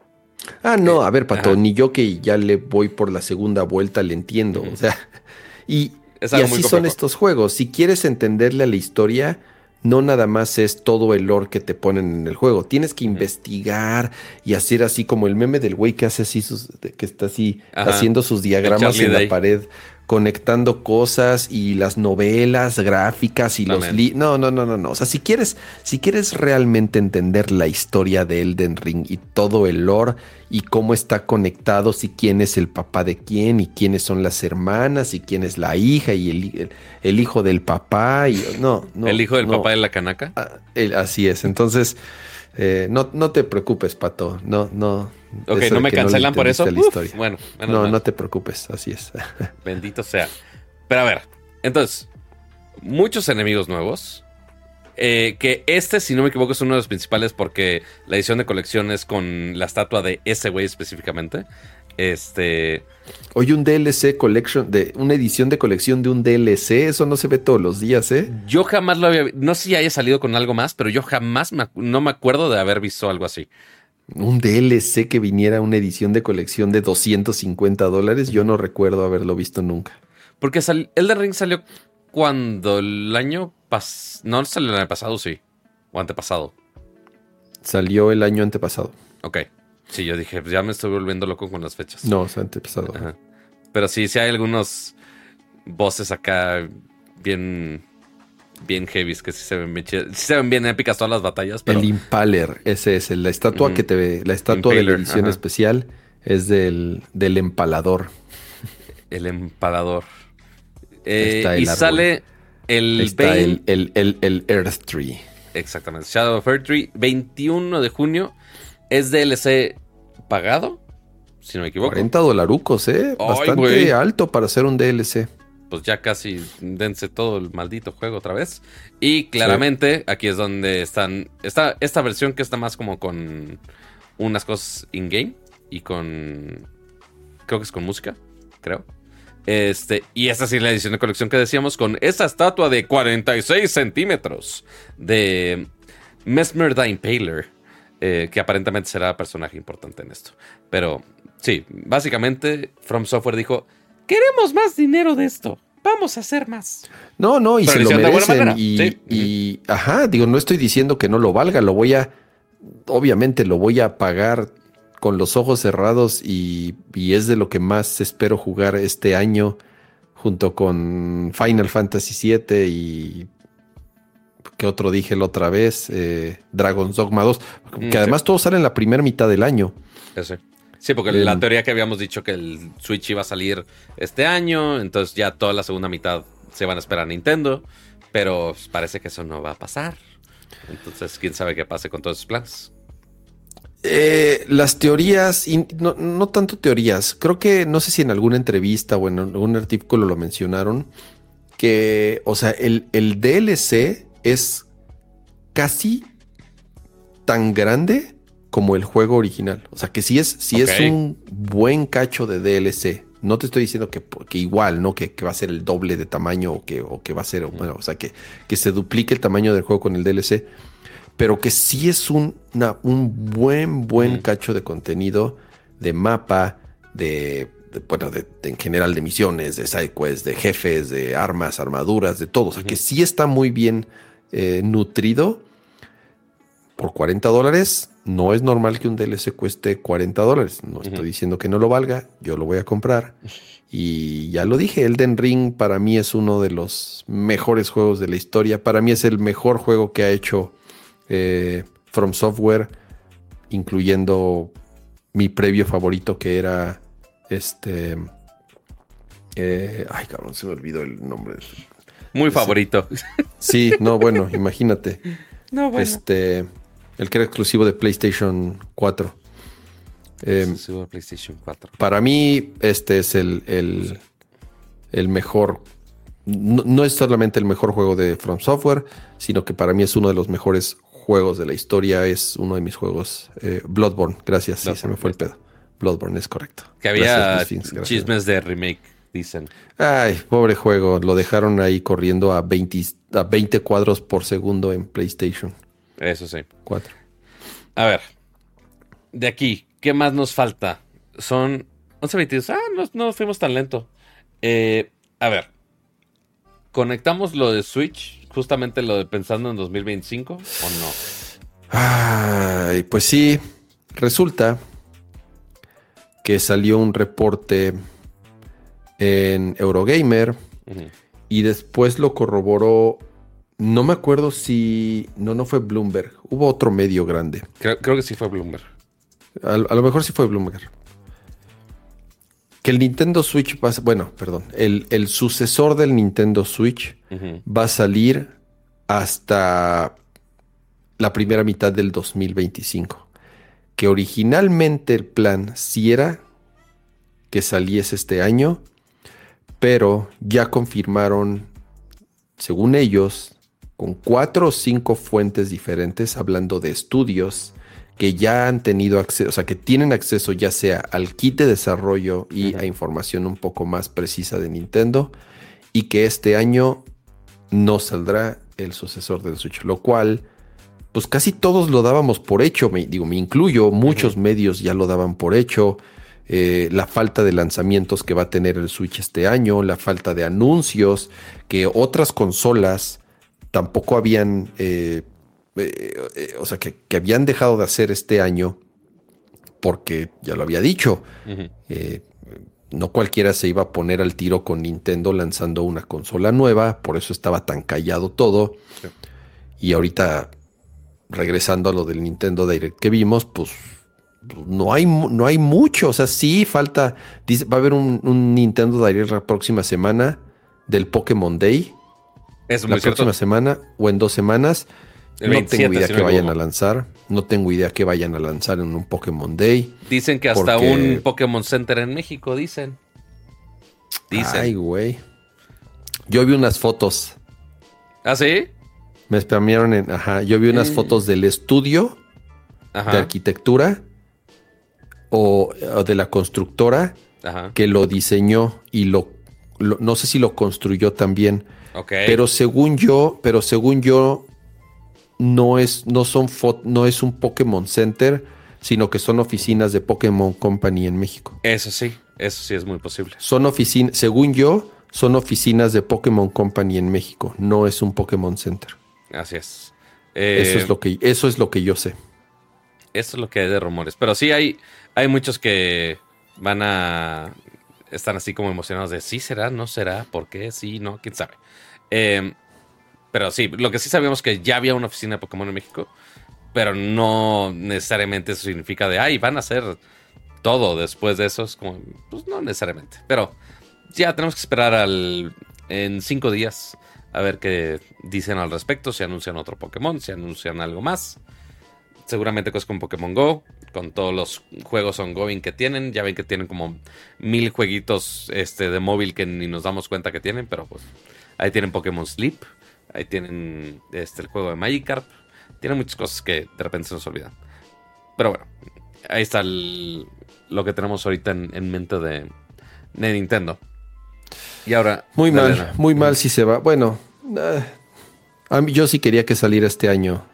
Ah, no, a ver, Pato, ni yo que ya le voy por la segunda vuelta le entiendo. O sea, y, así son estos juegos. Si quieres entenderle a la historia, no nada más es todo el lore que te ponen en el juego. Tienes que investigar y hacer así como el meme del güey que hace así sus, que está así haciendo sus diagramas en la pared conectando cosas y las novelas gráficas y los no no no no no. O sea si quieres si quieres realmente entender la historia de Elden Ring y todo el lore y cómo está conectado si quién es el papá de quién y quiénes son las hermanas y quién es la hija y el, el, hijo del papá y no no el hijo del papá de la canaca ah, así es. Entonces eh, no, no te preocupes, Pato. No, no. Ok, no me cancelan por eso. bueno, no, no te preocupes, así es. Bendito sea. Pero a ver, entonces, muchos enemigos nuevos. Eh, que este, si no me equivoco, es uno de los principales porque la edición de colección es con la estatua de ese güey específicamente. Este. Oye, un DLC collection, de una edición de colección de un DLC, eso no se ve todos los días, ¿eh? Yo jamás lo había No sé si haya salido con algo más, pero yo jamás no me acuerdo de haber visto algo así. Un DLC que viniera una edición de colección de 250 dólares, yo no recuerdo haberlo visto nunca. Porque el Elden Ring salió cuando el año pasado. No salió el año pasado, sí. O antepasado. Salió el año antepasado. Ok. Sí, yo dije, pues ya me estoy volviendo loco con las fechas. No, se antepasado. Pero sí, sí hay algunos voces acá bien bien heavy, que sí se ven bien Sí se ven bien épicas todas las batallas. El Impaler, ese es la estatua que te ve, la estatua de la edición especial es del, del empalador. El empalador. Eh, y sale el, Está el, el, el, Earth Tree. Exactamente. Shadow of Earth Tree, 21 de junio. Es DLC pagado, si no me equivoco. 40 dolarucos, ¿eh? Bastante alto para hacer un DLC. Pues ya casi dense todo el maldito juego otra vez. Y claramente aquí es donde están. Está esta versión que está más como con unas cosas in-game y con. Creo que es con música, creo. Este, y esta sí es la edición de colección que decíamos con esta estatua de 46 centímetros de Mesmer the Impaler. Eh, que aparentemente será personaje importante en esto. Pero sí, básicamente From Software dijo, queremos más dinero de esto. Vamos a hacer más. No, no, y se lo merecen. Y, ajá, digo, no estoy diciendo que no lo valga, lo voy a, obviamente lo voy a pagar con los ojos cerrados y, y es de lo que más espero jugar este año junto con Final Fantasy VII y que otro dije la otra vez, eh, Dragon's Dogma 2, que mm, además todo sale en la primera mitad del año. Sí, porque la teoría que habíamos dicho que el Switch iba a salir este año, entonces ya toda la segunda mitad se van a esperar a Nintendo, pero pues, parece que eso no va a pasar. Entonces, quién sabe qué pase con todos esos planes. Eh, las teorías, no, no, tanto teorías, creo que no sé si en alguna entrevista o en algún artículo lo mencionaron, que, o sea, el, el DLC es casi tan grande como el juego original. O sea que si es, si es un buen cacho de DLC. No te estoy diciendo que, igual, ¿no? Que, va a ser el doble de tamaño o que, o que va a ser, bueno, o sea, que, que se duplique el tamaño del juego con el DLC. Pero que sí es un, un buen, buen cacho de contenido, de mapa, de, bueno, de, en general de misiones, de sidequests, de jefes, de armas, armaduras, de todo. O sea, que sí está muy bien eh, nutrido por 40 dólares. No es normal que un DLC cueste 40 dólares. No estoy diciendo que no lo valga. Yo lo voy a comprar. Y ya lo dije, Elden Ring para mí es uno de los mejores juegos de la historia. Para mí es el mejor juego que ha hecho eh, From Software, incluyendo mi previo favorito que era este... Eh, ay, cabrón, se me olvidó el nombre. Muy favorito. Sí, no, bueno, imagínate. No, bueno. Este, el que era exclusivo de PlayStation 4. Em, exclusivo de PlayStation 4. Para mí, este es el, el, mejor. No, es solamente el mejor juego de From Software, sino que para mí es uno de los mejores juegos de la historia. Es uno de mis juegos. Eh, Bloodborne, gracias. sí, se me fue el pedo. Bloodborne es correcto. Que había chismes de remake dicen. Ay, pobre juego. Lo dejaron ahí corriendo a 20, a 20 cuadros por segundo en PlayStation. Eso sí. 4. A ver. De aquí, ¿qué más nos falta? Son 11.22. Ah, no, no fuimos tan lento. Eh, a ver. Conectamos lo de Switch justamente lo de pensando en 2025 o no? Ay, pues sí, resulta que salió un reporte en Eurogamer y después lo corroboró. No me acuerdo si. No, no fue Bloomberg. Hubo otro medio grande. Creo, que sí fue Bloomberg. A, a, lo mejor sí fue Bloomberg. Que el Nintendo Switch va a, Bueno, perdón. El, el, sucesor del Nintendo Switch va a salir hasta la primera mitad del 2025. Que originalmente el plan sí era que saliese este año, pero ya confirmaron, según ellos, con cuatro o cinco fuentes diferentes, hablando de estudios que ya han tenido acceso, o sea, que tienen acceso ya sea al kit de desarrollo y a información un poco más precisa de Nintendo, y que este año no saldrá el sucesor del Switch, lo cual, pues casi todos lo dábamos por hecho, me, digo, me incluyo, muchos medios ya lo daban por hecho, eh, la falta de lanzamientos que va a tener el Switch este año, la falta de anuncios, que otras consolas tampoco habían, eh, eh, o sea, que, habían dejado de hacer este año, porque ya lo había dicho, no cualquiera se iba a poner al tiro con Nintendo lanzando una consola nueva, por eso estaba tan callado todo. Y ahorita, regresando a lo del Nintendo Direct que vimos, pues no hay, no hay mucho. O sea, sí falta. Dice, va a haber un, Nintendo Direct la próxima semana del Pokémon Day. Es la próxima semana o en dos semanas. no tengo idea que vayan a lanzar. No tengo idea que vayan a lanzar en un Pokémon Day. Dicen que hasta un Pokémon Center en México, dicen. Dicen. Ay, güey. Yo vi unas fotos. ¿Ah, sí? Me spamearon en. Ajá. Yo vi unas mm. fotos del estudio de arquitectura o, de la constructora que lo diseñó y lo, no sé si lo construyó también. Pero según yo, pero según yo, no es, no son no es un Pokémon Center, sino que son oficinas de Pokémon Company en México. Eso sí, eso sí es muy posible. Son oficinas, según yo, son oficinas de Pokémon Company en México, no es un Pokémon Center. Así es. eso es eh, lo que, eso es lo que yo sé. Eso es lo que hay de rumores. Pero sí hay, hay muchos que van a. Están así como emocionados de sí será, no será, por qué, sí, no, quién sabe. Em, pero sí, lo que sí sabíamos que ya había una oficina de Pokémon en México, pero no necesariamente eso significa de ay, van a hacer todo después de eso. Es como, pues no necesariamente. Pero ya tenemos que esperar al, en cinco días a ver qué dicen al respecto, si anuncian otro Pokémon, si anuncian algo más seguramente cosas con Pokémon Go, con todos los juegos ongoing que tienen. Ya ven que tienen como mil jueguitos este, de móvil que ni nos damos cuenta que tienen, pero pues ahí tienen Pokémon Sleep, ahí tienen este, el juego de Magikarp, tienen muchas cosas que de repente se nos olvidan. Pero bueno, ahí está lo que tenemos ahorita en, mente de, Nintendo. Y ahora... Muy mal, muy mal si se va. Bueno, eh, yo sí quería que saliera este año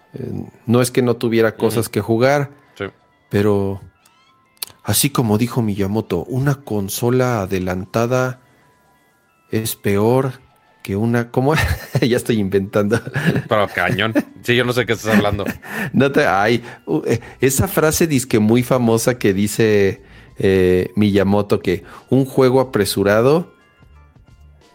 no es que no tuviera cosas que jugar, pero así como dijo Miyamoto, una consola adelantada es peor que una. ¿Cómo? ya estoy inventando. Pero cañón. Sí, yo no sé qué estás hablando. no te. Ay, eh, esa frase disque muy famosa que dice eh, Miyamoto que un juego apresurado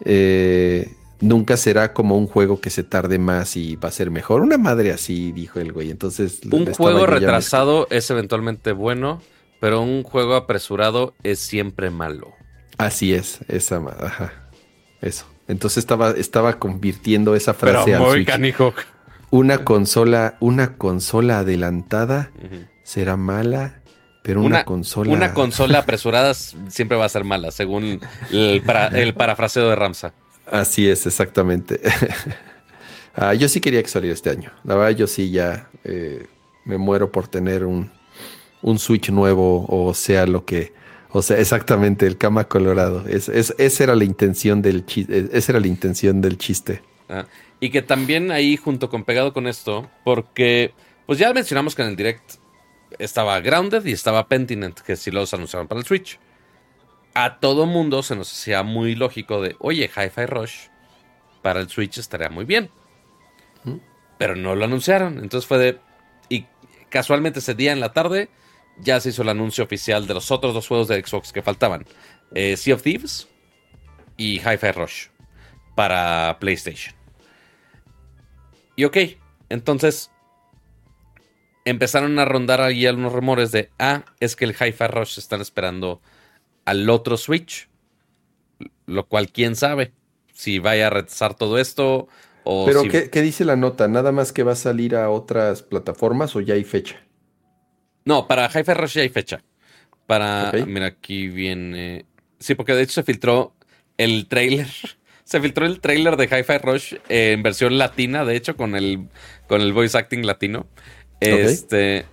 eh, nunca será como un juego que se tarde más y va a ser mejor. Una madre así, dijo el güey. Entonces, un juego retrasado es eventualmente bueno, pero un juego apresurado es siempre malo. Así es, esa, ajá, eso. Entonces estaba, estaba convirtiendo esa frase pero muy Canijo. Una consola, una consola adelantada será mala, pero una, consola. Una consola apresurada siempre va a ser mala, según el, el parafraseo de Ramsa. Así es, exactamente. Ah, yo sí quería que saliera este año. La verdad, yo sí ya eh, me muero por tener un, Switch nuevo o sea lo que... O sea, exactamente, el cama colorado. Es, esa era la intención del chiste. Esa era la intención del chiste. Ah, y que también ahí, junto con pegado con esto, porque pues ya mencionamos que en el direct estaba Grounded y estaba Pentinent, que sí los anunciaron para el Switch a todo mundo se nos hacía muy lógico de, oye, Hi-Fi Rush para el Switch estaría muy bien. pero no lo anunciaron. Entonces fue de. Y casualmente ese día en la tarde ya se hizo el anuncio oficial de los otros dos juegos de Xbox que faltaban: eh, Sea of Thieves y Hi-Fi Rush para PlayStation. Y ok, entonces empezaron a rondar ahí algunos rumores de, ah, es que el Hi-Fi Rush están esperando al otro Switch. Lo cual, quién sabe si vaya a retrasar todo esto o Pero si... ¿qué, dice la nota? ¿Nada más que va a salir a otras plataformas o ya hay fecha? No, para Hi-Fi Rush ya hay fecha. Para... Mira, aquí viene... Sí, porque de hecho se filtró el trailer. Se filtró el trailer de Hi-Fi Rush en versión latina, de hecho, con el, con el voice acting latino. Este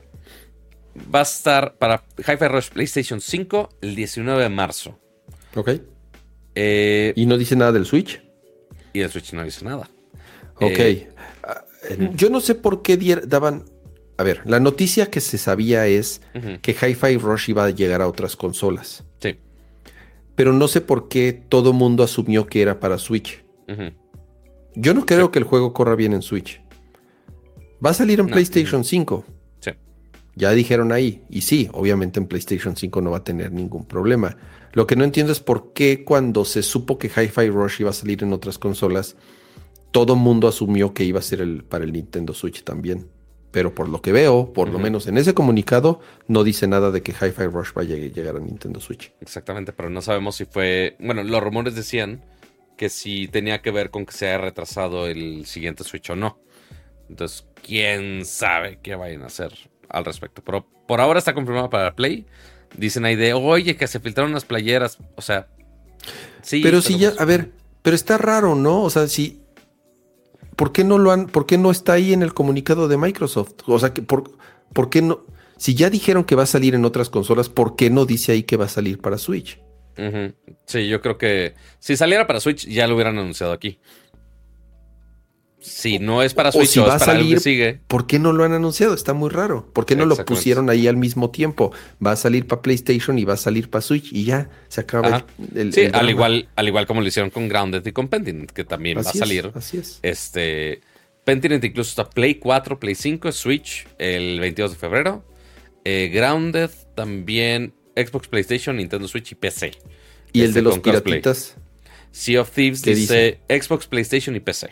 va a estar para Hi-Fi Rush PlayStation 5 el 19 de marzo. Ok. Eh, ¿Y no dice nada del Switch? Y el Switch no dice nada. Ok. Eh, ah, yo no sé por qué daban. A ver, la noticia que se sabía es que Hi-Fi Rush iba a llegar a otras consolas. Sí. Pero no sé por qué todo mundo asumió que era para Switch. Yo no creo que el juego corra bien en Switch. Va a salir en PlayStation 5. Ya dijeron ahí. Y sí, obviamente en PlayStation 5 no va a tener ningún problema. Lo que no entiendo es por qué cuando se supo que Hi-Fi Rush iba a salir en otras consolas, todo mundo asumió que iba a ser el, para el Nintendo Switch también. Pero por lo que veo, por lo menos en ese comunicado, no dice nada de que Hi-Fi Rush vaya a llegar a Nintendo Switch. Exactamente, pero no sabemos si fue. Bueno, los rumores decían que si tenía que ver con que se haya retrasado el siguiente Switch o no. Entonces, quién sabe qué vayan a hacer al respecto. Pero por ahora está confirmado para Play. Dicen ahí de, oye, que se filtraron las playeras. O sea, sí. Pero si ya, a ver, pero está raro, ¿no? O sea, si. ¿Por qué no lo han, por qué no está ahí en el comunicado de Microsoft? O sea, que por, ¿por qué no? Si ya dijeron que va a salir en otras consolas, ¿por qué no dice ahí que va a salir para Switch? Sí, yo creo que si saliera para Switch ya lo hubieran anunciado aquí. Si no es para Switch o, si va a salir, sigue. ¿Por qué no lo han anunciado? Está muy raro. ¿Por qué no lo pusieron ahí al mismo tiempo? Va a salir para PlayStation y va a salir para Switch y ya se acaba el, Sí, al igual, al igual como lo hicieron con Grounded y con Pentiment, que también va a salir. así es. Este incluso está Play 4, Play 5, Switch el 22 de febrero. Eh, Grounded también Xbox, PlayStation, Nintendo Switch y PC. ¿Y el este, de los piratitas? Sea of Thieves dice Xbox, PlayStation y PC.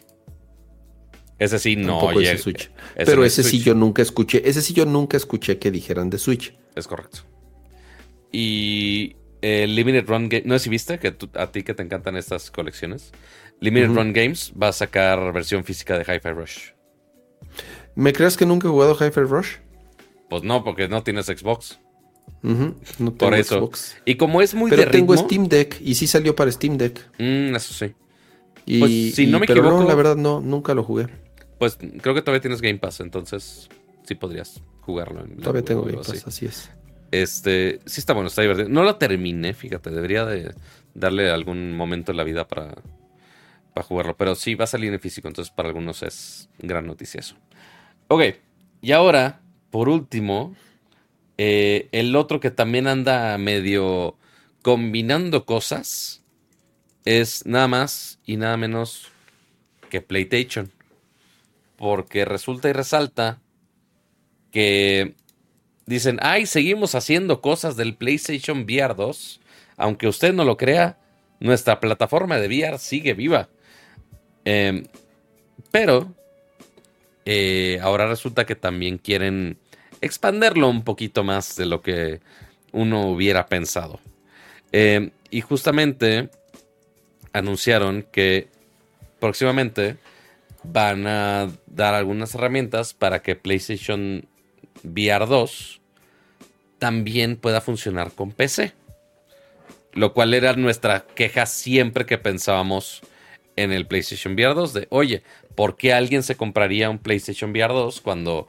Ese sí no. Switch. Pero ese sí yo nunca escuché. Ese sí yo nunca escuché que dijeran de Switch. Es correcto. Y eh, Limited Run Games. No sé si viste que a ti que te encantan estas colecciones. Limited Run Games va a sacar versión física de Hi-Fi Rush. ¿Me crees que nunca he jugado Hi-Fi Rush? Pues no, porque no tienes Xbox. No tengo Por eso. Xbox. Y como es muy Pero tengo Steam Deck y sí salió para Steam Deck. Mm, eso sí. Y, pues, si no me pero equivoco. No, la verdad, no, nunca lo jugué. Pues creo que todavía tienes Game Pass, entonces sí podrías jugarlo. todavía tengo Game Pass, así. es. Este, sí está bueno, está divertido. No lo terminé, fíjate, debería de darle algún momento en la vida para, para jugarlo. Pero sí va a salir en físico, entonces para algunos es gran noticia eso. Ok, y ahora, por último, eh, el otro que también anda medio combinando cosas es nada más y nada menos que PlayStation porque resulta y resalta que dicen, ay, seguimos haciendo cosas del PlayStation VR 2. Aunque usted no lo crea, nuestra plataforma de VR sigue viva. Em, pero eh, ahora resulta que también quieren expanderlo un poquito más de lo que uno hubiera pensado. Em, y justamente anunciaron que próximamente van a dar algunas herramientas para que PlayStation VR 2 también pueda funcionar con PC. Lo cual era nuestra queja siempre que pensábamos en el PlayStation VR 2 de, oye, ¿por qué alguien se compraría un PlayStation VR 2 cuando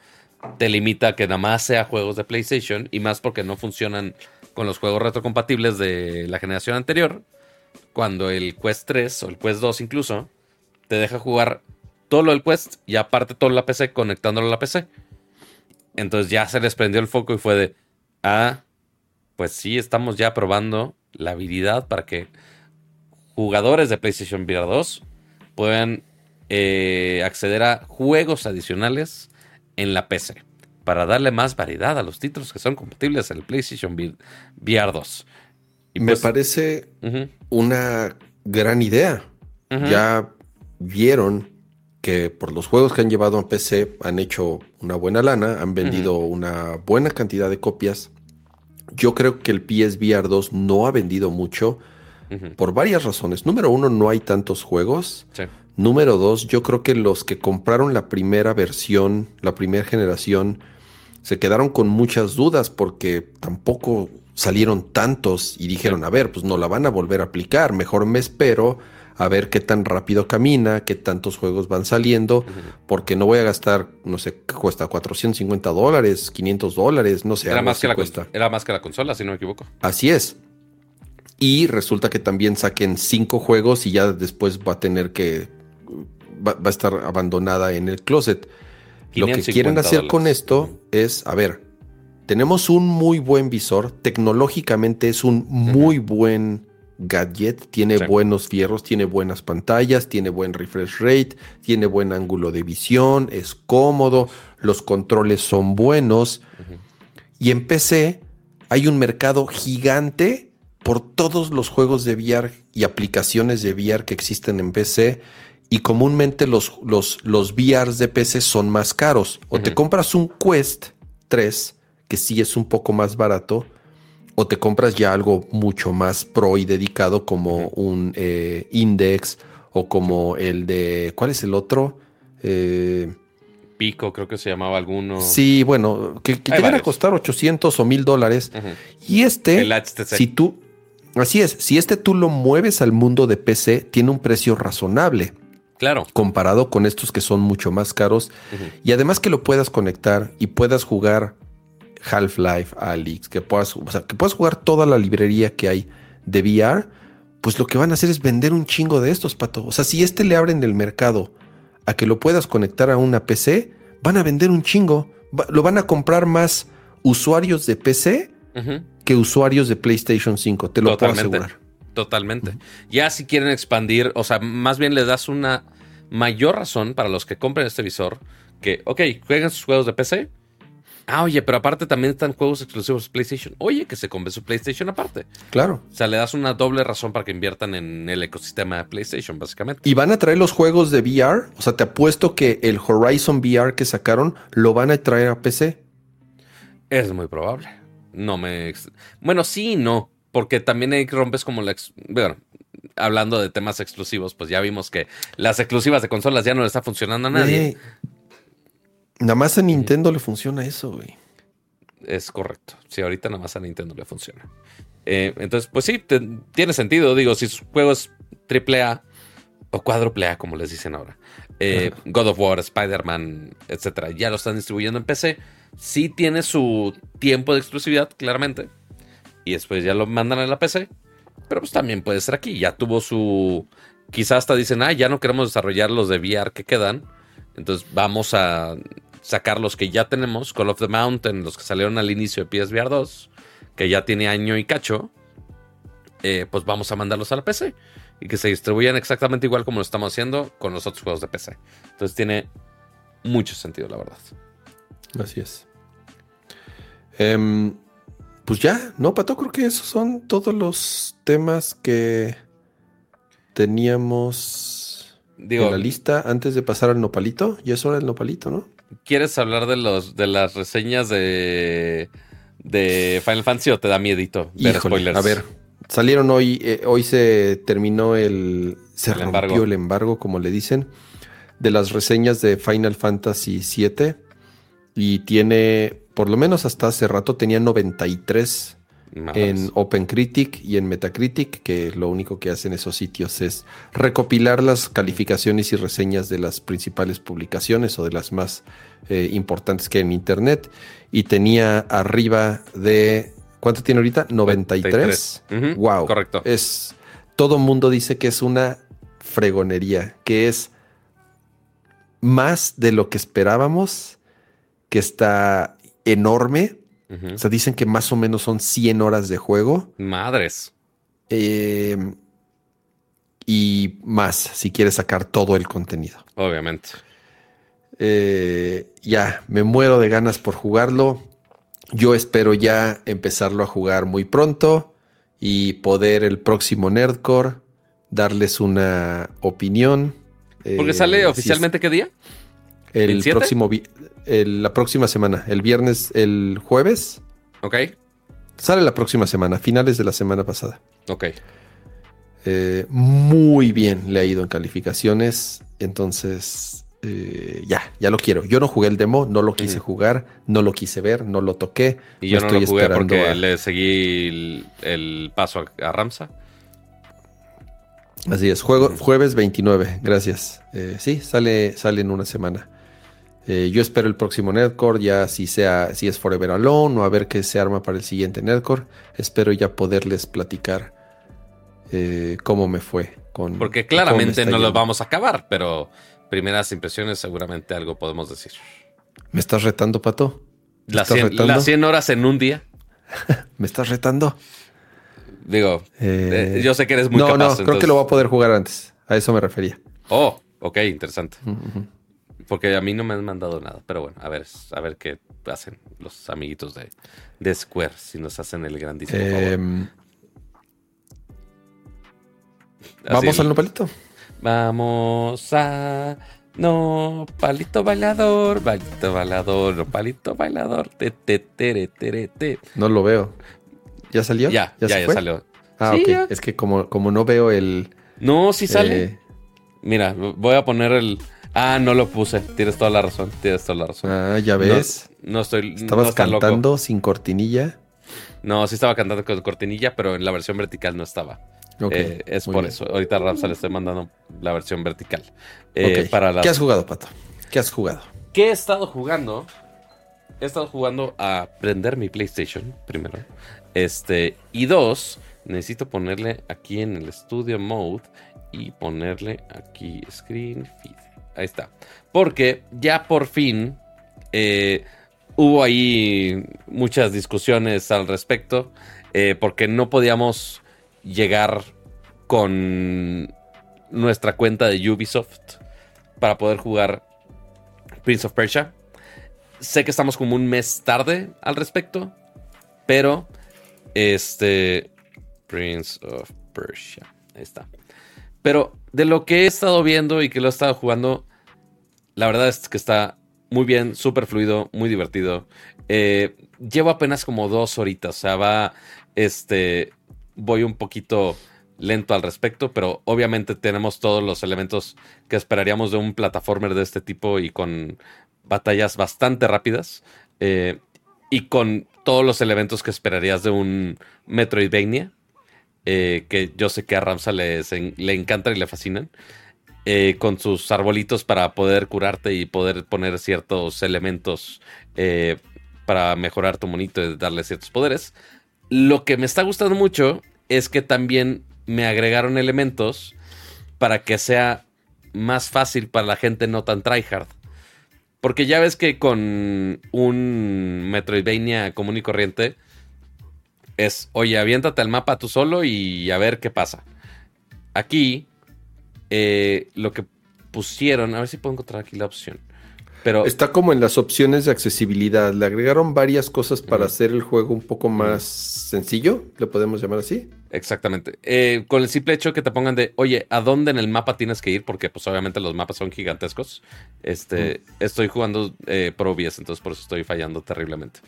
te limita a que nada más sea juegos de PlayStation y más porque no funcionan con los juegos retrocompatibles de la generación anterior? Cuando el Quest 3 o el Quest 2 incluso te deja jugar todo lo del Quest y aparte todo la PC conectándolo a la PC. Entonces ya se les prendió el foco y fue de, ah, pues sí, estamos ya probando la habilidad para que jugadores de PlayStation VR 2 puedan eh, acceder a juegos adicionales en la PC para darle más variedad a los títulos que son compatibles en el PlayStation VR 2. Y Me pues, parece una gran idea. Ya vieron que por los juegos que han llevado a PC han hecho una buena lana, han vendido una buena cantidad de copias. Yo creo que el PSVR 2 no ha vendido mucho por varias razones. Número uno, no hay tantos juegos. Número dos, yo creo que los que compraron la primera versión, la primera generación, se quedaron con muchas dudas porque tampoco salieron tantos y dijeron, a ver, pues no la van a volver a aplicar, mejor me espero a ver qué tan rápido camina, qué tantos juegos van saliendo, porque no voy a gastar, no sé, ¿qué cuesta? 450 dólares, 500 dólares, no sé. Era más, que la cuesta. era más que la consola, si no me equivoco. Así es. Y resulta que también saquen cinco juegos y ya después va a tener que, va, a estar abandonada en el closet. Lo que quieren hacer con esto es, a ver, tenemos un muy buen visor, tecnológicamente es un muy buen gadget, tiene buenos fierros, tiene buenas pantallas, tiene buen refresh rate, tiene buen ángulo de visión, es cómodo, los controles son buenos. Y en PC hay un mercado gigante por todos los juegos de VR y aplicaciones de VR que existen en PC. Y comúnmente los, los, los VRs de PC son más caros. O te compras un Quest 3, que sí es un poco más barato, o te compras ya algo mucho más pro y dedicado como un eh, Index o como el de, ¿cuál es el otro? Eh, Pico, creo que se llamaba alguno. Sí, bueno, que, que a costar 800 o 1000 dólares. Y este, si tú, así es, si este tú lo mueves al mundo de PC, tiene un precio razonable. Claro. Comparado con estos que son mucho más caros. Y además que lo puedas conectar y puedas jugar Half-Life, Alyx, que puedas, que puedas jugar toda la librería que hay de VR, pues lo que van a hacer es vender un chingo de estos, pato. O sea, si este le abren el mercado a que lo puedas conectar a una PC, van a vender un chingo. lo van a comprar más usuarios de PC que usuarios de PlayStation 5, te lo puedo asegurar. Totalmente. Ya si quieren expandir, o sea, más bien les das una mayor razón para los que compren este visor que, ok, jueguen sus juegos de PC, Ah, oye, pero aparte también están juegos exclusivos de PlayStation. Oye, que se compre su PlayStation aparte. Claro. O sea, le das una doble razón para que inviertan en el ecosistema de PlayStation, básicamente. Y van a traer los juegos de VR. O sea, te apuesto que el Horizon VR que sacaron lo van a traer a PC. Es muy probable. No me. Bueno, sí y no. Porque también hay que rompes como la. Bueno, hablando de temas exclusivos, pues ya vimos que las exclusivas de consolas ya no le está funcionando a nadie. Nada más a Nintendo le funciona eso, güey. Es correcto. Sí, ahorita nada más a Nintendo le funciona. Eh, entonces, pues sí, tiene sentido. Digo, si su juego es triple A o cuádruple A, como les dicen ahora. Eh, God of War, Spider-Man, etcétera, ya lo están distribuyendo en PC. Sí tiene su tiempo de exclusividad, claramente. Y después ya lo mandan a la PC. Pero pues también puede ser aquí. Ya tuvo su. Quizás hasta dicen, ah, ya no queremos desarrollar los de VR que quedan. Entonces vamos a sacar los que ya tenemos, Call of the Mountain, los que salieron al inicio de PSVR 2, que ya tiene año y cacho, eh, pues vamos a mandarlos a la PC y que se distribuyan exactamente igual como lo estamos haciendo con los otros juegos de PC. Entonces tiene mucho sentido, la verdad. Así es. Em, pues ya, ¿no, Pato? Creo que esos son todos los temas que teníamos Digo, en la lista antes de pasar al nopalito. Ya es hora del nopalito, ¿no? ¿Quieres hablar de los de las reseñas de, de Final Fantasy o te da miedito ver spoilers? A ver, salieron hoy, eh, hoy se terminó el. Se rompió el embargo, como le dicen, de las reseñas de Final Fantasy VII. Y tiene, por lo menos hasta hace rato, tenía 93 en OpenCritic y en Metacritic, que lo único que hacen esos sitios es recopilar las calificaciones y reseñas de las principales publicaciones o de las más eh, importantes que hay en Internet. Y tenía arriba de, ¿cuánto tiene ahorita? 93. Wow. Correcto. Es, todo mundo dice que es una fregonería, que es más de lo que esperábamos, que está enorme o sea, dicen que más o menos son 100 horas de juego. Madres. Eh, y más si quieres sacar todo el contenido. Obviamente. Eh, ya, me muero de ganas por jugarlo. Yo espero ya empezarlo a jugar muy pronto y poder el próximo Nerdcore darles una opinión. Porque sale Eh, oficialmente qué día? el ¿27? próximo el- la próxima semana, el viernes, el jueves. Ok. Sale la próxima semana, finales de la semana pasada. Ok. Eh, muy bien le ha ido en calificaciones. Entonces, eh, ya, ya lo quiero. Yo no jugué el demo, no lo quise jugar, no lo quise ver, no lo toqué. Y yo no lo jugué esperando porque a- le seguí el, el paso a, a Ramsa. Así es, juego, jueves 29, gracias. Eh, sí, sale, sale en una semana. Eh, yo espero el próximo Nerdcore, ya si sea, si es Forever Alone o a ver qué se arma para el siguiente Nerdcore. Espero ya poderles platicar eh, cómo me fue con. Porque claramente no lo vamos a acabar, pero primeras impresiones seguramente algo podemos decir. ¿Me estás retando, Pato? ¿Me Las estás 100, retando? las 100 horas en un día. ¿Me estás retando? Digo, Eh, eh, yo sé que eres muy no, capaz. no, creo que lo voy a poder jugar antes. A eso me refería. Oh, ok, interesante. Ujú. Porque a mí no me han mandado nada. Pero bueno, a ver, a ver qué hacen los amiguitos de, de Square si nos hacen el grandísimo favor. Así Vamos al nopalito. Vamos a. No, palito bailador, palito bailador, no, palito bailador. Te, te, tere, tere, te. No lo veo. ¿Ya salió? Ya, ya, se ya fue? salió. Ah, Sí, ok. ya. Es que como, como no veo el. No, sí sale. eh, Mira, voy a poner el. Ah, no lo puse. Tienes toda la razón. Tienes toda la razón. ah, ya ves. No, no estoy. Estabas no está loco. cantando sin cortinilla. No, sí estaba cantando con cortinilla, pero en la versión vertical no estaba. Eh, es por bien. eso. Ahorita Ramsa le estoy mandando la versión vertical. Eh, para las... ¿Qué has jugado, Pato? ¿Qué has jugado? ¿Qué he estado jugando? He estado jugando a prender mi PlayStation, primero. Este, y dos, necesito ponerle aquí en el Studio Mode y ponerle aquí Screen Feed. Ahí está. Porque ya por fin eh, hubo ahí muchas discusiones al respecto. eh, porque no podíamos llegar con nuestra cuenta de Ubisoft para poder jugar Prince of Persia. Sé que estamos como un mes tarde al respecto, pero este Prince of Persia, ahí está. Pero de lo que he estado viendo y que lo he estado jugando, la verdad es que está muy bien, súper fluido, muy divertido. Eh, llevo apenas como dos horitas, o sea, va, este, voy un poquito lento al respecto, pero obviamente tenemos todos los elementos que esperaríamos de un plataformer de este tipo y con batallas bastante rápidas eh, y con todos los elementos que esperarías de un Metroidvania, eh, que yo sé que a Ramsa les le encantan y le fascinan, eh, con sus arbolitos para poder curarte y poder poner ciertos elementos eh, para mejorar tu monito y darle ciertos poderes. Lo que me está gustando mucho es que también me agregaron elementos para que sea más fácil para la gente no tan tryhard. Porque ya ves que con un Metroidvania común y corriente es, oye, aviéntate al mapa tú solo y a ver qué pasa. Aquí, eh, lo que pusieron, a ver si puedo encontrar aquí la opción. Pero Está como en las opciones de accesibilidad. Le agregaron varias cosas para hacer el juego un poco más sencillo. ¿Le podemos llamar así? Exactamente. Eh, con el simple hecho que te pongan de, oye, ¿a dónde en el mapa tienes que ir? Porque pues obviamente los mapas son gigantescos. Este, estoy jugando eh, Pro OBS, entonces por eso estoy fallando terriblemente.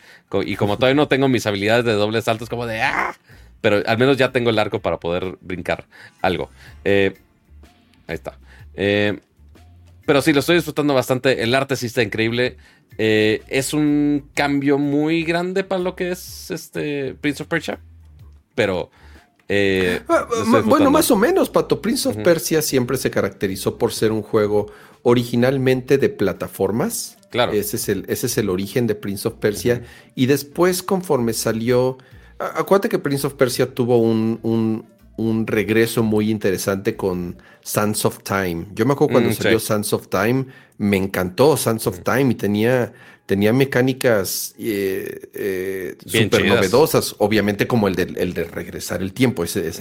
Y como todavía no tengo mis habilidades de doble salto, es como de, ¡ah! Pero al menos ya tengo el arco para poder brincar algo. Eh, ahí está. Eh, pero sí, lo estoy disfrutando bastante. El arte sí está increíble. Eh, es un cambio muy grande para lo que es este Prince of Persia. Pero... eh, Ah, bueno, más o menos, Pato. Prince of. Persia siempre se caracterizó por ser un juego originalmente de plataformas. Claro. Ese es el, ese es el origen de Prince of Persia. Y después, conforme salió. Acuérdate que Prince of Persia tuvo un, un- un regreso muy interesante con Sands of Time. Yo me acuerdo cuando Mm, salió sí. Sands of Time, me encantó Sands of Time y tenía, tenía mecánicas eh, eh, súper novedosas, obviamente como el de, el de regresar el tiempo, ese,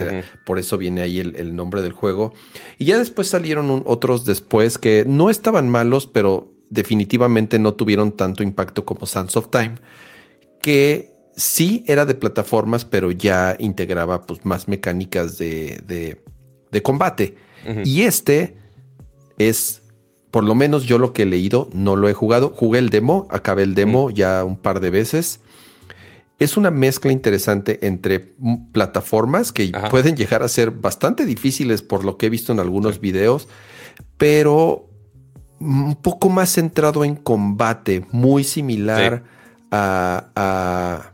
por eso viene ahí el, el nombre del juego. Y ya después salieron un- otros después que no estaban malos, pero definitivamente no tuvieron tanto impacto como Sands of Time, que sí era de plataformas, pero ya integraba pues, más mecánicas de, de- de combate. Y este es, por lo menos yo lo que he leído, no lo he jugado. Jugué el demo, acabé el demo ya un par de veces. Es una mezcla interesante entre plataformas que Ajá. pueden llegar a ser bastante difíciles por lo que he visto en algunos videos, pero un poco más centrado en combate, muy similar a, a,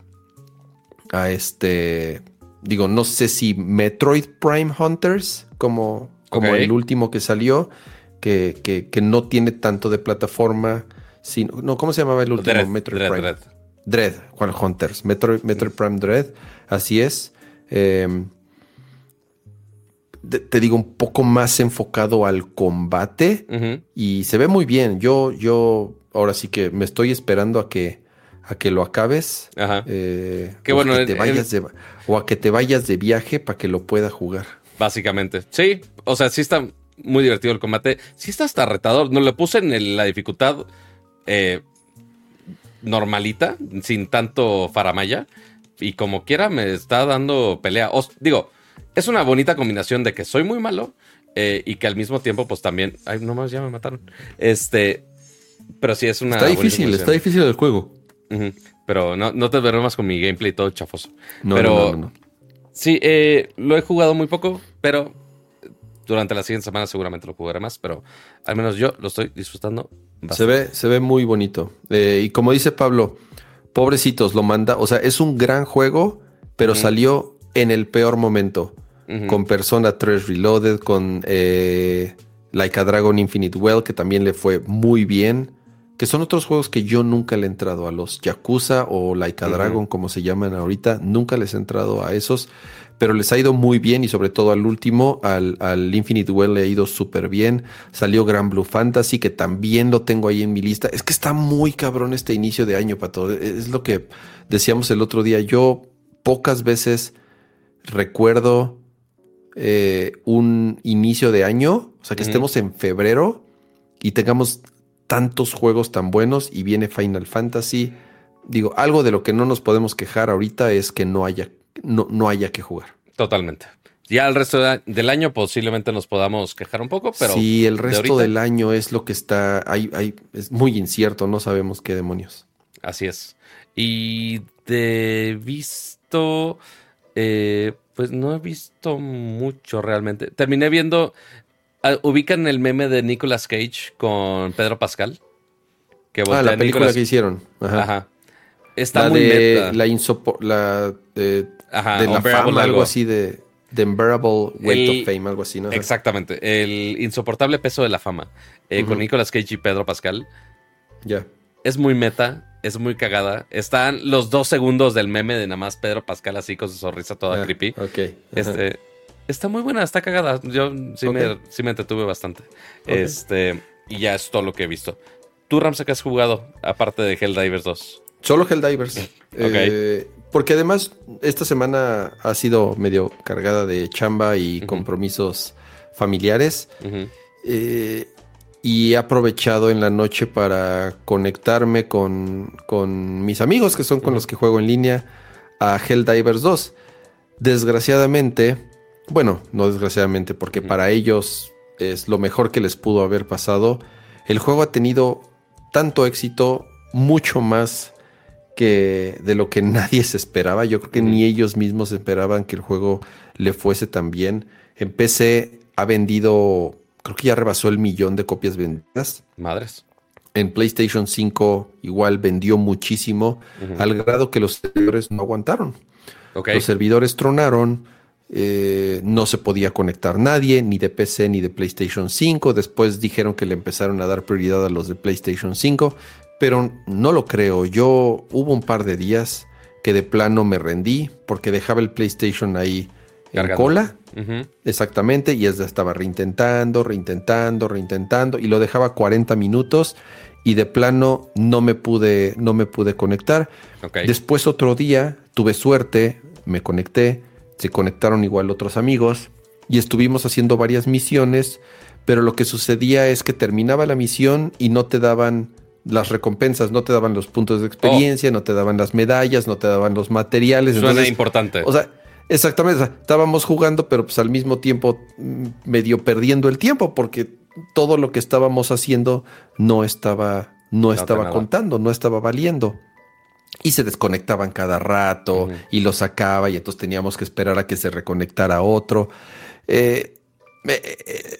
a este, digo, no sé si Metroid Prime Hunters, como, como el último que salió, que, que, que no tiene tanto de plataforma, sino, no, ¿cómo se llamaba el último? Dread, Metroid Dread, Prime. Dread. Dread, Juan Hunters, Metroid, Metroid Prime Dread, así es. Eh, te, te digo, un poco más enfocado al combate y se ve muy bien. Yo, yo ahora sí que me estoy esperando a que, a que lo acabes. Ajá. eh, Qué bueno, que te vayas de, o a que te vayas de viaje para que lo pueda jugar. Básicamente. Sí, o sea, sí está muy divertido el combate. Sí está hasta retador. No le puse en el- la dificultad eh, normalita, sin tanto faramaya. Y como quiera me está dando pelea. Os- digo, es una bonita combinación de que soy muy malo eh, y que al mismo tiempo, pues también. Ay, nomás ya me mataron. Este. Pero sí es una. está difícil, está difícil el juego. Pero no, no te veré más con mi gameplay todo chafoso. No, Pero- no, no. Sí, eh, lo he jugado muy poco, pero durante la siguiente semana seguramente lo jugaré más, pero al menos yo lo estoy disfrutando Se bastante. ve, se ve muy bonito. Eh, y como dice Pablo, pobrecitos, lo manda. O sea, es un gran juego, pero salió en el peor momento. Con Persona 3 Reloaded, con eh, Like a Dragon Infinite Well, que también le fue muy bien. Que son otros juegos que yo nunca le he entrado a los Yakuza o Like a Ujú. Dragon, como se llaman ahorita. Nunca les he entrado a esos, pero les ha ido muy bien y sobre todo al último, al, al Infinite Well le ha ido súper bien. Salió Gran Blue Fantasy, que también lo tengo ahí en mi lista. Es que está muy cabrón este inicio de año, Pato. Es lo que decíamos el otro día. Yo pocas veces recuerdo eh, un inicio de año, o sea, que estemos en febrero y tengamos tantos juegos tan buenos y viene Final Fantasy. Digo, algo de lo que no nos podemos quejar ahorita es que no haya, no, no haya que jugar. Totalmente. Ya el resto de- del año posiblemente nos podamos quejar un poco, pero sí, el de resto ahorita, del año es lo que está, hay, hay, es muy incierto, no sabemos qué demonios. así es. Y de visto, eh, pues no he visto mucho realmente. Terminé viendo, ubican el meme de Nicolas Cage con Pedro Pascal. Que Ah, la película Nicolas- que hicieron. Ajá. Ajá. Está la muy de meta. la insopo- la de, Ajá, de la fama, algo algo. así de The Unbearable Weight El- of Fame, algo así, ¿no? Exactamente. El insoportable peso de la fama. eh, Con. Nicolas Cage y Pedro Pascal. Ya. Es muy meta. Es muy cagada. Están los dos segundos del meme de nada más Pedro Pascal así con su sonrisa toda Ah, creepy. Ok. Este. Está muy buena, está cagada. Yo sí, me, sí me entretuve bastante. Este. Y ya es todo lo que he visto. ¿Tú, Ramsa, qué has jugado? Aparte de Helldivers 2. Solo Helldivers. Eh, porque además esta semana ha sido medio cargada de chamba y compromisos familiares. Eh, y he aprovechado en la noche para conectarme con, con mis amigos que son con los que juego en línea a Helldivers 2. Desgraciadamente, bueno, no desgraciadamente, porque para ellos es lo mejor que les pudo haber pasado. El juego ha tenido tanto éxito, mucho más que de lo que nadie se esperaba. Yo creo que ni ellos mismos esperaban que el juego le fuese tan bien. En PC ha vendido, creo que ya rebasó el millón de copias vendidas. Madres. En PlayStation 5 igual vendió muchísimo, al grado que los servidores no aguantaron. Los servidores tronaron, eh, no se podía conectar nadie, ni de PC ni de PlayStation 5. Después dijeron que le empezaron a dar prioridad a los de PlayStation 5, pero no lo creo. Yo hubo un par de días que de plano me rendí porque dejaba el PlayStation ahí en cola. Exactamente, y estaba reintentando, reintentando, reintentando, y lo dejaba 40 minutos y de plano no me pude, no me pude conectar. Después otro día tuve suerte, me conecté, se conectaron igual otros amigos y estuvimos haciendo varias misiones, pero lo que sucedía es que terminaba la misión y no te daban las recompensas, no te daban los puntos de experiencia, oh. no te daban las medallas, no te daban los materiales. Suena importante. O sea, exactamente, estábamos jugando, pero pues al mismo tiempo mm, medio perdiendo el tiempo porque todo lo que estábamos haciendo no estaba, no, estaba contando, no estaba valiendo. Y se desconectaban cada rato y lo sacaba y entonces teníamos que esperar a que se reconectara otro. Eh, eh,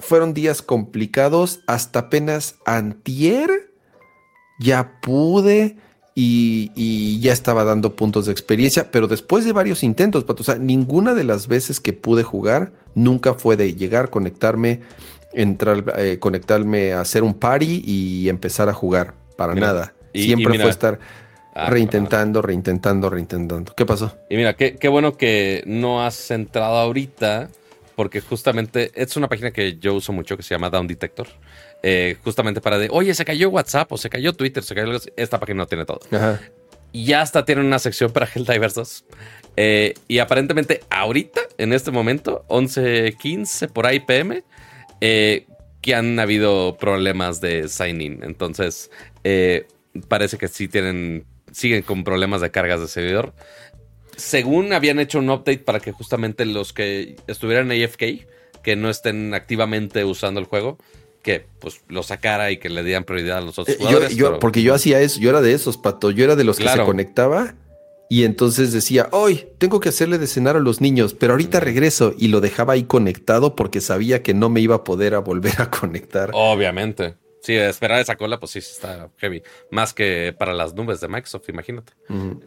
fueron días complicados hasta apenas antier ya pude y, ya estaba dando puntos de experiencia, pero después de varios intentos, o sea, ninguna de las veces que pude jugar nunca fue de llegar, conectarme, entrar, eh, conectarme a hacer un party y empezar a jugar, para nada. Siempre fue estar ah, reintentando, reintentando, reintentando. ¿Qué pasó? Y mira, qué, qué bueno que no has entrado ahorita, porque justamente es una página que yo uso mucho que se llama Down Detector. Eh, justamente para de, oye, se cayó WhatsApp o se cayó Twitter, se cayó... Esta página no tiene todo. Y ya hasta tiene una sección para Helldivers 2. Eh, y aparentemente ahorita, en este momento, 11.15 por ahí PM, eh, que han habido problemas de sign-in. Entonces, parece que sí tienen, siguen con problemas de cargas de servidor. Según habían hecho un update para que justamente los que estuvieran en AFK, que no estén activamente usando el juego, que pues lo sacara y que le dieran prioridad a los otros eh, jugadores. Porque yo hacía eso, yo era de esos, Pato. Yo era de los que se conectaba y entonces decía, hoy tengo que hacerle de cenar a los niños, pero ahorita regreso y lo dejaba ahí conectado porque sabía que no me iba a poder a volver a conectar. Obviamente. Sí, esperar esa cola, pues sí, está heavy. Más que para las nubes de Microsoft, imagínate.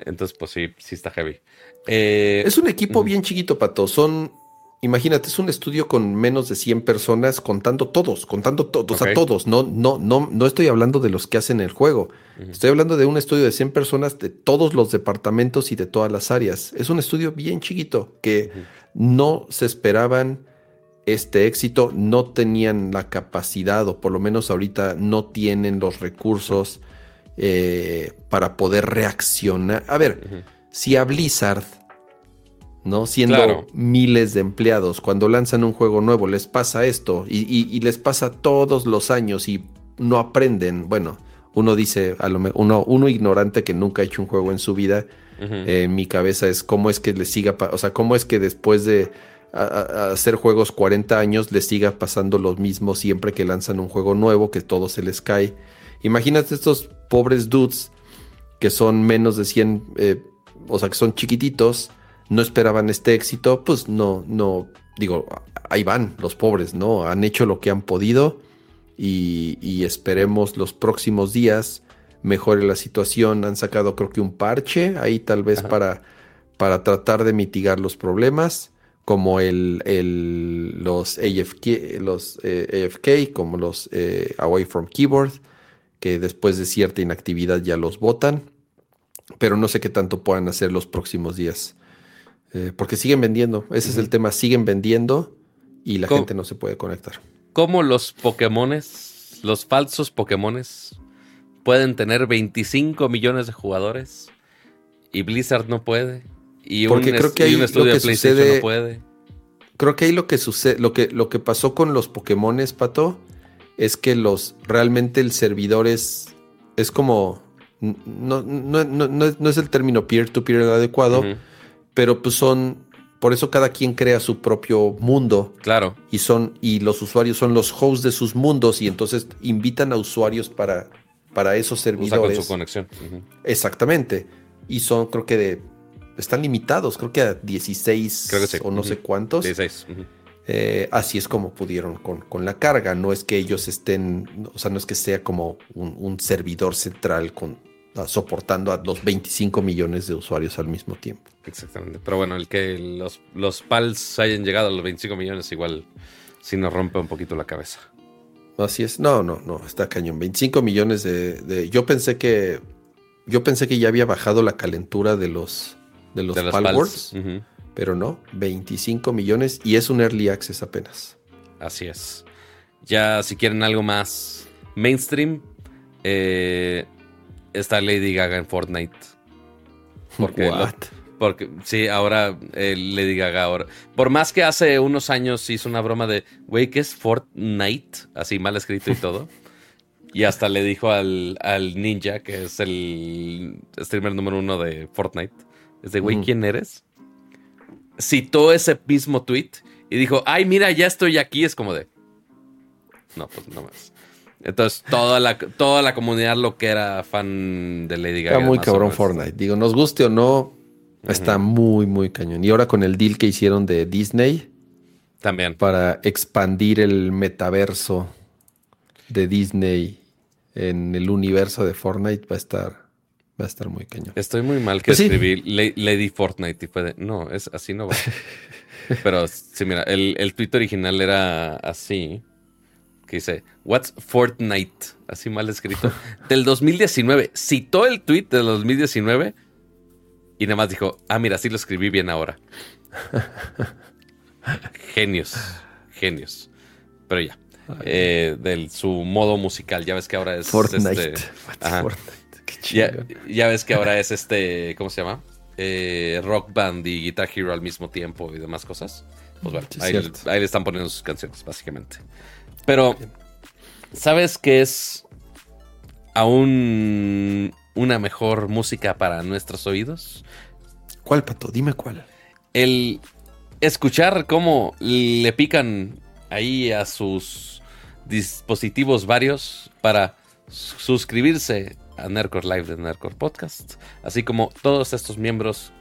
Entonces, pues sí, sí está heavy. Eh, es un equipo bien chiquito, Pato. Son Imagínate, es un estudio con menos de 100 personas contando todos, contando todos, a todos. No, no, no, no estoy hablando de los que hacen el juego. Estoy hablando de un estudio de 100 personas de todos los departamentos y de todas las áreas. Es un estudio bien chiquito que no se esperaban este éxito, no tenían la capacidad, o por lo menos ahorita no tienen los recursos eh, para poder reaccionar. A ver, si a Blizzard ¿no? Siendo miles de empleados, cuando lanzan un juego nuevo les pasa esto y, les pasa todos los años y no aprenden. Bueno, uno dice, a lo uno, uno ignorante que nunca ha hecho un juego en su vida, eh, en mi cabeza es cómo es que le siga, o sea, cómo es que después de hacer juegos 40 años les siga pasando lo mismo siempre que lanzan un juego nuevo, que todo se les cae. Imagínate estos pobres dudes que son menos de 100, eh, o sea, que son chiquititos no esperaban este éxito, pues no, no, digo, ahí van los pobres, ¿no? Han hecho lo que han podido y, esperemos los próximos días mejore la situación. Han sacado creo que un parche ahí tal vez para, para tratar de mitigar los problemas, como el, el los AFK, los eh, AFK, como los eh, Away from Keyboard, que después de cierta inactividad ya los votan. Pero no sé qué tanto puedan hacer los próximos días. Eh, porque siguen vendiendo. Ese es el tema. Siguen vendiendo y la gente no se puede conectar. ¿Cómo los Pokémones, los falsos Pokémones, pueden tener 25 millones de jugadores y Blizzard no puede? Y porque un, creo que hay un estudio de PlayStation no puede. Creo que ahí lo que sucede, lo que, lo que pasó con los Pokémones, Pato, es que los realmente el servidor es, es como. No, no, no, no es el término peer-to-peer adecuado pero pues son, por eso cada quien crea su propio mundo. Claro. Y son, y los usuarios son los hosts de sus mundos y entonces invitan a usuarios para, para esos servidores. con su conexión. Exactamente. Y son, creo que de, están limitados, creo que a 16 o no sé cuántos. 16. Eh, así es como pudieron con, con, la carga. No es que ellos estén, o sea, no es que sea como un, un servidor central con soportando a los 25 millones de usuarios al mismo tiempo. Exactamente. Pero bueno, el que los, los PALs hayan llegado a los 25 millones igual sí nos rompe un poquito la cabeza. Así es. No, no, no, está cañón. 25 millones de, Yo pensé que. Yo pensé que ya había bajado la calentura de los. De los, Wars. Pero no, 25 millones y es un early access apenas. Así es. Ya si quieren algo más mainstream, eh, está Lady Gaga en Fortnite. Porque, porque sí, ahora eh, Lady Gaga ahora. Por más que hace unos años hizo una broma de, güey, ¿qué es Fortnite? Así mal escrito y todo. y hasta le dijo al, ninja, que es el streamer número uno de Fortnite, es de, güey, ¿quién eres? Citó ese mismo tweet y dijo, ay, mira, ya estoy aquí. Es como de, no, pues no más. Entonces, toda la, toda la comunidad lo que era fan de Lady Gaga. Está muy cabrón Fortnite. Digo, nos guste o no, está muy, muy cañón. Y ahora con el deal que hicieron de Disney. También. Para expandir el metaverso de Disney en el universo de Fortnite va a estar, va a estar muy cañón. Estoy muy mal que pues escribí Lady Fortnite y fue de, no, es así no va. Pero sí, mira, el, el tweet original era así que dice, What's Fortnite? Así mal escrito. del 2019. Citó el tweet del 2019 y nada más dijo, ah, mira, sí lo escribí bien ahora. genios, genios. Pero ya. Eh, del su modo musical. Ya ves que ahora es. Fortnite. Este, ya, ya, ves que ahora es este. ¿Cómo se llama? Eh, rock Band y Guitar Hero al mismo tiempo y demás cosas. Pues bueno, ahí, ahí, le están poniendo sus canciones, básicamente. Pero, ¿sabes qué es aún una mejor música para nuestros oídos? ¿Cuál, Pato? Dime cuál. El escuchar cómo le pican ahí a sus dispositivos varios para suscribirse a Nerdcore Live de Nerdcore Podcast, así como todos estos miembros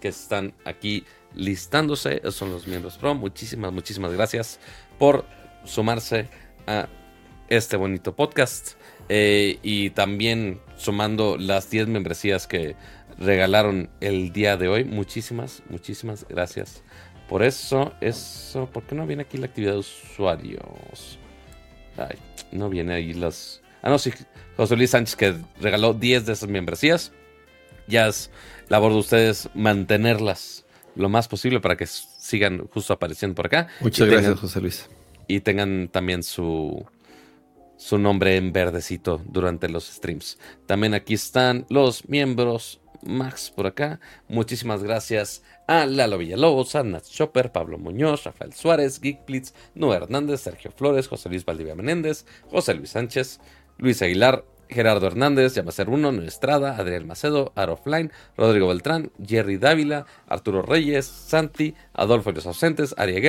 que están aquí listándose, son los miembros pro. Muchísimas, muchísimas gracias por sumarse a este bonito podcast. Eh, y también sumando las 10 membresías que regalaron el día de hoy. Muchísimas, muchísimas gracias por eso. Eso, ¿por qué no viene aquí la actividad de usuarios? Ay, no viene ahí las. Ah, no, sí, José Luis Sánchez que regaló 10 de esas membresías. Ya es labor de ustedes mantenerlas lo más posible para que sigan justo apareciendo por acá. Muchas gracias, José Luis y tengan también su, su nombre en verdecito durante los streams. También aquí están los miembros Max por acá. Muchísimas gracias a Lalo Villalobos, a Nat Chopper, Pablo Muñoz, Rafael Suárez, Geekblitz, Noé Hernández, Sergio Flores, José Luis Valdivia Menéndez, José Luis Sánchez, Luis Aguilar, Gerardo Hernández, Yamacer Uno, Nuestrada, Adriel Macedo, Arofline, Rodrigo Beltrán, Jerry Dávila, Arturo Reyes, Santi, Adolfo Los Ausentes, Aria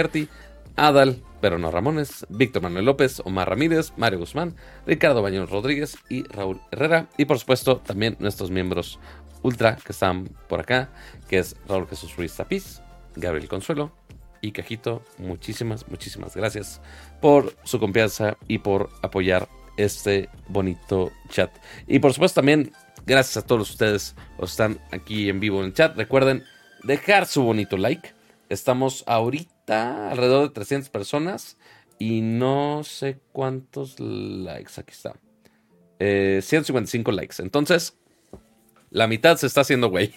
Adal, pero no Ramones, Víctor Manuel López, Omar Ramírez, Mario Guzmán, Ricardo Bañón Rodríguez y Raúl Herrera. Y por supuesto también nuestros miembros ultra que están por acá, que es Raúl Jesús Ruiz Tapiz, Gabriel Consuelo y Cajito. Muchísimas, muchísimas gracias por su confianza y por apoyar este bonito chat. Y por supuesto también gracias a todos ustedes que están aquí en vivo en el chat. Recuerden dejar su bonito like. Estamos ahorita alrededor de 300 personas y no sé cuántos likes. Aquí está. 155 eh, likes. Entonces, la mitad se está haciendo güey.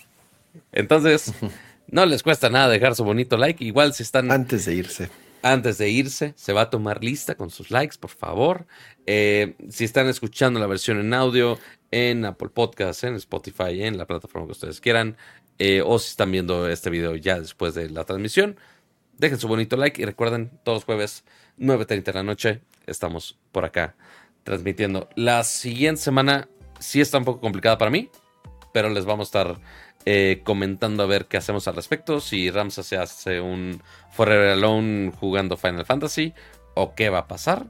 Entonces, no les cuesta nada dejar su bonito like. Igual si están... Antes de irse. Antes de irse, se va a tomar lista con sus likes, por favor. Eh, si están escuchando la versión en audio, en Apple Podcasts, en Spotify, en la plataforma que ustedes quieran, eh, o si están viendo este video ya después de la transmisión, Dejen su bonito like y recuerden, todos los jueves 9.30 de la noche estamos por acá transmitiendo. La siguiente semana sí está un poco complicada para mí, pero les vamos a estar eh, comentando a ver qué hacemos al respecto. Si Ramsa se hace un Forever Alone jugando Final Fantasy o qué va a pasar.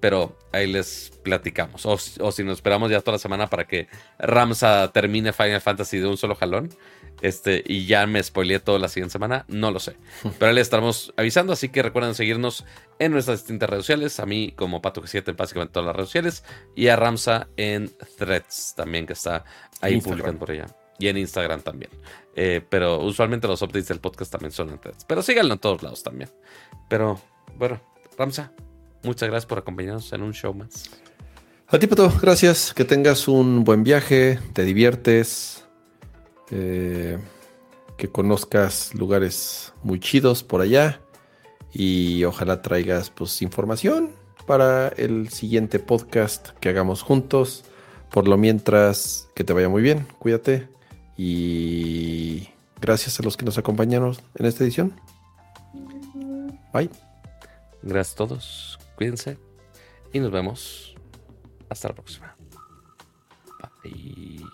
Pero ahí les platicamos. O, o si nos esperamos ya toda la semana para que Ramsa termine Final Fantasy de un solo jalón este, y ya me spoileé toda la siguiente semana, no lo sé. Pero ahí les estaremos avisando, así que recuerden seguirnos en nuestras distintas redes sociales, a mí como Pato G7 en básicamente todas las redes sociales, y a Ramsa en Threads también, que está ahí publicando por allá. Y en Instagram también. Eh, pero usualmente los updates del podcast también son en Threads. Pero síganlo en todos lados también. Pero bueno, Ramsa, muchas gracias por acompañarnos en un show más. A ti, Pato, gracias. Que tengas un buen viaje, te diviertes eh, que conozcas lugares muy chidos por allá y ojalá traigas pues información para el siguiente podcast que hagamos juntos. Por lo mientras, que te vaya muy bien, cuídate y gracias a los que nos acompañaron en esta edición. Bye. Gracias a todos. Cuídense. Y nos vemos. Hasta la próxima. Bye.